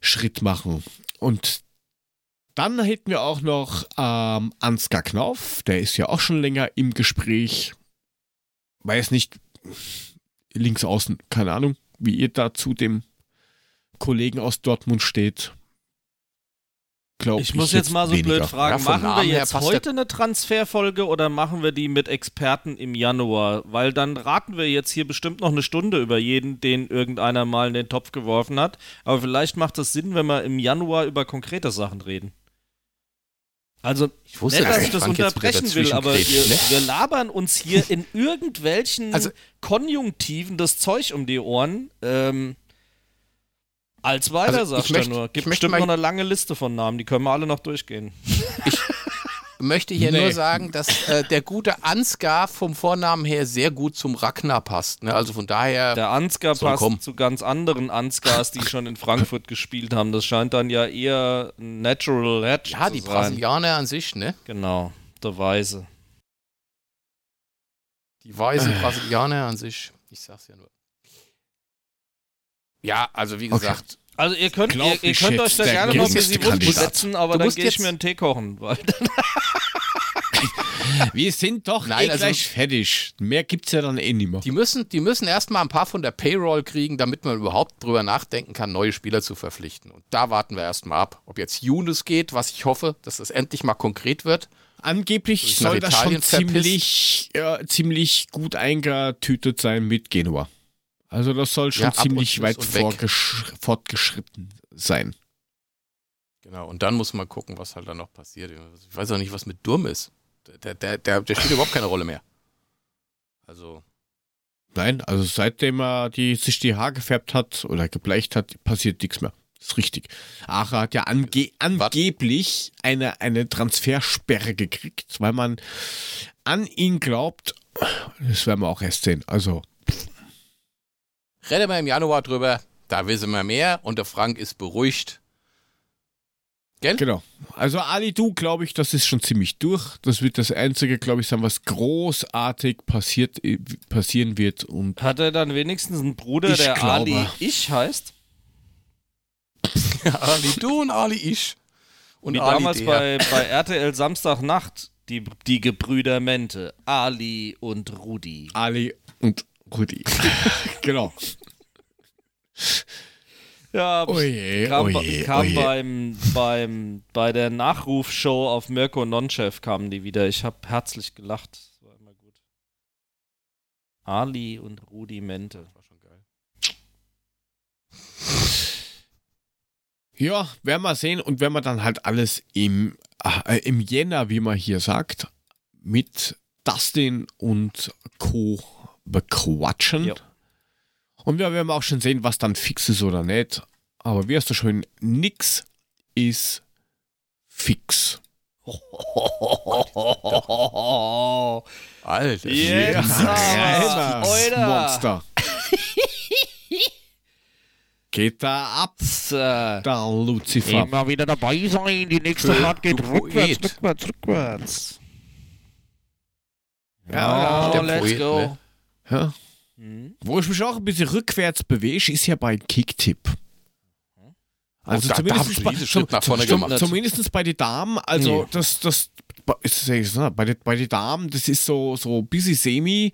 Schritt machen. Und dann hätten wir auch noch ähm, Ansgar Knauf, der ist ja auch schon länger im Gespräch. Weiß nicht, links außen, keine Ahnung, wie ihr da zu dem Kollegen aus Dortmund steht. Glaub Ich muss jetzt mal so blöd weniger. fragen, Ja, machen wir jetzt heute eine Transferfolge oder machen wir die mit Experten im Januar? Weil dann raten wir jetzt hier bestimmt noch eine Stunde über jeden, den irgendeiner mal in den Topf geworfen hat. Aber vielleicht macht es Sinn, wenn wir im Januar über konkrete Sachen reden. Also, Ich wusste nicht, dass ich das Frank unterbrechen will, aber wir, ne? wir labern uns hier in irgendwelchen Also- Konjunktiven das Zeug um die Ohren. Ähm, als weiter, Also, sagst ich du nur. ich Gibt bestimmt noch eine lange Liste von Namen, die können wir alle noch durchgehen. möchte hier Nee. nur sagen, dass äh, der gute Ansgar vom Vornamen her sehr gut zum Ragnar passt. Ne? Also von daher, Der Ansgar passt kommen. zu ganz anderen Ansgars, die schon in Frankfurt gespielt haben. Das scheint dann ja eher ein Natural Hedge ja, zu die sein. Brasilianer an sich, ne? Genau, der Weise. Die weißen Brasilianer an sich. Ich sag's ja nur. Ja, also wie Okay. gesagt, Also ihr könnt, ihr, ihr ich könnt euch da gerne noch ein bisschen Wunsch setzen, aber Du dann gehe ich mir einen Tee kochen. Weil Wir sind doch Nein, eh also- gleich fertig. Mehr gibt's ja dann eh nicht mehr. die müssen, die müssen erstmal ein paar von der Payroll kriegen, damit man überhaupt drüber nachdenken kann, neue Spieler zu verpflichten. Und da warten wir erstmal ab. Ob jetzt Younes geht, was ich hoffe, dass das endlich mal konkret wird. Angeblich soll das schon ziemlich, ja, ziemlich gut eingetütet sein mit Genua. Also das soll schon Ja, ziemlich weit fortgeschritten sein. Genau, und dann muss man gucken, was halt dann noch passiert. Ich weiß auch nicht, was mit Durm ist. Der, der, der, der spielt überhaupt keine Rolle mehr. Also, Nein, also seitdem er die, sich die Haare gefärbt hat oder gebleicht hat, passiert nichts mehr. Das ist richtig. Acher hat ja ange angeblich eine, eine Transfersperre gekriegt, weil man an ihn glaubt. Das werden wir auch erst sehen. Also, reden wir im Januar drüber, da wissen wir mehr und der Frank ist beruhigt. Gell? genau. Also Ali Du, glaube ich, das ist schon ziemlich durch. Das wird das Einzige, glaube ich, sein, was großartig passiert, äh, passieren wird. Und Hat er dann wenigstens einen Bruder, Ich der glaube. Ali Ich heißt? Ali du und Ali ich. Und Wie Ali damals der. bei, bei RTL Samstagnacht, die, die Gebrüder Mente, Ali und Rudi. Ali und Rudi. genau. Ja, Oje, kam, oje, kam oje. beim, beim, bei der Nachrufshow auf Mirko Nonchev kamen die wieder. Ich habe herzlich gelacht. Das war immer gut. Ali und Rudi Mente. War schon geil. Ja, werden wir sehen und wenn wir dann halt alles im, äh, im Jänner, wie man hier sagt, mit Dustin und Co. bequatschen. Ja. Und wir werden auch schon sehen, was dann fix ist oder nicht. Aber wie hast du schon, nix ist fix. Alter. Aber, Oida. Monster. Geht da ab, da Lucifer. Immer wieder dabei sein, die nächste Äh, Fahrt geht du rückwärts, Poet. rückwärts, rückwärts. Ja, oh, der let's Poet, go. ne? Ja. Mhm. Wo ich mich auch ein bisschen rückwärts bewege, ist ja bei Kicktipp. Also Oh, da- da zumindest, ich einen bei, vorne zum, gemacht. zumindest bei den Damen, also Nee. das, das ist, ist, ne, bei den bei den Damen, das ist so, so ein bisschen semi,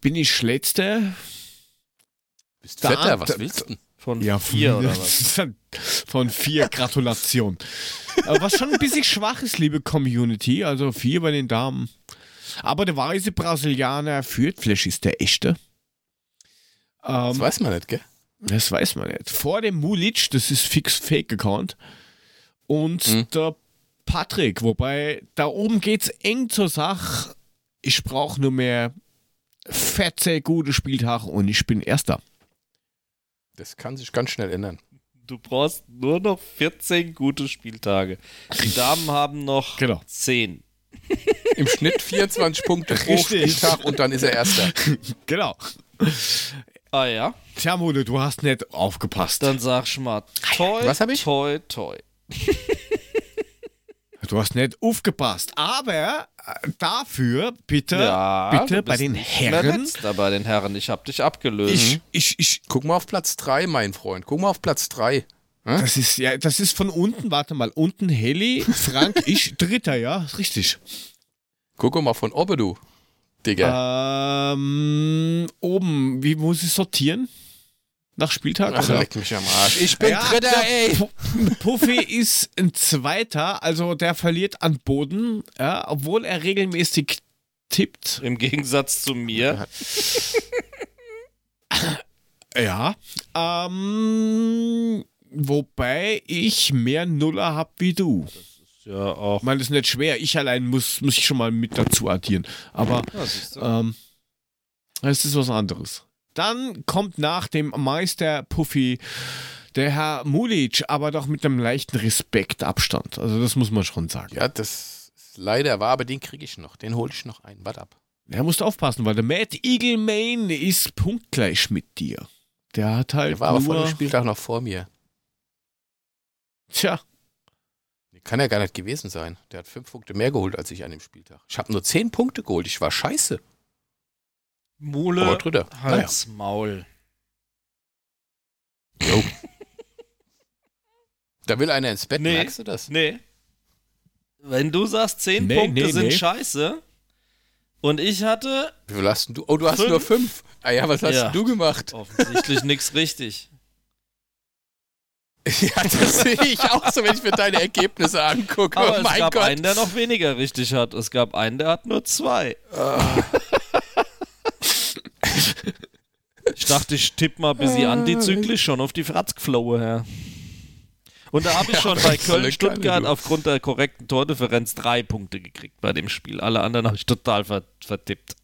bin ich Letzte. Bist Da- fetter, was da- willst du denn? Von Ja, vier oder was? Von vier, Gratulation. Aber was schon ein bisschen schwach ist, liebe Community, also vier bei den Damen. Aber der weiße Brasilianer führt, vielleicht ist der echte. Das Ähm, weiß man nicht, gell? das weiß man nicht. Vor dem Mulic, das ist fix Fake-Account. Und Mhm. der Patrick, wobei da oben geht's eng zur Sache. Ich brauche nur mehr 14 gute Spieltage und ich bin Erster. Das kann sich ganz schnell ändern. Du brauchst nur noch 14 gute Spieltage. Die Damen haben noch Genau. 10. Im Schnitt 24 Punkte pro Richtig. Spieltag und dann ist er Erster. Genau. Ah ja, Tja, Mode, du hast nicht aufgepasst. dann sag ich mal toi, Was hab ich? toi, toi. Du hast nicht aufgepasst. Aber äh, dafür bitte, Ja, bitte bei den Herren. letzter bei den Herren. Ich hab dich abgelöst. Ich, ich, ich, Guck mal auf Platz 3, mein Freund. Guck mal auf Platz 3. das ist ja, das ist von unten. Warte mal, unten Heli, Frank, ich, Dritter, ja, ist richtig. Guck mal von oben, du. Digga. Ähm, oben, wie muss ich sortieren? Nach Spieltag? Ach, oder? leck mich am Arsch. Ich bin Ja, Dritter, ey. Pu- Puffy ist ein Zweiter, also der verliert an Boden, ja, obwohl er regelmäßig tippt. Im Gegensatz zu mir. Ja. Ähm, wobei ich mehr Nuller hab wie du. Ja, auch. Ich meine, das ist nicht schwer. Ich allein muss, muss ich schon mal mit dazu addieren. Aber Ja, ähm, es ist was anderes. Dann kommt nach dem Meister Puffy der Herr Mulic, aber doch mit einem leichten Respektabstand. Also das muss man schon sagen. Ja, das ist leider war, aber den kriege ich noch. Den hole ich noch ein. Warte ab. Er musst aufpassen, weil der Mad Eagle Main ist punktgleich mit dir. Der hat halt Der war aber vor nur, dem Spieltag noch vor mir. Tja, Kann ja gar nicht gewesen sein. Der hat fünf Punkte mehr geholt als ich an dem Spieltag. Ich habe nur zehn Punkte geholt. Ich war scheiße. Mule, Dritter. Hals, Maul. Da will einer ins Bett. Nee. Merkst du das? Nee. Wenn du sagst, 10 Nee, Punkte nee, sind nee. scheiße und ich hatte Wie viel hast du? Oh, du hast Fünf. nur fünf. Ah ja, was hast Ja. du gemacht? offensichtlich nichts richtig. Ja, das sehe ich auch so, wenn ich mir deine Ergebnisse angucke. Aber oh es mein gab Gott. einen, der noch weniger richtig hat. Es gab einen, der hat nur zwei. ich dachte, ich tippe mal ein bisschen antizyklisch schon auf die Fratzgflowe her. Und da habe ich schon bei volle Köln-Stuttgart aufgrund der korrekten Tordifferenz drei Punkte gekriegt bei dem Spiel. Alle anderen habe ich total ver vertippt.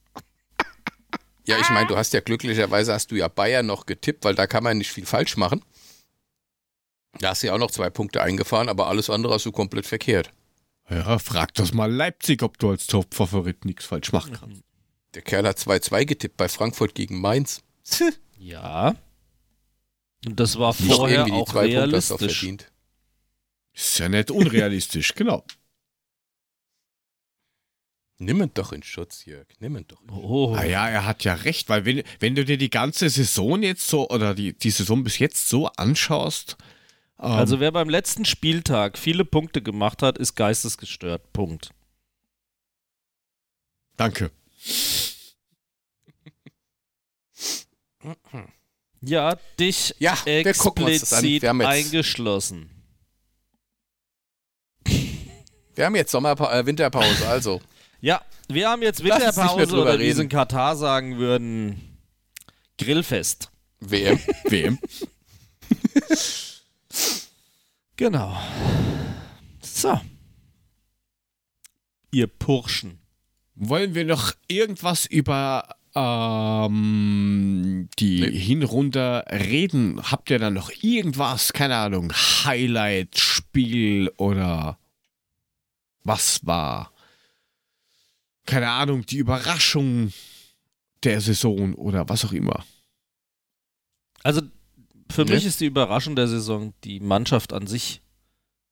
Ja, ich meine, du hast ja glücklicherweise hast du ja Bayern noch getippt, weil da kann man nicht viel falsch machen. Da hast du ja auch noch zwei Punkte eingefahren, aber alles andere hast du komplett verkehrt. ja, frag das mal Leipzig, ob du als Top-Favorit nichts falsch machen kannst. Der Kerl hat 2-2 getippt bei Frankfurt gegen Mainz. Ja. Und das war Nicht vorher irgendwie die auch zwei Punkte hast du auch realistisch. verdient. Ist ja nicht unrealistisch, genau. Nimm ihn doch in Schutz, Jörg. Nimm ihn doch. In Schutz. Oh. Ah ja, er hat ja recht, weil wenn, wenn du dir die ganze Saison jetzt so, oder die, die Saison bis jetzt so anschaust, Also wer beim letzten Spieltag viele Punkte gemacht hat, ist geistesgestört. Punkt. danke. Ja, dich Ja, wir gucken uns das an. explizit Wir haben, jetzt, eingeschlossen. wir haben jetzt Sommerpa äh, Winterpause, also. Ja, wir haben jetzt Winterpause oder wie sie in Katar sagen würden, Grillfest. WM. WM. Genau. So. Ihr Purschen. Wollen wir noch irgendwas über ähm, die Nee. Hinrunde reden? Habt ihr da noch irgendwas, keine Ahnung, Highlight, Spiel oder was war? Keine Ahnung, die Überraschung der Saison oder was auch immer. Also für Ne? mich ist die Überraschung der Saison die Mannschaft an sich,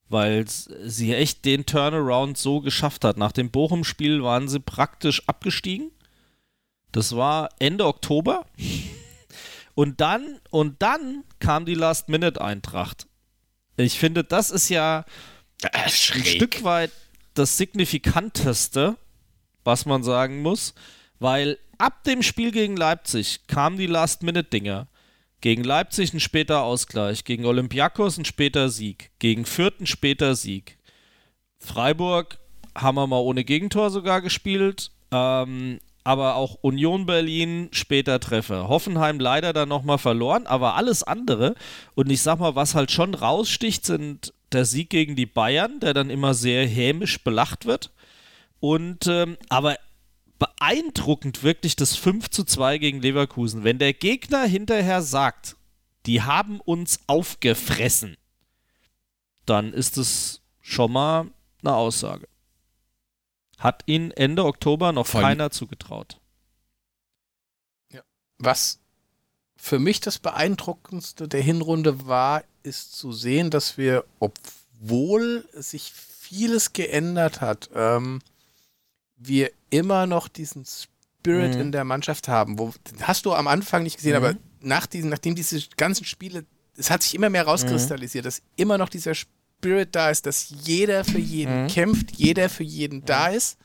weil sie echt den Turnaround so geschafft hat. Nach dem Bochum-Spiel waren sie praktisch abgestiegen. Das war Ende Oktober. Und dann, und dann kam die Last-Minute-Eintracht. Ich finde, das ist ja ein Stück weit das Signifikanteste, was man sagen muss, weil ab dem Spiel gegen Leipzig kamen die Last-Minute-Dinger. Gegen Leipzig ein später Ausgleich, gegen Olympiakos ein später Sieg, gegen Fürth ein später Sieg. Freiburg haben wir mal ohne Gegentor sogar gespielt, ähm, aber auch Union Berlin später Treffer. Hoffenheim leider dann nochmal verloren, aber alles andere. Und ich sag mal, was halt schon raussticht, sind der Sieg gegen die Bayern, der dann immer sehr hämisch belacht wird. Und ähm, aber beeindruckend wirklich das 5 zu 2 gegen Leverkusen. Wenn der Gegner hinterher sagt, die haben uns aufgefressen, dann ist es schon mal eine Aussage. Hat ihn Ende Oktober noch Voll- keiner zugetraut. Was für mich das Beeindruckendste der Hinrunde war, ist zu sehen, dass wir, obwohl sich vieles geändert hat, ähm, wir immer noch diesen Spirit Mhm. in der Mannschaft haben. Wo, den hast du am Anfang nicht gesehen, Mhm. aber nach diesen, nachdem diese ganzen Spiele, es hat sich immer mehr rauskristallisiert, dass immer noch dieser Spirit da ist, dass jeder für jeden Mhm. kämpft, jeder für jeden da ist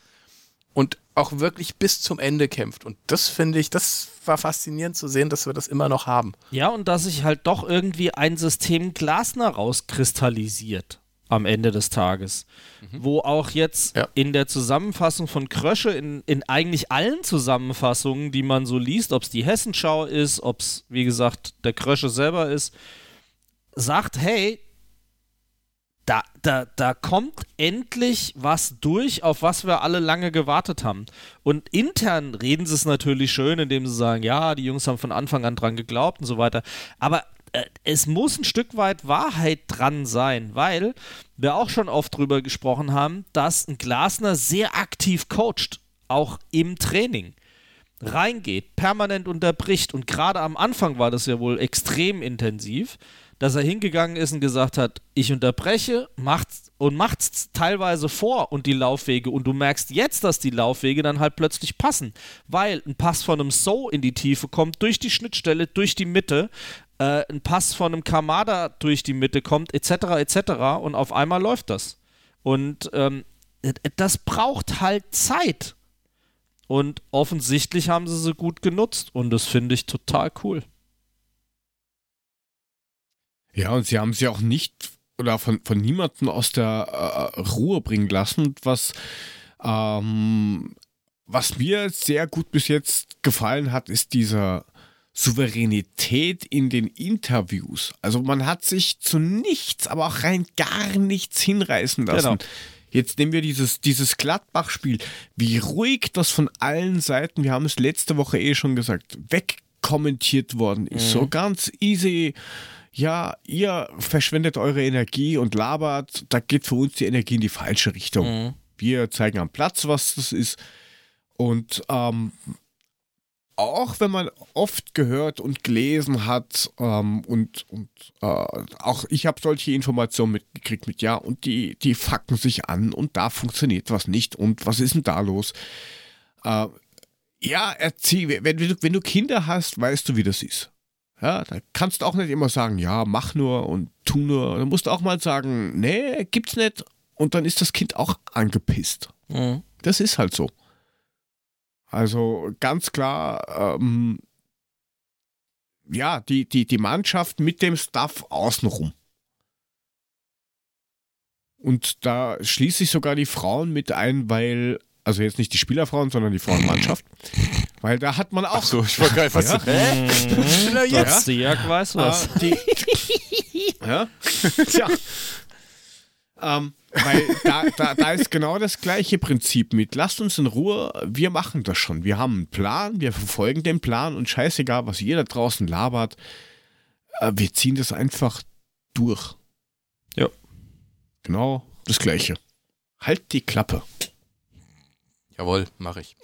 und auch wirklich bis zum Ende kämpft. Und das finde ich, das war faszinierend zu sehen, dass wir das immer noch haben. Ja, und dass sich halt doch irgendwie ein System Glasner rauskristallisiert am Ende des Tages. Wo auch jetzt Ja. in der Zusammenfassung von Krösche, in, in eigentlich allen Zusammenfassungen, die man so liest, ob es die Hessenschau ist, ob es, wie gesagt, der Krösche selber ist, sagt, hey, da, da, da kommt endlich was durch, auf was wir alle lange gewartet haben. Und intern reden sie es natürlich schön, indem sie sagen, ja, die Jungs haben von Anfang an dran geglaubt und so weiter. Aber es muss ein Stück weit Wahrheit dran sein, weil wir auch schon oft drüber gesprochen haben, dass ein Glasner sehr aktiv coacht, auch im Training. Reingeht, permanent unterbricht. Und gerade am Anfang war das ja wohl extrem intensiv, dass er hingegangen ist und gesagt hat, ich unterbreche, macht's und macht's teilweise vor und die Laufwege. Und du merkst jetzt, dass die Laufwege dann halt plötzlich passen, weil ein Pass von einem So in die Tiefe kommt, durch die Schnittstelle, durch die Mitte, äh, ein Pass von einem Kamada durch die Mitte kommt, etc., etc. und auf einmal läuft das. Und ähm, das braucht halt Zeit. Und offensichtlich haben sie sie gut genutzt und das finde ich total cool. Ja, und sie haben sie auch nicht oder von, von niemandem aus der äh, Ruhe bringen lassen. Was, ähm, was mir sehr gut bis jetzt gefallen hat, ist dieser Souveränität in den Interviews. Also man hat sich zu nichts, aber auch rein gar nichts hinreißen lassen. Genau. Jetzt nehmen wir dieses, dieses Gladbach-Spiel. Wie ruhig das von allen Seiten, wir haben es letzte Woche eh schon gesagt, wegkommentiert worden ist. So ganz easy. Ja, ihr verschwendet eure Energie und labert. Da geht für uns die Energie in die falsche Richtung. Wir zeigen am Platz, was das ist. Und ähm, auch wenn man oft gehört und gelesen hat ähm, und, und äh, auch ich habe solche Informationen mitgekriegt mit ja und die, die fucken sich an und da funktioniert was nicht und was ist denn da los? Äh, ja, erzähl, wenn, wenn, du, wenn du Kinder hast, weißt du, wie das ist. Ja, da kannst du auch nicht immer sagen, ja, mach nur und tu nur. Da musst du auch mal sagen, nee, gibt's nicht. Und dann ist das Kind auch angepisst. Das ist halt so. Also ganz klar, ähm, ja, die, die, die Mannschaft mit dem Stuff außenrum. Und da schließe ich sogar die Frauen mit ein, weil, also jetzt nicht die Spielerfrauen, sondern die Frauenmannschaft. weil da hat man auch. so, ich war gerade was. Ja. Hä? Jetzt der Jörg weiß was. Ah, die, ja? Tja. Ähm, weil da, da, da ist genau das gleiche Prinzip mit. Lasst uns in Ruhe, wir machen das schon. Wir haben einen Plan, wir verfolgen den Plan und scheißegal, was ihr da draußen labert, äh, wir ziehen das einfach durch. Ja. Genau das gleiche. Halt die Klappe. Jawohl, mache ich.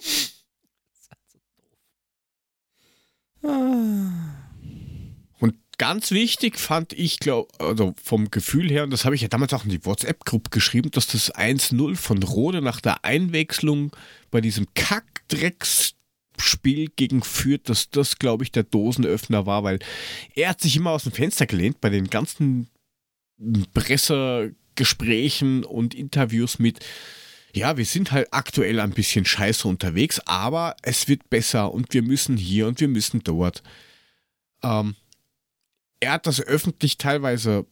Und ganz wichtig fand ich, glaube also vom Gefühl her, und das habe ich ja damals auch in die WhatsApp-Gruppe geschrieben, dass das 1-0 von Rode nach der Einwechslung bei diesem Kackdrecksspiel gegen Fürth, dass das, glaube ich, der Dosenöffner war, weil er hat sich immer aus dem Fenster gelehnt bei den ganzen Pressegesprächen und Interviews mit ja, wir sind halt aktuell ein bisschen scheiße unterwegs, aber es wird besser und wir müssen hier und wir müssen dort. Ähm, er hat das öffentlich teilweise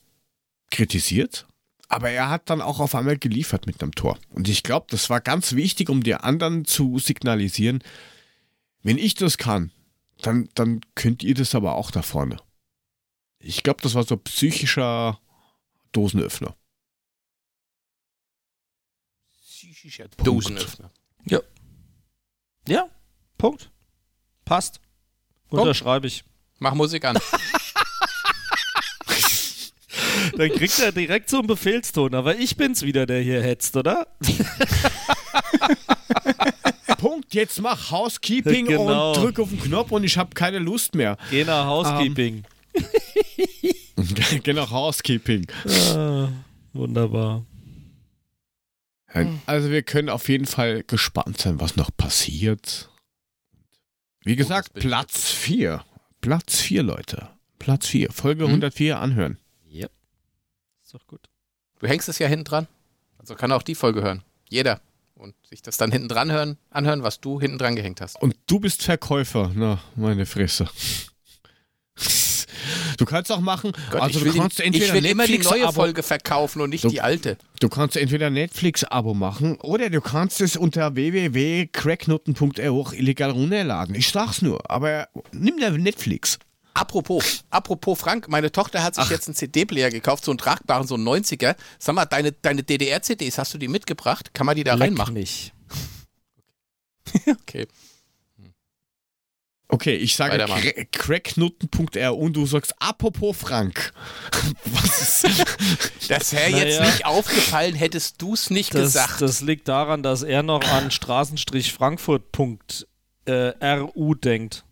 kritisiert, aber er hat dann auch auf einmal geliefert mit einem Tor. Und ich glaube, das war ganz wichtig, um die anderen zu signalisieren, wenn ich das kann, dann, dann könnt ihr das aber auch da vorne. Ich glaube, das war so psychischer Dosenöffner. Psychischer Dosenöffner. Ja, Punkt. Passt. Unterschreibe ich. Mach Musik an. Dann kriegt er direkt so einen Befehlston, aber ich bin's wieder, der hier hetzt, oder? jetzt mach Housekeeping Genau. und drück auf den Knopf und ich habe keine Lust mehr. Geh nach Housekeeping. genau, Housekeeping. Ah, wunderbar. Also wir können auf jeden Fall gespannt sein, was noch passiert. Wie gesagt. Platz 4. Platz 4, Leute. Platz 4. Folge Mhm. 104 anhören. Ist doch gut. Du hängst es ja hinten dran. Also kann auch die Folge hören. Jeder. Und sich das dann hinten dran hören, anhören, was du hinten dran gehängt hast. Und du bist Verkäufer. Na, meine Fresse. Du kannst auch machen, Gott, also ich du will, kannst die, entweder ich will immer die neue Netflix-Abo- Folge verkaufen und nicht Du- die alte. Du kannst entweder Netflix-Abo machen oder du kannst es unter www.cracknoten.de auch illegal runterladen. Ich sag's nur, aber nimm dir Netflix. Apropos, apropos Frank, meine Tochter hat sich jetzt einen CD-Player gekauft, so einen tragbaren, so einen 90er. Sag mal, deine, deine DDR-CDs, hast du die mitgebracht? Kann man die da Leck reinmachen? mich. Okay. Okay, ich sage cracknutten.r und du sagst apropos Frank. Was ist Das wäre jetzt Naja. nicht aufgefallen, hättest du es nicht Das, gesagt. das liegt daran, dass er noch an Straßenstrich-Frankfurt.ru denkt.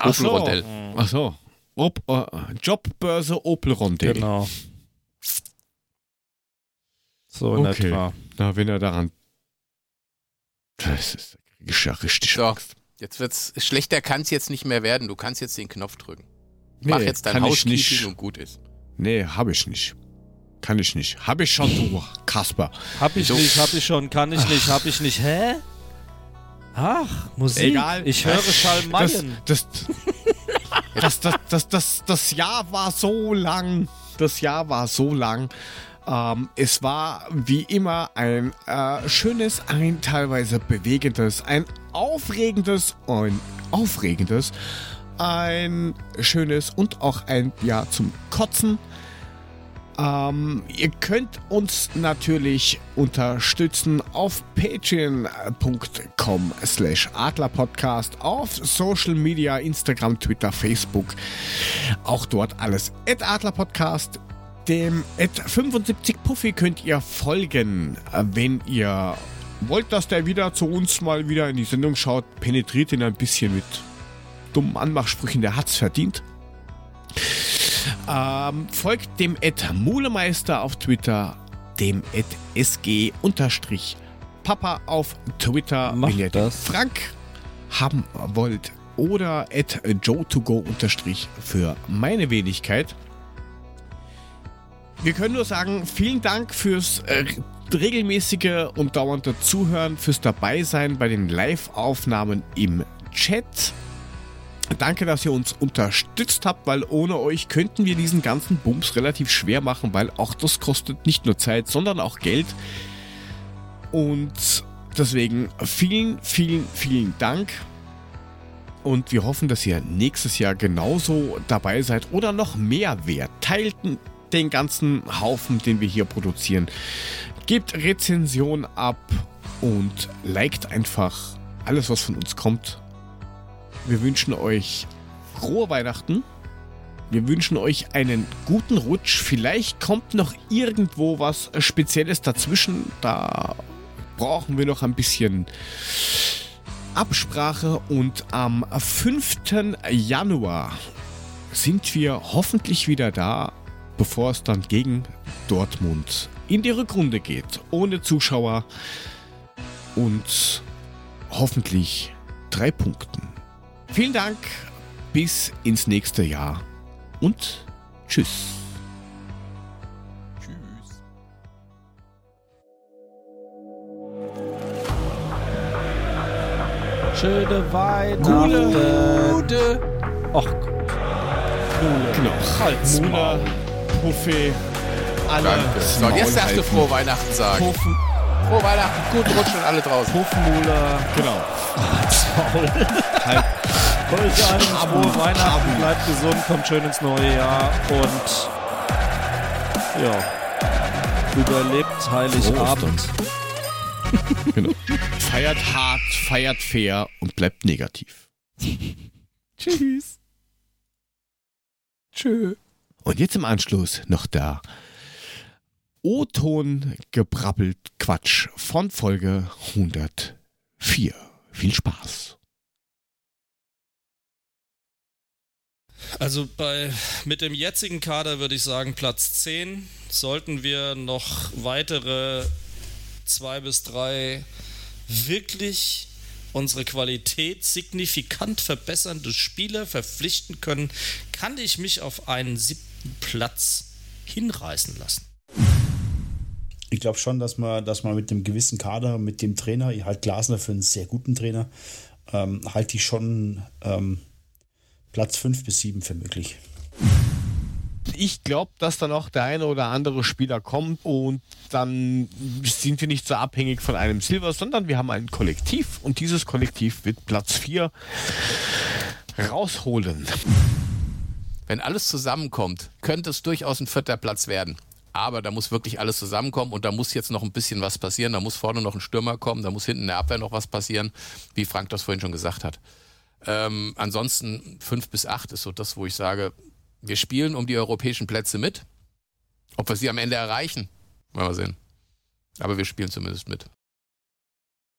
Ach so. Opel-Rondell. Ach so. Op, äh, Jobbörse Opel Rondell. Genau. So in Okay. etwa. Na, wenn er daran. Das ist ja richtig So, Angst. jetzt wird's schlechter kann es jetzt nicht mehr werden. Du kannst jetzt den Knopf drücken. Nee, Mach jetzt dein Housekeeping nicht. und gut ist. Nee, hab ich nicht. Kann ich nicht. Hab ich schon, du Kasper. Hab ich So. nicht, hab ich schon, kann ich nicht, hab ich nicht. Hä? Ach, Musik. Egal. Ich höre Das, Schalmeien. das, das, das, das, das, das Jahr war so lang. Das Jahr war so lang. Ähm, es war wie immer ein äh, schönes, ein teilweise bewegendes, ein aufregendes, ein aufregendes, ein schönes und auch ein Jahr zum Kotzen. Ähm, ihr könnt uns natürlich unterstützen auf patreon.com slash adlerpodcast, auf Social Media, Instagram, Twitter, Facebook. Auch dort alles at adlerpodcast. Dem at 75 Puffy könnt ihr folgen, wenn ihr wollt, dass der wieder zu uns mal wieder in die Sendung schaut. Penetriert ihn ein bisschen mit dummen Anmachsprüchen, der hat's verdient. Ähm, folgt dem Ed Mulemeister auf Twitter, dem Ed SG unterstrich Papa auf Twitter, Macht wenn ihr das. Frank haben wollt. Oder at Joe2Go unterstrich für meine Wenigkeit. Wir können nur sagen, vielen Dank fürs äh, regelmäßige und dauernde Zuhören, fürs Dabeisein bei den Live-Aufnahmen im Chat. Danke, dass ihr uns unterstützt habt, weil ohne euch könnten wir diesen ganzen Bums relativ schwer machen, weil auch das kostet nicht nur Zeit, sondern auch Geld. Und deswegen vielen, vielen, vielen Dank. Und wir hoffen, dass ihr nächstes Jahr genauso dabei seid oder noch mehr wert. Teilt den ganzen Haufen, den wir hier produzieren. Gebt Rezension ab und liked einfach alles, was von uns kommt. Wir wünschen euch frohe Weihnachten. Wir wünschen euch einen guten Rutsch. Vielleicht kommt noch irgendwo was Spezielles dazwischen. Da brauchen wir noch ein bisschen Absprache. Und am 5. Januar sind wir hoffentlich wieder da, bevor es dann gegen Dortmund in die Rückrunde geht. Ohne Zuschauer und hoffentlich drei Punkten. Vielen Dank, bis ins nächste Jahr und tschüss. Tschüss. Schöne Weihnachten. Gute. Och, Genau. Halt's Mula, Puffy, alle. Danke. So, und jetzt darfst du frohe Weihnachten sagen. Puffen, Frohe Weihnachten, guten Rutsch und alle draußen. Puffmula, genau. Halt. Euch allen frohe Weihnachten, bleibt gesund, kommt schön ins neue Jahr und ja, überlebt Heiligabend. genau. Feiert hart, feiert fair und bleibt negativ. Tschüss. Tschö. Und jetzt im Anschluss noch der O-Ton gebrabbelt Quatsch von Folge 104. 4. Viel Spaß. Also bei mit dem jetzigen Kader würde ich sagen Platz 10. Sollten wir noch weitere zwei bis drei wirklich unsere Qualität signifikant verbessernde Spieler verpflichten können, kann ich mich auf einen siebten Platz hinreißen lassen. Ich glaube schon, dass man, dass man mit einem gewissen Kader, mit dem Trainer, ich halte Glasner für einen sehr guten Trainer, ähm, halte ich schon ähm, Platz 5 bis 7 für möglich. Ich glaube, dass da noch der eine oder andere Spieler kommt und dann sind wir nicht so abhängig von einem Silber, sondern wir haben ein Kollektiv und dieses Kollektiv wird Platz 4 rausholen. Wenn alles zusammenkommt, könnte es durchaus ein vierter Platz werden. Aber da muss wirklich alles zusammenkommen und da muss jetzt noch ein bisschen was passieren. Da muss vorne noch ein Stürmer kommen, da muss hinten in der Abwehr noch was passieren, wie Frank das vorhin schon gesagt hat. Ähm, ansonsten fünf bis acht ist so das, wo ich sage, wir spielen um die europäischen Plätze mit. Ob wir sie am Ende erreichen, werden wir sehen. Aber wir spielen zumindest mit.